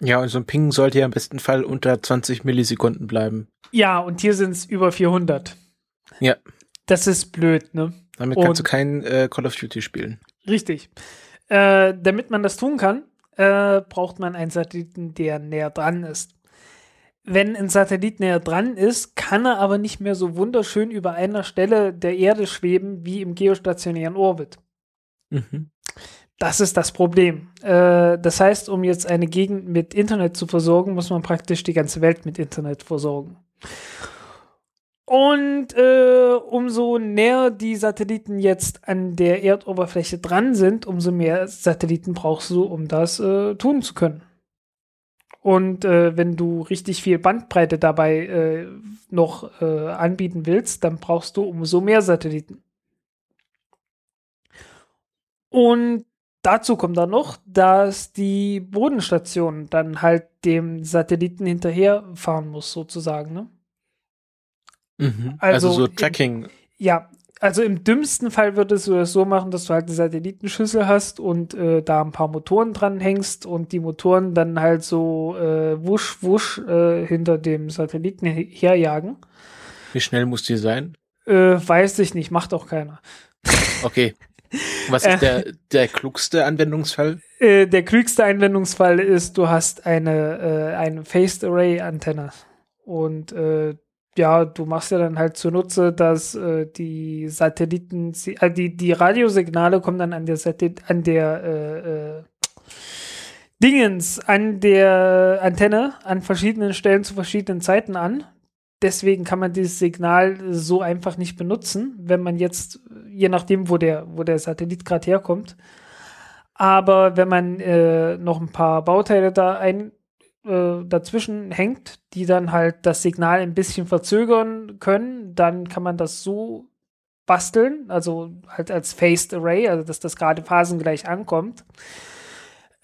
[SPEAKER 1] Ja, und so ein Ping sollte ja im besten Fall unter 20 Millisekunden bleiben.
[SPEAKER 2] Ja, und hier sind es über 400.
[SPEAKER 1] Ja.
[SPEAKER 2] Das ist blöd, ne?
[SPEAKER 1] Damit kannst und, du kein äh, Call of Duty spielen.
[SPEAKER 2] Richtig. Äh, damit man das tun kann, äh, braucht man einen Satelliten, der näher dran ist. Wenn ein Satellit näher dran ist, kann er aber nicht mehr so wunderschön über einer Stelle der Erde schweben wie im geostationären Orbit. Mhm. Das ist das Problem. Äh, das heißt, um jetzt eine Gegend mit Internet zu versorgen, muss man praktisch die ganze Welt mit Internet versorgen. Und äh, umso näher die Satelliten jetzt an der Erdoberfläche dran sind, umso mehr Satelliten brauchst du, um das äh, tun zu können. Und äh, wenn du richtig viel Bandbreite dabei äh, noch äh, anbieten willst, dann brauchst du umso mehr Satelliten. Und dazu kommt dann noch, dass die Bodenstation dann halt dem Satelliten hinterherfahren muss, sozusagen. Ne?
[SPEAKER 1] Mhm. Also, also, so Tracking.
[SPEAKER 2] Im, ja, also im dümmsten Fall würdest du das so machen, dass du halt eine Satellitenschüssel hast und äh, da ein paar Motoren dran hängst und die Motoren dann halt so äh, wusch, wusch äh, hinter dem Satelliten herjagen.
[SPEAKER 1] Wie schnell muss die sein?
[SPEAKER 2] Äh, weiß ich nicht, macht auch keiner. *laughs*
[SPEAKER 1] Okay. Was ist der, der klugste Anwendungsfall?
[SPEAKER 2] Äh, der klügste Anwendungsfall ist, du hast eine, äh, eine Phased Array Antenne. Und äh, ja, du machst ja dann halt zunutze, dass äh, die Satelliten, äh, die, die Radiosignale kommen dann an der Satellit, an der, äh, äh, Dingens an der Antenne an verschiedenen Stellen zu verschiedenen Zeiten an. Deswegen kann man dieses Signal so einfach nicht benutzen, wenn man jetzt, je nachdem, wo der, wo der Satellit gerade herkommt. Aber wenn man äh, noch ein paar Bauteile da ein, äh, dazwischen hängt, die dann halt das Signal ein bisschen verzögern können, dann kann man das so basteln, also halt als Phased Array, also dass das gerade phasengleich ankommt.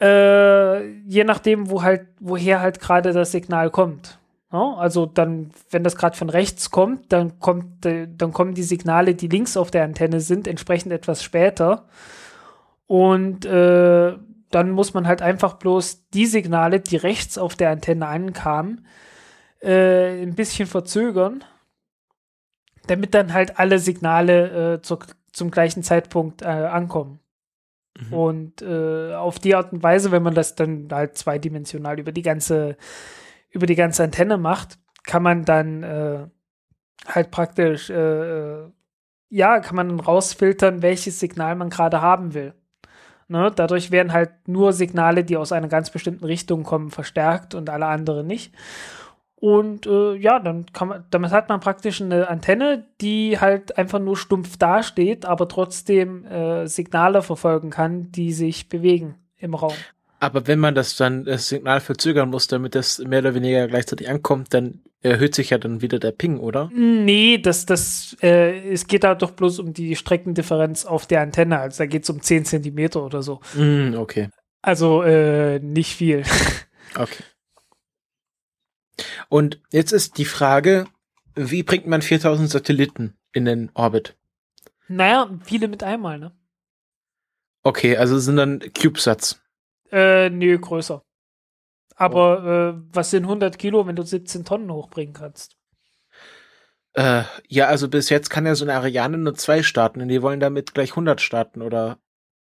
[SPEAKER 2] Äh, je nachdem, wo halt, woher halt gerade das Signal kommt. Ja, also dann, wenn das gerade von rechts kommt, dann kommt, äh, dann kommen die Signale, die links auf der Antenne sind, entsprechend etwas später. Und äh, dann muss man halt einfach bloß die Signale, die rechts auf der Antenne ankamen, äh, ein bisschen verzögern, damit dann halt alle Signale äh, zu, zum gleichen Zeitpunkt äh, ankommen. Mhm. Und äh, auf die Art und Weise, wenn man das dann halt zweidimensional über die ganze, über die ganze Antenne macht, kann man dann äh, halt praktisch, äh, ja, kann man dann rausfiltern, welches Signal man gerade haben will. Ne? Dadurch werden halt nur Signale, die aus einer ganz bestimmten Richtung kommen, verstärkt und alle anderen nicht. Und äh, ja, dann kann man, damit hat man praktisch eine Antenne, die halt einfach nur stumpf dasteht, aber trotzdem äh, Signale verfolgen kann, die sich bewegen im Raum.
[SPEAKER 1] Aber wenn man das dann das Signal verzögern muss, damit das mehr oder weniger gleichzeitig ankommt, dann erhöht sich ja dann wieder der Ping, oder?
[SPEAKER 2] Nee, das, das, äh, es geht da doch bloß um die Streckendifferenz auf der Antenne. Also da geht es um 10 Zentimeter oder so.
[SPEAKER 1] Mm, okay.
[SPEAKER 2] Also äh, nicht viel. *laughs*
[SPEAKER 1] Okay. Und jetzt ist die Frage, wie bringt man 4000 Satelliten in den Orbit?
[SPEAKER 2] Naja, viele mit einmal, ne?
[SPEAKER 1] Okay, also sind dann CubeSats.
[SPEAKER 2] Äh, nö, größer. Aber oh. äh, was sind 100 Kilo, wenn du 17 Tonnen hochbringen kannst?
[SPEAKER 1] Äh, ja, also bis jetzt kann ja so eine Ariane nur zwei starten und die wollen damit gleich 100 starten oder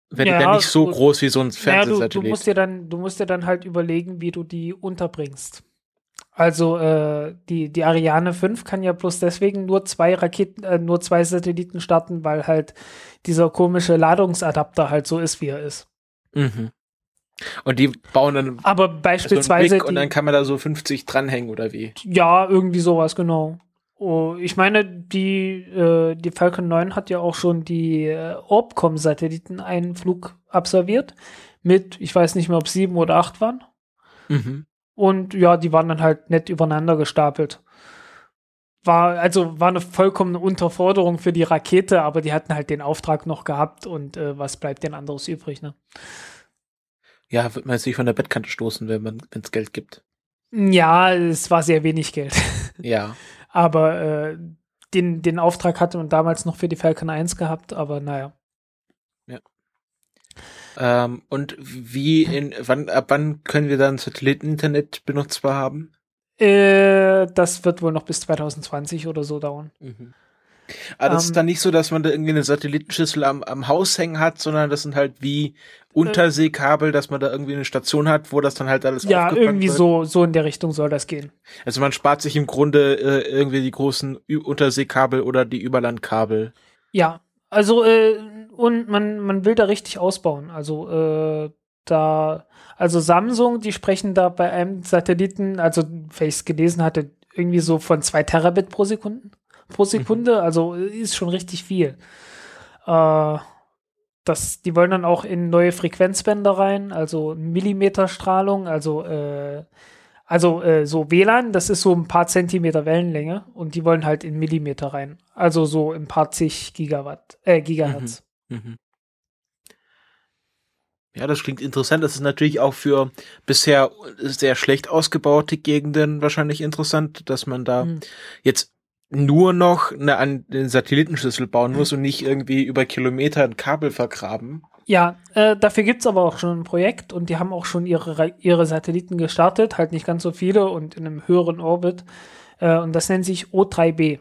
[SPEAKER 1] wenn ja, der nicht so du, groß wie so ein Fernsehsatellit.
[SPEAKER 2] Ja, du, du, musst dir dann, du musst dir dann halt überlegen, wie du die unterbringst. Also äh, die, die Ariane 5 kann ja bloß deswegen nur zwei Raketen, äh, nur zwei Satelliten starten, weil halt dieser komische Ladungsadapter halt so ist, wie er ist.
[SPEAKER 1] Mhm. Und die bauen dann
[SPEAKER 2] aber beispielsweise
[SPEAKER 1] so und dann kann man da so 50 dranhängen oder wie?
[SPEAKER 2] Ja, irgendwie sowas genau. Oh, ich meine, die äh, die Falcon 9 hat ja auch schon die äh, Orbcom Satelliten einen Flug absolviert mit, ich weiß nicht mehr, ob sieben oder acht waren. Mhm. Und ja, die waren dann halt nett übereinander gestapelt. War, also war eine vollkommene Unterforderung für die Rakete, aber die hatten halt den Auftrag noch gehabt und äh, was bleibt denn anderes übrig, ne?
[SPEAKER 1] Ja, wird man jetzt nicht von der Bettkante stoßen, wenn man, wenn es Geld gibt.
[SPEAKER 2] Ja, es war sehr wenig Geld. *laughs*
[SPEAKER 1] Ja.
[SPEAKER 2] aber äh, den, den Auftrag hatte man damals noch für die Falcon 1 gehabt, aber naja.
[SPEAKER 1] Ja. Ähm, und wie in wann ab wann können wir dann Satelliteninternet benutzbar haben?
[SPEAKER 2] Äh, das wird wohl noch bis 2020 oder so dauern.
[SPEAKER 1] Mhm. Aber das um, ist ähm. dann nicht so, dass man da irgendwie eine Satellitenschüssel am, am Haus hängen hat, sondern das sind halt wie Unterseekabel, dass man da irgendwie eine Station hat, wo das dann halt alles
[SPEAKER 2] Ja, irgendwie wird. so so in der Richtung soll das gehen.
[SPEAKER 1] Also man spart sich im Grunde äh, irgendwie die großen Ü Unterseekabel oder die Überlandkabel.
[SPEAKER 2] Ja, also äh, und man man will da richtig ausbauen. Also äh, da also Samsung, die sprechen da bei einem Satelliten, also wenn ich es gelesen hatte, irgendwie so von zwei Terabit pro Sekunde pro Sekunde, mhm. also ist schon richtig viel. Äh, das, die wollen dann auch in neue Frequenzbänder rein, also Millimeterstrahlung, also äh, also äh, so WLAN, das ist so ein paar Zentimeter Wellenlänge und die wollen halt in Millimeter rein, also so ein paar zig Gigawatt, äh, Gigahertz. Mhm. Mhm.
[SPEAKER 1] Ja, das klingt interessant. Das ist natürlich auch für bisher sehr schlecht ausgebaute Gegenden wahrscheinlich interessant, dass man da mhm. jetzt nur noch eine, eine Satellitenschüssel bauen muss und nicht irgendwie über Kilometer ein Kabel vergraben.
[SPEAKER 2] Ja, äh, dafür gibt's aber auch schon ein Projekt und die haben auch schon ihre, ihre Satelliten gestartet, halt nicht ganz so viele und in einem höheren Orbit. Äh, und das nennt sich O3B.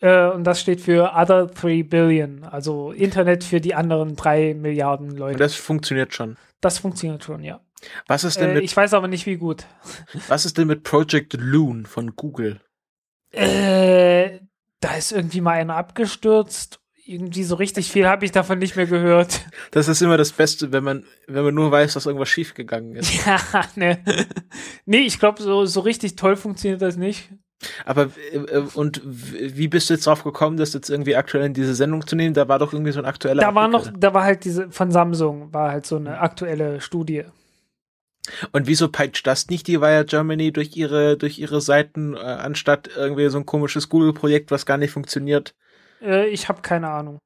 [SPEAKER 2] Äh, und das steht für Other 3 Billion, also Internet für die anderen drei Milliarden Leute. Und
[SPEAKER 1] das funktioniert schon.
[SPEAKER 2] Das funktioniert schon, ja.
[SPEAKER 1] Was ist denn äh, mit.
[SPEAKER 2] Ich weiß aber nicht, wie gut.
[SPEAKER 1] Was ist denn mit Project Loon von Google?
[SPEAKER 2] Äh, da ist irgendwie mal einer abgestürzt. irgendwie so richtig viel habe ich davon nicht mehr gehört. *laughs*
[SPEAKER 1] Das ist immer das Beste, wenn man, wenn man nur weiß, dass irgendwas schiefgegangen ist. *laughs*
[SPEAKER 2] Ja, ne. Nee, ich glaube, so, so richtig toll funktioniert das nicht.
[SPEAKER 1] Aber äh, äh, und wie bist du jetzt drauf gekommen, das jetzt irgendwie aktuell in diese Sendung zu nehmen? Da war doch irgendwie so ein aktueller.
[SPEAKER 2] Da war noch, da war halt diese von Samsung, war halt so eine aktuelle Studie.
[SPEAKER 1] Und wieso peitscht das nicht die Wire Germany durch ihre durch ihre Seiten äh, anstatt irgendwie so ein komisches Google-Projekt, was gar nicht funktioniert?
[SPEAKER 2] Äh, ich habe keine Ahnung.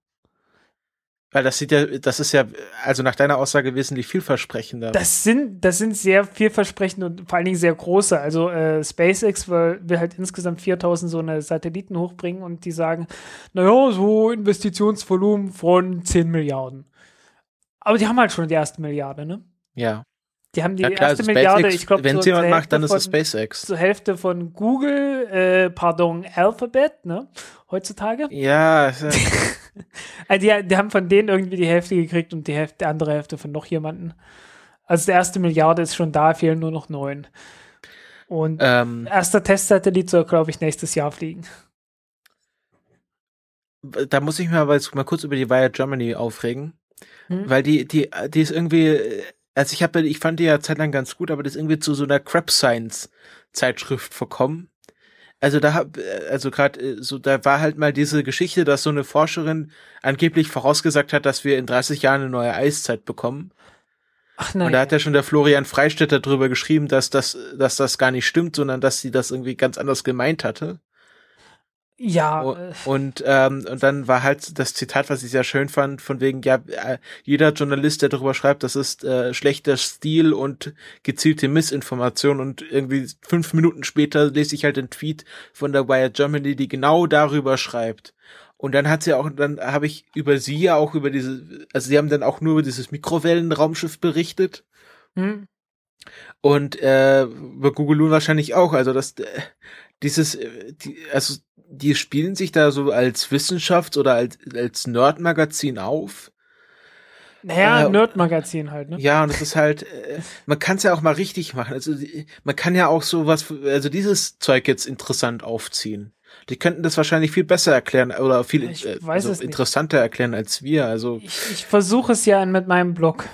[SPEAKER 1] Weil das sieht ja, das ist ja, also nach deiner Aussage wesentlich vielversprechender.
[SPEAKER 2] Das sind, das sind sehr vielversprechende und vor allen Dingen sehr große. Also äh, SpaceX will, will halt insgesamt 4000 so eine Satelliten hochbringen und die sagen, naja, so Investitionsvolumen von 10 Milliarden. Aber die haben halt schon die erste Milliarde, ne?
[SPEAKER 1] Ja.
[SPEAKER 2] Die haben die
[SPEAKER 1] ja, klar,
[SPEAKER 2] erste
[SPEAKER 1] also
[SPEAKER 2] Milliarde,
[SPEAKER 1] SpaceX,
[SPEAKER 2] ich glaube,
[SPEAKER 1] wenn es
[SPEAKER 2] so
[SPEAKER 1] jemand macht, dann ist es SpaceX.
[SPEAKER 2] Zur Hälfte von Google, äh, pardon, Alphabet, ne? Heutzutage.
[SPEAKER 1] Ja. *laughs*
[SPEAKER 2] also die, die haben von denen irgendwie die Hälfte gekriegt und die, Hälfte, die andere Hälfte von noch jemanden. Also die erste Milliarde ist schon da, fehlen nur noch neun. Und
[SPEAKER 1] ähm,
[SPEAKER 2] erster Testsatellit soll, glaube ich, nächstes Jahr fliegen.
[SPEAKER 1] Da muss ich mir aber jetzt mal kurz über die Wire Germany aufregen.
[SPEAKER 2] Hm?
[SPEAKER 1] Weil die, die, die ist irgendwie, also ich habe, ich fand die ja zeitlang ganz gut, aber das ist irgendwie zu so einer Crap Science Zeitschrift verkommen. Also da hab, also gerade so, da war halt mal diese Geschichte, dass so eine Forscherin angeblich vorausgesagt hat, dass wir in 30 Jahren eine neue Eiszeit bekommen.
[SPEAKER 2] Ach nein.
[SPEAKER 1] Und da hat ja schon der Florian Freistetter drüber geschrieben, dass das, dass das gar nicht stimmt, sondern dass sie das irgendwie ganz anders gemeint hatte.
[SPEAKER 2] Ja.
[SPEAKER 1] Und,
[SPEAKER 2] äh,
[SPEAKER 1] und, ähm, und dann war halt das Zitat, was ich sehr schön fand, von wegen, ja, äh, jeder Journalist, der darüber schreibt, das ist äh, schlechter Stil und gezielte Missinformation und irgendwie fünf Minuten später lese ich halt den Tweet von der Wire Germany, die genau darüber schreibt. Und dann hat sie auch, dann habe ich über sie ja auch über diese, also sie haben dann auch nur über dieses Mikrowellenraumschiff berichtet.
[SPEAKER 2] hm?
[SPEAKER 1] Und äh, über Google Loon wahrscheinlich auch. Also das, äh, dieses, äh, die, also die spielen sich da so als Wissenschafts- oder als, als Nerd-Magazin auf.
[SPEAKER 2] Naja,
[SPEAKER 1] Äh,
[SPEAKER 2] Nerd-Magazin halt, ne?
[SPEAKER 1] Ja, und das ist halt, äh, man kann es ja auch mal richtig machen. Also man kann ja auch so was, also dieses Zeug jetzt interessant aufziehen. Die könnten das wahrscheinlich viel besser erklären oder viel äh, also
[SPEAKER 2] es nicht.
[SPEAKER 1] interessanter erklären als wir. Also
[SPEAKER 2] Ich, ich versuche es ja mit meinem Blog.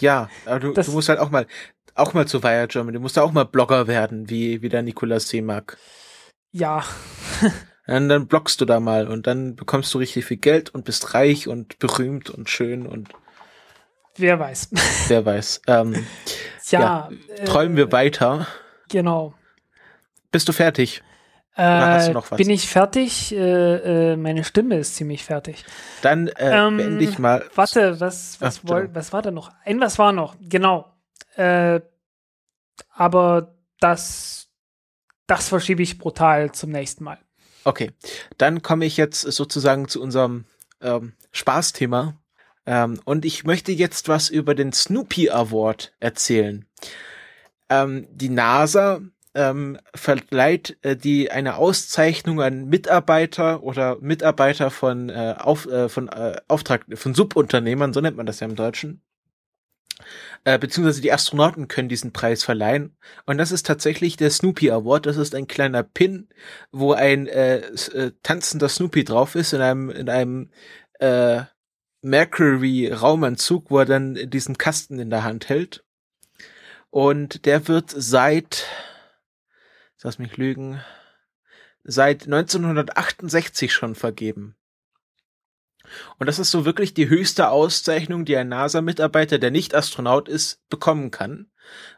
[SPEAKER 1] ja, aber du,
[SPEAKER 2] Das-
[SPEAKER 1] du musst halt auch mal auch mal zu Wire Germany, du musst da auch mal Blogger werden, wie, wie der Nikolaus Seemack.
[SPEAKER 2] Ja. *laughs*
[SPEAKER 1] Und dann bloggst du da mal und dann bekommst du richtig viel Geld und bist reich und berühmt und schön und
[SPEAKER 2] Wer weiß. *laughs*
[SPEAKER 1] wer weiß. Ähm,
[SPEAKER 2] ja.
[SPEAKER 1] träumen wir weiter.
[SPEAKER 2] Genau.
[SPEAKER 1] Bist du fertig? hast
[SPEAKER 2] Äh,
[SPEAKER 1] du noch was?
[SPEAKER 2] Bin ich fertig? Äh, äh, meine Stimme ist ziemlich fertig.
[SPEAKER 1] Dann äh,
[SPEAKER 2] Ähm,
[SPEAKER 1] beende ich mal.
[SPEAKER 2] Warte, was, was,
[SPEAKER 1] Ach,
[SPEAKER 2] woll, was war da noch? Ein was war noch? Genau. Äh, aber das, das verschiebe ich brutal zum nächsten Mal.
[SPEAKER 1] Okay, dann komme ich jetzt sozusagen zu unserem ähm, Spaßthema. Ähm, und ich möchte jetzt was über den Snoopy Award erzählen. Ähm, die NASA ähm, verleiht äh, die eine Auszeichnung an Mitarbeiter oder Mitarbeiter von äh, auf, äh, von äh, Auftrag von Subunternehmern, so nennt man das ja im Deutschen. Äh, beziehungsweise die Astronauten können diesen Preis verleihen. Und das ist tatsächlich der Snoopy Award. Das ist ein kleiner Pin, wo ein äh, äh, tanzender Snoopy drauf ist in einem in einem äh, Mercury Raumanzug, wo er dann diesen Kasten in der Hand hält. Und der wird seit lass mich lügen seit 1968 schon vergeben. Und das ist so wirklich die höchste Auszeichnung, die ein NASA-Mitarbeiter, der nicht Astronaut ist, bekommen kann.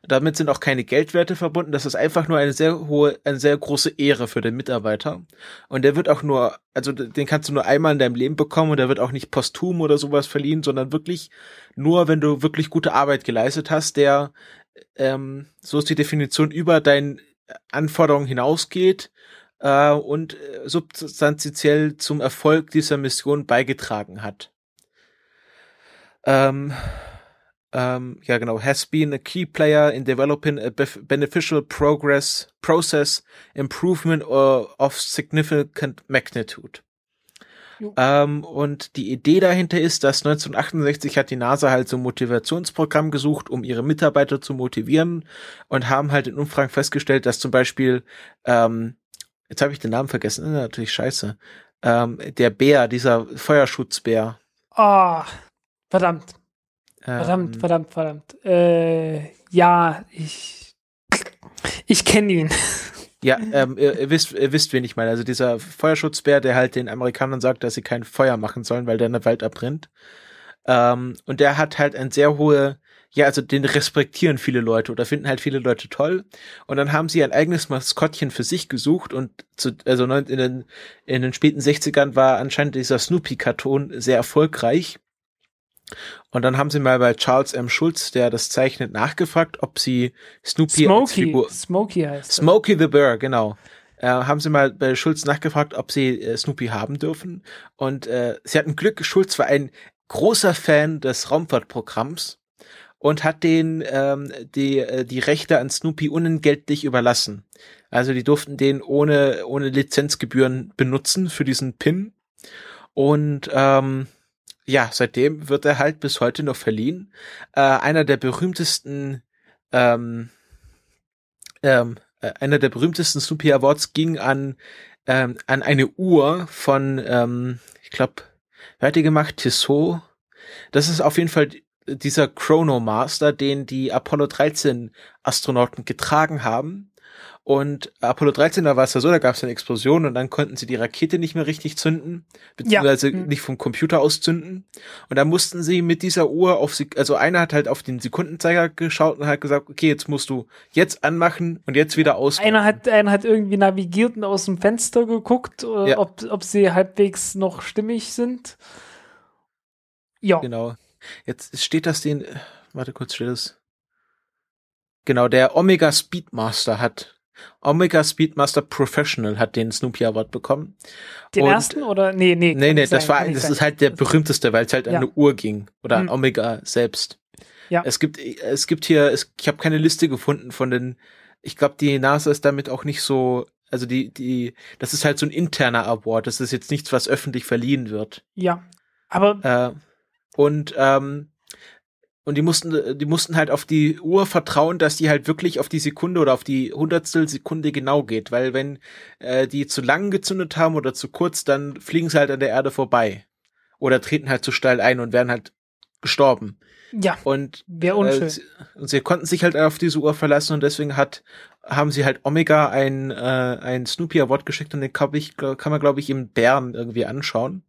[SPEAKER 1] Damit sind auch keine Geldwerte verbunden. Das ist einfach nur eine sehr hohe, eine sehr große Ehre für den Mitarbeiter. Und der wird auch nur, also den kannst du nur einmal in deinem Leben bekommen und der wird auch nicht posthum oder sowas verliehen, sondern wirklich nur, wenn du wirklich gute Arbeit geleistet hast, der, ähm, so ist die Definition, über deinen Anforderungen hinausgeht äh, und äh, substanziell zum Erfolg dieser Mission beigetragen hat. Ähm, ähm, ja, genau. Has been a key player in developing a beneficial progress process improvement or of significant magnitude. Ähm, und die Idee dahinter ist, dass 1968 hat die NASA halt so ein Motivationsprogramm gesucht, um ihre Mitarbeiter zu motivieren und haben halt in Umfragen festgestellt, dass zum Beispiel, ähm, jetzt habe ich den Namen vergessen, äh, natürlich scheiße, ähm, der Bär, dieser Feuerschutzbär.
[SPEAKER 2] Ah, oh, verdammt. Verdammt, ähm, verdammt, verdammt. Äh, ja, ich, ich kenne ihn.
[SPEAKER 1] Ja, *laughs* ähm, ihr, ihr, wisst, ihr wisst, wen ich meine. Also dieser Feuerschutzbär, der halt den Amerikanern sagt, dass sie kein Feuer machen sollen, weil der in der Wald abbrennt. Ähm, und der hat halt ein sehr hohe, ja, also den respektieren viele Leute oder finden halt viele Leute toll. Und dann haben sie ein eigenes Maskottchen für sich gesucht und zu, also in den, in den späten 60ern war anscheinend dieser Snoopy-Karton sehr erfolgreich. Und dann haben sie mal bei Charles M. Schulz, der das zeichnet, nachgefragt, ob sie Snoopy
[SPEAKER 2] Smokey, Figur Smokey heißt
[SPEAKER 1] Smokey the Bear, genau. Äh, haben sie mal bei Schulz nachgefragt, ob sie äh, Snoopy haben dürfen. Und äh, sie hatten Glück, Schulz war ein großer Fan des Raumfahrtprogramms und hat den ähm, die äh, die Rechte an Snoopy unentgeltlich überlassen. Also die durften den ohne ohne Lizenzgebühren benutzen für diesen Pin und ähm, ja, seitdem wird er halt bis heute noch verliehen. Äh, einer der berühmtesten, ähm, ähm, äh, einer der berühmtesten Snoopy Awards ging an ähm, an eine Uhr von, ähm, ich glaube, wer hat die gemacht? Tissot. Das ist auf jeden Fall dieser Chronomaster, den die Apollo 13 Astronauten getragen haben. Und Apollo 13, da war es ja so, da gab es eine Explosion und dann konnten sie die Rakete nicht mehr richtig zünden, beziehungsweise ja. Nicht vom Computer aus zünden. Und da mussten sie mit dieser Uhr auf sie, also einer hat halt auf den Sekundenzeiger geschaut und hat gesagt, okay, jetzt musst du jetzt anmachen und jetzt wieder aus.
[SPEAKER 2] Einer hat, einer hat irgendwie navigiert und aus dem Fenster geguckt, äh, ja. ob, ob sie halbwegs noch stimmig sind.
[SPEAKER 1] Ja. Genau. Jetzt steht das den, warte kurz, steht das. Genau, der Omega Speedmaster hat Omega Speedmaster Professional hat den Snoopy Award bekommen.
[SPEAKER 2] Den und ersten oder? Nee, nee.
[SPEAKER 1] Nee, nee, das war, das sein. ist halt der berühmteste, weil es halt ja. eine Uhr ging. Oder hm. Omega selbst. Ja. Es gibt, es gibt hier, es, ich habe keine Liste gefunden von den, ich glaube, die NASA ist damit auch nicht so, also die, die, das ist halt so ein interner Award. Das ist jetzt nichts, was öffentlich verliehen wird.
[SPEAKER 2] Ja. Aber.
[SPEAKER 1] Äh, und, ähm, und die mussten, die mussten halt auf die Uhr vertrauen, dass die halt wirklich auf die Sekunde oder auf die Hundertstel Sekunde genau geht. Weil wenn äh, die zu lang gezündet haben oder zu kurz, dann fliegen sie halt an der Erde vorbei. Oder treten halt zu steil ein und werden halt gestorben.
[SPEAKER 2] Ja.
[SPEAKER 1] Und,
[SPEAKER 2] wäre unschön. Äh,
[SPEAKER 1] und sie konnten sich halt auf diese Uhr verlassen und deswegen hat, haben sie halt Omega ein, äh, ein Snoopy Award geschickt und den kann, ich, kann man, glaube ich, im Bern irgendwie anschauen.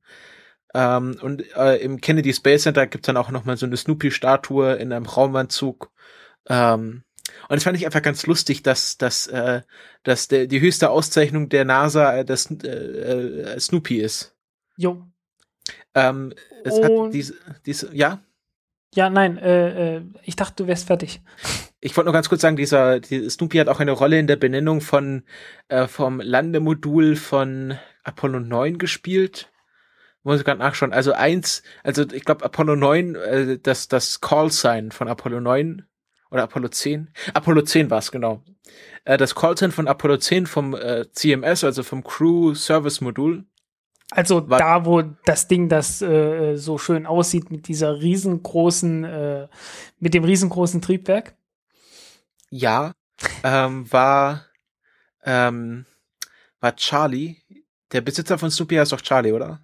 [SPEAKER 1] Ähm, und äh, im Kennedy Space Center gibt's dann auch nochmal so eine Snoopy-Statue in einem Raumanzug. Ähm, und das fand ich einfach ganz lustig, dass, dass, äh, dass der, die höchste Auszeichnung der NASA äh, das äh, äh, Snoopy ist.
[SPEAKER 2] Jo.
[SPEAKER 1] Ähm, es und hat diese, diese, ja?
[SPEAKER 2] Ja, nein, äh, äh, ich dachte, du wärst fertig.
[SPEAKER 1] Ich wollte nur ganz kurz sagen, dieser die Snoopy hat auch eine Rolle in der Benennung von äh, vom Landemodul von Apollo 9 gespielt muss ich gerade nachschauen. Also eins, also ich glaube Apollo 9, äh, das, das Call-Sign von Apollo 9 oder Apollo 10. Apollo 10 war es, genau. Äh, das Call-Sign von Apollo 10 vom äh, CMS, also vom Crew Service Modul.
[SPEAKER 2] Also war, da, wo das Ding, das äh, so schön aussieht mit dieser riesengroßen, äh, mit dem riesengroßen Triebwerk.
[SPEAKER 1] Ja, ähm, war, ähm, war Charlie. Der Besitzer von Snoopy heißt doch Charlie, oder?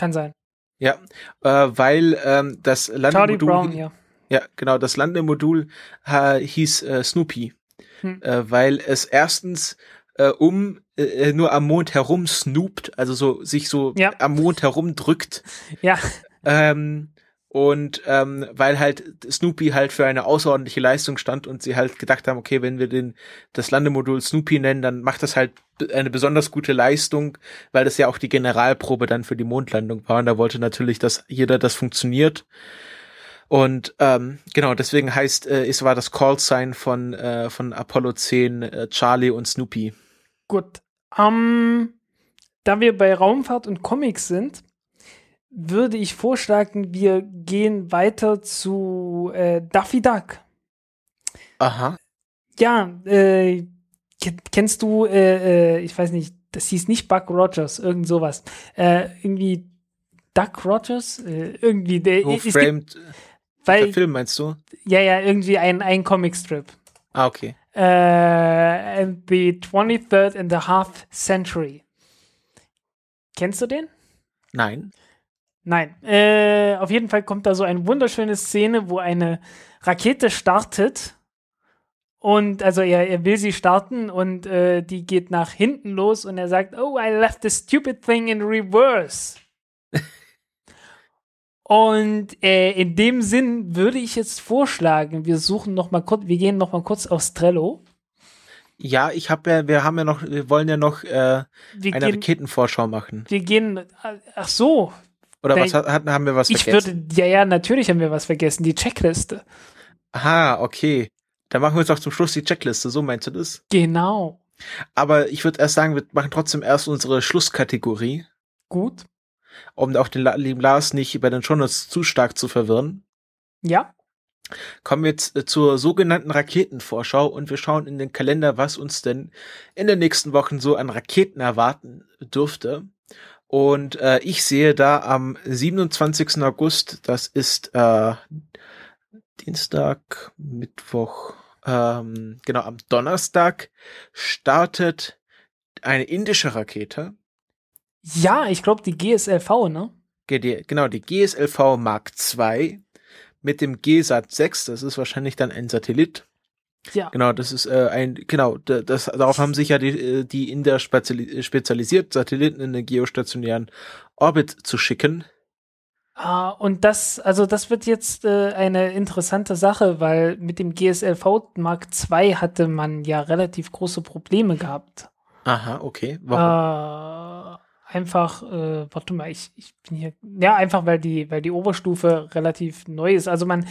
[SPEAKER 2] Kann sein.
[SPEAKER 1] Ja, äh, weil ähm, das Landemodul.
[SPEAKER 2] Brown, ja.
[SPEAKER 1] ja, genau, das Landemodul äh, hieß äh, Snoopy. Hm. Äh, weil es erstens äh, um äh, äh, nur am Mond herum snoopt, also so sich so ja. am Mond herum drückt.
[SPEAKER 2] Ja.
[SPEAKER 1] Ähm, und ähm, weil halt Snoopy halt für eine außerordentliche Leistung stand und sie halt gedacht haben, okay, wenn wir den das Landemodul Snoopy nennen, dann macht das halt eine besonders gute Leistung, weil das ja auch die Generalprobe dann für die Mondlandung war. Und da wollte natürlich, dass jeder das funktioniert. Und ähm, genau, deswegen heißt, äh, es war das Call-Sign von, äh, von Apollo 10 äh, Charlie und Snoopy.
[SPEAKER 2] Gut. Um, da wir bei Raumfahrt und Comics sind, würde ich vorschlagen, wir gehen weiter zu äh, Daffy Duck.
[SPEAKER 1] Aha.
[SPEAKER 2] Ja, äh, kennst du, äh, äh, ich weiß nicht, das hieß nicht Buck Rogers, irgend sowas. Äh, irgendwie Duck Rogers? Äh, irgendwie der.
[SPEAKER 1] Oh, framed, gibt, weil, der Film meinst du?
[SPEAKER 2] Ja, ja, irgendwie ein, ein Comicstrip.
[SPEAKER 1] Ah, okay.
[SPEAKER 2] The 23rd and a half century. Kennst du den?
[SPEAKER 1] Nein.
[SPEAKER 2] Nein. Äh, auf jeden Fall kommt da so eine wunderschöne Szene, wo eine Rakete startet. Und also er, er will sie starten und äh, die geht nach hinten los und er sagt, oh, I left the stupid thing in reverse. *laughs* und äh, in dem Sinn würde ich jetzt vorschlagen, wir suchen noch mal kurz, wir gehen noch mal kurz aufs Trello.
[SPEAKER 1] Ja, ich habe ja, wir haben ja noch, wir wollen ja noch äh, eine gehen, Raketenvorschau machen.
[SPEAKER 2] Wir gehen, ach so.
[SPEAKER 1] Oder was hatten, haben wir was
[SPEAKER 2] ich vergessen? Ich würde, ja, ja, natürlich haben wir was vergessen, die Checkliste.
[SPEAKER 1] Aha, okay. Dann machen wir jetzt auch zum Schluss die Checkliste, so meinst du das?
[SPEAKER 2] Genau.
[SPEAKER 1] Aber ich würde erst sagen, wir machen trotzdem erst unsere Schlusskategorie.
[SPEAKER 2] Gut.
[SPEAKER 1] Um auch den lieben Lars nicht bei den Shownotes zu stark zu verwirren.
[SPEAKER 2] Ja.
[SPEAKER 1] Kommen wir jetzt äh, zur sogenannten Raketenvorschau und wir schauen in den Kalender, was uns denn in den nächsten Wochen so an Raketen erwarten dürfte. Und äh, ich sehe da am 27. August, das ist äh, Dienstag, Mittwoch, ähm, genau, am Donnerstag startet eine indische Rakete.
[SPEAKER 2] Ja, ich glaube die GSLV, ne?
[SPEAKER 1] Genau, die GSLV Mark II mit dem GSAT 6, das ist wahrscheinlich dann ein Satellit. Ja. Genau, das ist äh, ein, genau, das, darauf haben sich ja die, äh, die Inder spezialisiert, Satelliten in den geostationären Orbit zu schicken.
[SPEAKER 2] Ah, und das, also das wird jetzt äh, eine interessante Sache, weil mit dem GSLV Mark II hatte man ja relativ große Probleme gehabt.
[SPEAKER 1] Aha, okay.
[SPEAKER 2] Warum? Äh, einfach, äh, warte mal, ich, ich bin hier, ja, einfach weil die, weil die Oberstufe relativ neu ist. Also man,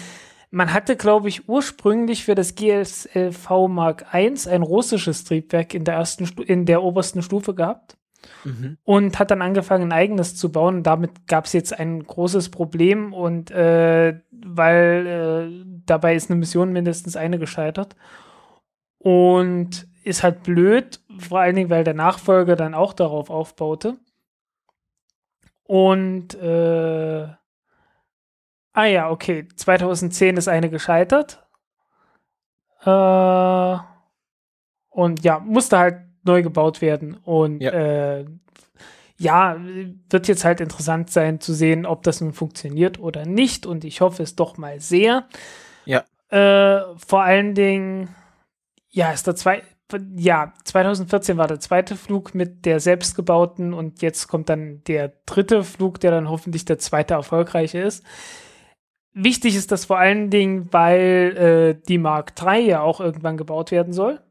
[SPEAKER 2] man hatte, glaube ich, ursprünglich für das GSLV Mark I ein russisches Triebwerk in der ersten, in der obersten Stufe gehabt mhm. und hat dann angefangen, ein eigenes zu bauen. Damit gab es jetzt ein großes Problem und äh, weil äh, dabei ist eine Mission mindestens eine gescheitert. Und ist halt blöd, vor allen Dingen, weil der Nachfolger dann auch darauf aufbaute. Und äh, ah ja, okay, 2010 ist eine gescheitert. Äh, und ja, musste halt neu gebaut werden. Und ja. Äh, ja, wird jetzt halt interessant sein zu sehen, ob das nun funktioniert oder nicht. Und ich hoffe es doch mal sehr.
[SPEAKER 1] Ja.
[SPEAKER 2] Äh, vor allen Dingen, ja, ist der zwei, ja, 2014 war der zweite Flug mit der selbstgebauten und jetzt kommt dann der dritte Flug, der dann hoffentlich der zweite erfolgreiche ist. Wichtig ist das vor allen Dingen, weil äh, die Mark III ja auch irgendwann gebaut werden soll.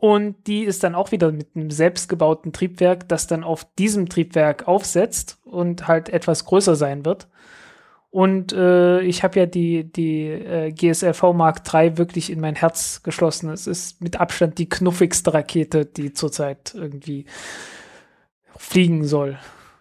[SPEAKER 2] Und die ist dann auch wieder mit einem selbstgebauten Triebwerk, das dann auf diesem Triebwerk aufsetzt und halt etwas größer sein wird. Und äh, ich habe ja die, die äh, GSLV Mark III wirklich in mein Herz geschlossen. Es ist mit Abstand die knuffigste Rakete, die zurzeit irgendwie fliegen soll.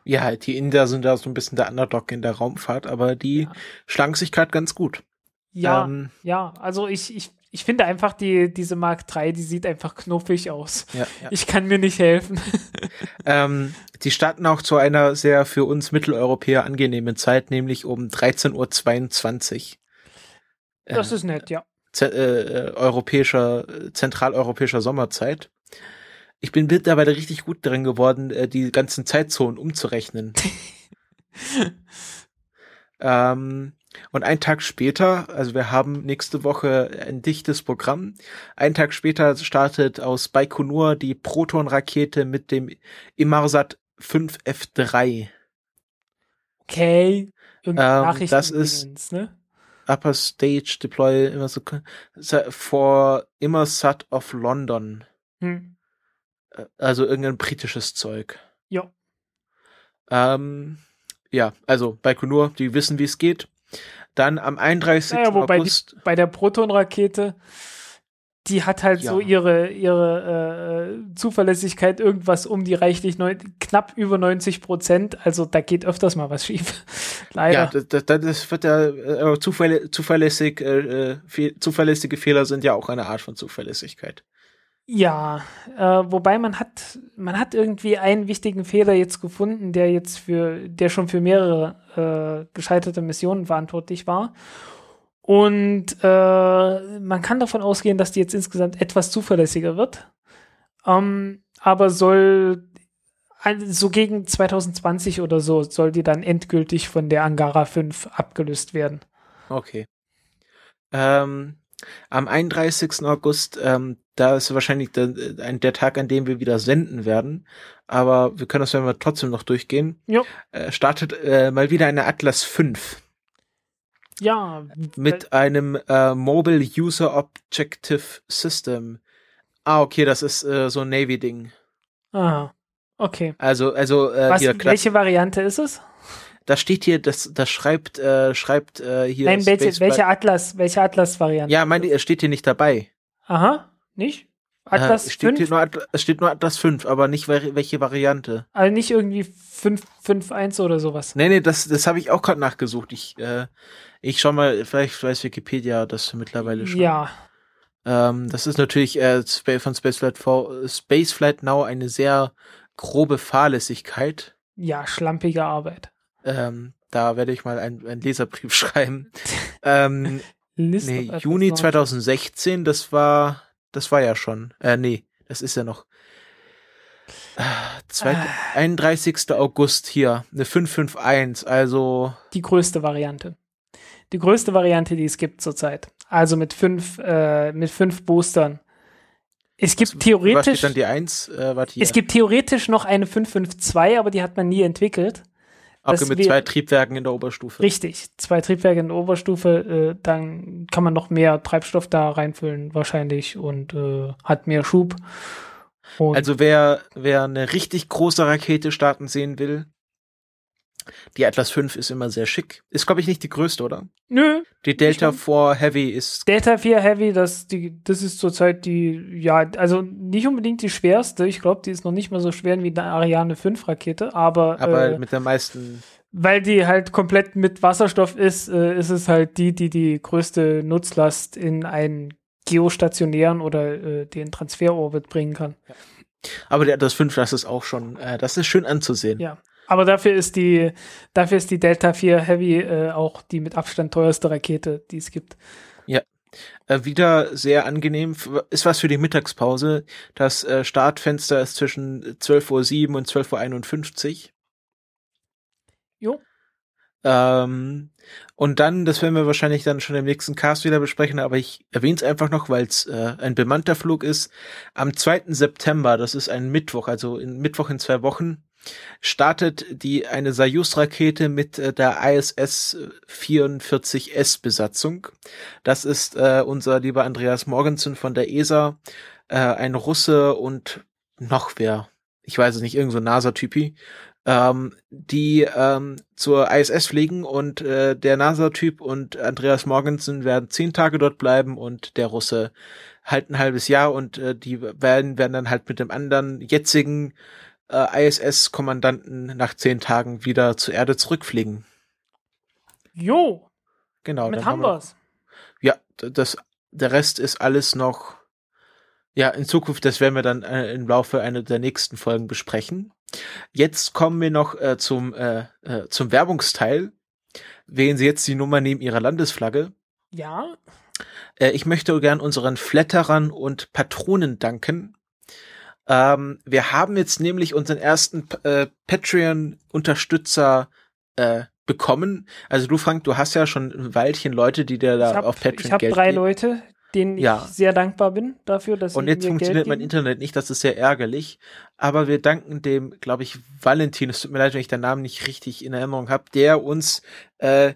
[SPEAKER 1] Ja, die Inder sind da so ein bisschen der Underdog in der Raumfahrt, aber die ja. schlagen sich gerade ganz gut.
[SPEAKER 2] Ja, ähm, ja, also ich, ich ich finde einfach, die, diese Mark III, die sieht einfach knuffig aus. Ja, ja. Ich kann mir nicht helfen. *laughs*
[SPEAKER 1] ähm, die starten auch zu einer sehr für uns Mitteleuropäer angenehmen Zeit, nämlich um 13.22 Uhr.
[SPEAKER 2] Das äh, ist nett, ja.
[SPEAKER 1] Z äh, europäischer, zentraleuropäischer Sommerzeit. Ich bin mittlerweile richtig gut drin geworden, äh, die ganzen Zeitzonen umzurechnen. *laughs* ähm, und einen Tag später, also wir haben nächste Woche ein dichtes Programm. Einen Tag später startet aus Baikonur die Proton-Rakete mit dem Imarsat 5F3.
[SPEAKER 2] Okay.
[SPEAKER 1] Ähm, das ist ne? Upper Stage Deploy immer so for Imarsat of London. Hm. Also irgendein britisches Zeug.
[SPEAKER 2] Ja.
[SPEAKER 1] Ähm, ja, also Baikonur, die wissen, wie es geht. Dann am 31.
[SPEAKER 2] Naja, wobei August. Die, bei der Proton-Rakete, die hat halt ja. so ihre, ihre äh, Zuverlässigkeit irgendwas um die reichlich neun, knapp über 90 Prozent. Also da geht öfters mal was schief. *laughs* Leider.
[SPEAKER 1] Ja, das, das, wird ja äh, zuverlä zuverlässig, äh, äh zuverlässige Fehler sind ja auch eine Art von Zuverlässigkeit.
[SPEAKER 2] Ja, äh, wobei man hat, man hat irgendwie einen wichtigen Fehler jetzt gefunden, der jetzt für, der schon für mehrere äh, gescheiterte Missionen verantwortlich war. Und äh, man kann davon ausgehen, dass die jetzt insgesamt etwas zuverlässiger wird. Ähm, aber soll so gegen 2020 oder so soll die dann endgültig von der Angara 5 abgelöst werden.
[SPEAKER 1] Okay. Ähm, am 31. August, ähm, da ist wahrscheinlich der, der, Tag, an dem wir wieder senden werden. Aber wir können das ja trotzdem noch durchgehen.
[SPEAKER 2] Ja.
[SPEAKER 1] Äh, startet äh, mal wieder eine Atlas 5.
[SPEAKER 2] Ja.
[SPEAKER 1] Mit einem äh, Mobile User Objective System. Ah, okay, das ist äh, so ein Navy-Ding.
[SPEAKER 2] Ah, okay.
[SPEAKER 1] Also, also
[SPEAKER 2] äh, Was, welche Variante ist es?
[SPEAKER 1] Da steht hier, das, das schreibt, äh, schreibt äh, hier.
[SPEAKER 2] Nein, welche, welche Atlas, welche Atlas-Variante?
[SPEAKER 1] Ja, meine, es steht hier nicht dabei.
[SPEAKER 2] Aha, nicht?
[SPEAKER 1] Atlas äh, steht 5? Nur, es steht nur Atlas 5, aber nicht welche Variante.
[SPEAKER 2] Also nicht irgendwie 5.1 oder sowas.
[SPEAKER 1] Nee, nee, das, das habe ich auch gerade nachgesucht. Ich, äh, ich schau mal, vielleicht weiß Wikipedia das mittlerweile schon.
[SPEAKER 2] Ja.
[SPEAKER 1] Ähm, das ist natürlich äh, von Spaceflight, Spaceflight Now eine sehr grobe Fahrlässigkeit.
[SPEAKER 2] Ja, schlampige Arbeit.
[SPEAKER 1] Ähm, da werde ich mal einen, Leserbrief *laughs* schreiben. *laughs* ähm, nee, Juni 2016, das war, das war ja schon. Äh, nee, das ist ja noch. Äh, zwei, äh. 31. August hier, eine 551, also.
[SPEAKER 2] Die größte Variante. Die größte Variante, die es gibt zurzeit. Also mit fünf, äh, mit fünf Boostern. Es gibt was, theoretisch. Was
[SPEAKER 1] dann die 1? Äh,
[SPEAKER 2] es gibt theoretisch noch eine 552, aber die hat man nie entwickelt.
[SPEAKER 1] Okay, mit zwei Triebwerken in der Oberstufe.
[SPEAKER 2] Richtig, zwei Triebwerke in der Oberstufe, äh, dann kann man noch mehr Treibstoff da reinfüllen wahrscheinlich und äh, hat mehr Schub.
[SPEAKER 1] Und also wer, wer eine richtig große Rakete starten sehen will, die Atlas 5 ist immer sehr schick. Ist, glaube ich, nicht die größte, oder?
[SPEAKER 2] Nö.
[SPEAKER 1] Die Delta 4 Heavy ist.
[SPEAKER 2] Delta 4 Heavy, das, die, das ist zurzeit die, ja, also nicht unbedingt die schwerste. Ich glaube, die ist noch nicht mal so schwer wie eine Ariane 5 Rakete, aber.
[SPEAKER 1] Aber äh, mit der meisten.
[SPEAKER 2] Weil die halt komplett mit Wasserstoff ist, äh, ist es halt die, die die größte Nutzlast in einen geostationären oder äh, den Transferorbit bringen kann. Ja.
[SPEAKER 1] Aber der Atlas 5, das ist auch schon, äh, das ist schön anzusehen.
[SPEAKER 2] Ja. Aber dafür ist die, dafür ist die Delta 4 Heavy äh, auch die mit Abstand teuerste Rakete, die es gibt.
[SPEAKER 1] Ja. Äh, wieder sehr angenehm. Ist was für die Mittagspause. Das äh, Startfenster ist zwischen 12.07 Uhr und 12.51 Uhr.
[SPEAKER 2] Jo.
[SPEAKER 1] Ähm, und dann, das werden wir wahrscheinlich dann schon im nächsten Cast wieder besprechen, aber ich erwähne es einfach noch, weil es äh, ein bemannter Flug ist. Am 2. September, das ist ein Mittwoch, also in Mittwoch in zwei Wochen, startet die eine Soyuz-Rakete mit äh, der ISS 44S Besatzung. Das ist äh, unser lieber Andreas Morgensen von der ESA, äh, ein Russe und noch wer, ich weiß es nicht, irgend so NASA-Typi, ähm, die ähm, zur ISS fliegen und äh, der NASA-Typ und Andreas Morgensen werden zehn Tage dort bleiben und der Russe halt ein halbes Jahr und äh, die werden, werden dann halt mit dem anderen jetzigen äh, ISS-Kommandanten nach zehn Tagen wieder zur Erde zurückfliegen.
[SPEAKER 2] Jo.
[SPEAKER 1] Genau.
[SPEAKER 2] Mit haben wir's.
[SPEAKER 1] Ja, das, der Rest ist alles noch, ja, in Zukunft, das werden wir dann äh, im Laufe einer der nächsten Folgen besprechen. Jetzt kommen wir noch äh, zum, äh, äh, zum Werbungsteil. Wählen Sie jetzt die Nummer neben Ihrer Landesflagge.
[SPEAKER 2] Ja.
[SPEAKER 1] Äh, ich möchte gern unseren Flatterern und Patronen danken, ähm, wir haben jetzt nämlich unseren ersten äh, Patreon-Unterstützer äh, bekommen. Also du, Frank, du hast ja schon ein Weilchen Leute, die dir da
[SPEAKER 2] hab,
[SPEAKER 1] auf Patreon
[SPEAKER 2] Ich habe drei geben. Leute, denen ja. ich sehr dankbar bin dafür, dass sie
[SPEAKER 1] Und jetzt funktioniert mein Internet nicht, das ist sehr ärgerlich. Aber wir danken dem, glaube ich, Valentin, es tut mir leid, wenn ich den Namen nicht richtig in Erinnerung habe, der uns äh,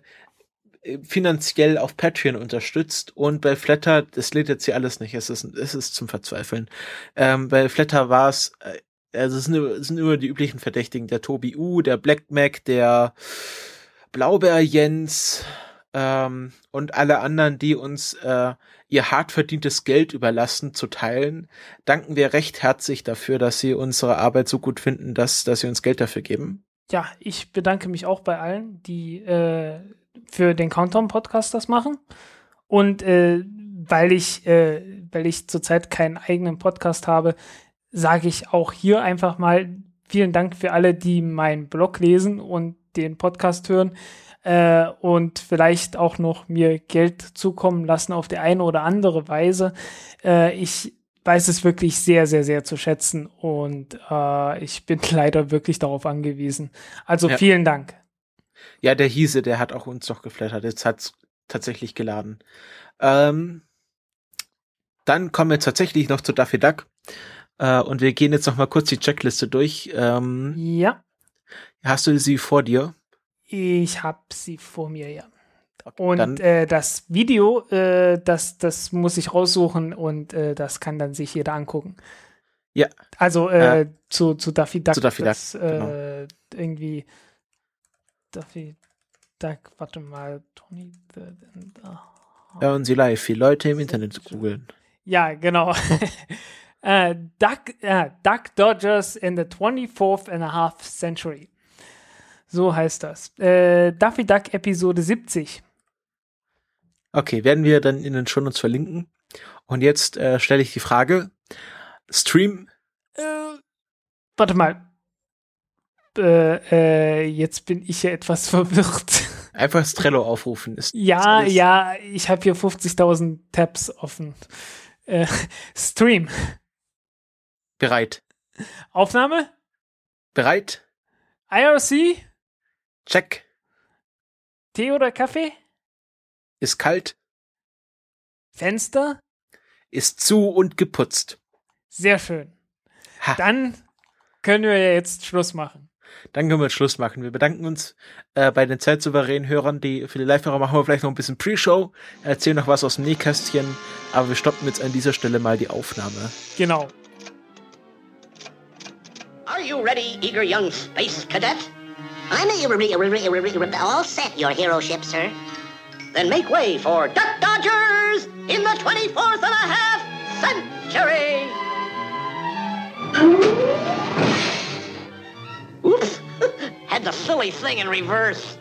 [SPEAKER 1] finanziell auf Patreon unterstützt und bei Flatter, das lädt jetzt hier alles nicht, es ist, es ist zum Verzweifeln. Ähm, bei Flatter war es, äh, also es sind, es sind immer die üblichen Verdächtigen, der Tobi U, der Black Mac, der Blaubeer Jens ähm, und alle anderen, die uns äh, ihr hart verdientes Geld überlassen zu teilen, danken wir recht herzlich dafür, dass sie unsere Arbeit so gut finden, dass, dass sie uns Geld dafür geben.
[SPEAKER 2] Ja, ich bedanke mich auch bei allen, die äh, für den Countdown-Podcast das machen. Und äh, weil ich, äh, weil ich zurzeit keinen eigenen Podcast habe, sage ich auch hier einfach mal vielen Dank für alle, die meinen Blog lesen und den Podcast hören äh, und vielleicht auch noch mir Geld zukommen lassen auf die eine oder andere Weise. Äh, ich weiß es wirklich sehr, sehr, sehr zu schätzen und äh, ich bin *laughs* leider wirklich darauf angewiesen. Also ja. vielen Dank.
[SPEAKER 1] Ja, der Hiese, der hat auch uns noch geflattert. Jetzt hat's tatsächlich geladen. Ähm, dann kommen wir tatsächlich noch zu Daffy Duck. Äh, und wir gehen jetzt noch mal kurz die Checkliste durch. Ähm,
[SPEAKER 2] ja.
[SPEAKER 1] Hast du sie vor dir?
[SPEAKER 2] Ich habe sie vor mir, ja. Okay, und äh, das Video, äh, das, das muss ich raussuchen und äh, das kann dann sich jeder angucken.
[SPEAKER 1] Ja.
[SPEAKER 2] Also äh, zu, zu Daffy Duck.
[SPEAKER 1] Zu Daffy
[SPEAKER 2] das,
[SPEAKER 1] Duck.
[SPEAKER 2] Genau. Äh, irgendwie Daffy Duck, warte mal, Tony.
[SPEAKER 1] The, uh, Hören Sie live, viele Leute im Internet googeln.
[SPEAKER 2] Ja, genau. uh, *laughs* Duck, uh, Duck Dodgers in the 24th and a half century. So heißt das. Äh, Daffy Duck Episode 70.
[SPEAKER 1] Okay, werden wir dann in den Shownotes verlinken. Und jetzt äh, stelle ich die Frage: Stream.
[SPEAKER 2] Äh, warte mal. Äh, äh, jetzt bin ich ja etwas *laughs* verwirrt.
[SPEAKER 1] Einfach das Trello aufrufen. Ist,
[SPEAKER 2] ja, ist ja, ich habe hier 50.000 Tabs offen. Äh, *laughs* Stream.
[SPEAKER 1] Bereit.
[SPEAKER 2] Aufnahme?
[SPEAKER 1] Bereit.
[SPEAKER 2] IRC?
[SPEAKER 1] Check.
[SPEAKER 2] Tee oder Kaffee?
[SPEAKER 1] Ist kalt.
[SPEAKER 2] Fenster?
[SPEAKER 1] Ist zu und geputzt.
[SPEAKER 2] Sehr schön. Ha. Dann können wir ja jetzt Schluss machen.
[SPEAKER 1] Dann können wir Schluss machen. Wir bedanken uns äh, bei den zeitsouveränen Hörern, die für die Live-Hörer machen wir vielleicht noch ein bisschen Pre-Show, erzählen noch was aus dem Nähkästchen, aber wir stoppen jetzt an dieser Stelle mal die Aufnahme.
[SPEAKER 2] Genau.
[SPEAKER 3] Are you ready, eager young space cadet? I'm all set, your hero ship, sir. Then make way for Duck Dodgers in the 24th and a half century. Oops! *laughs* Had the silly thing in reverse.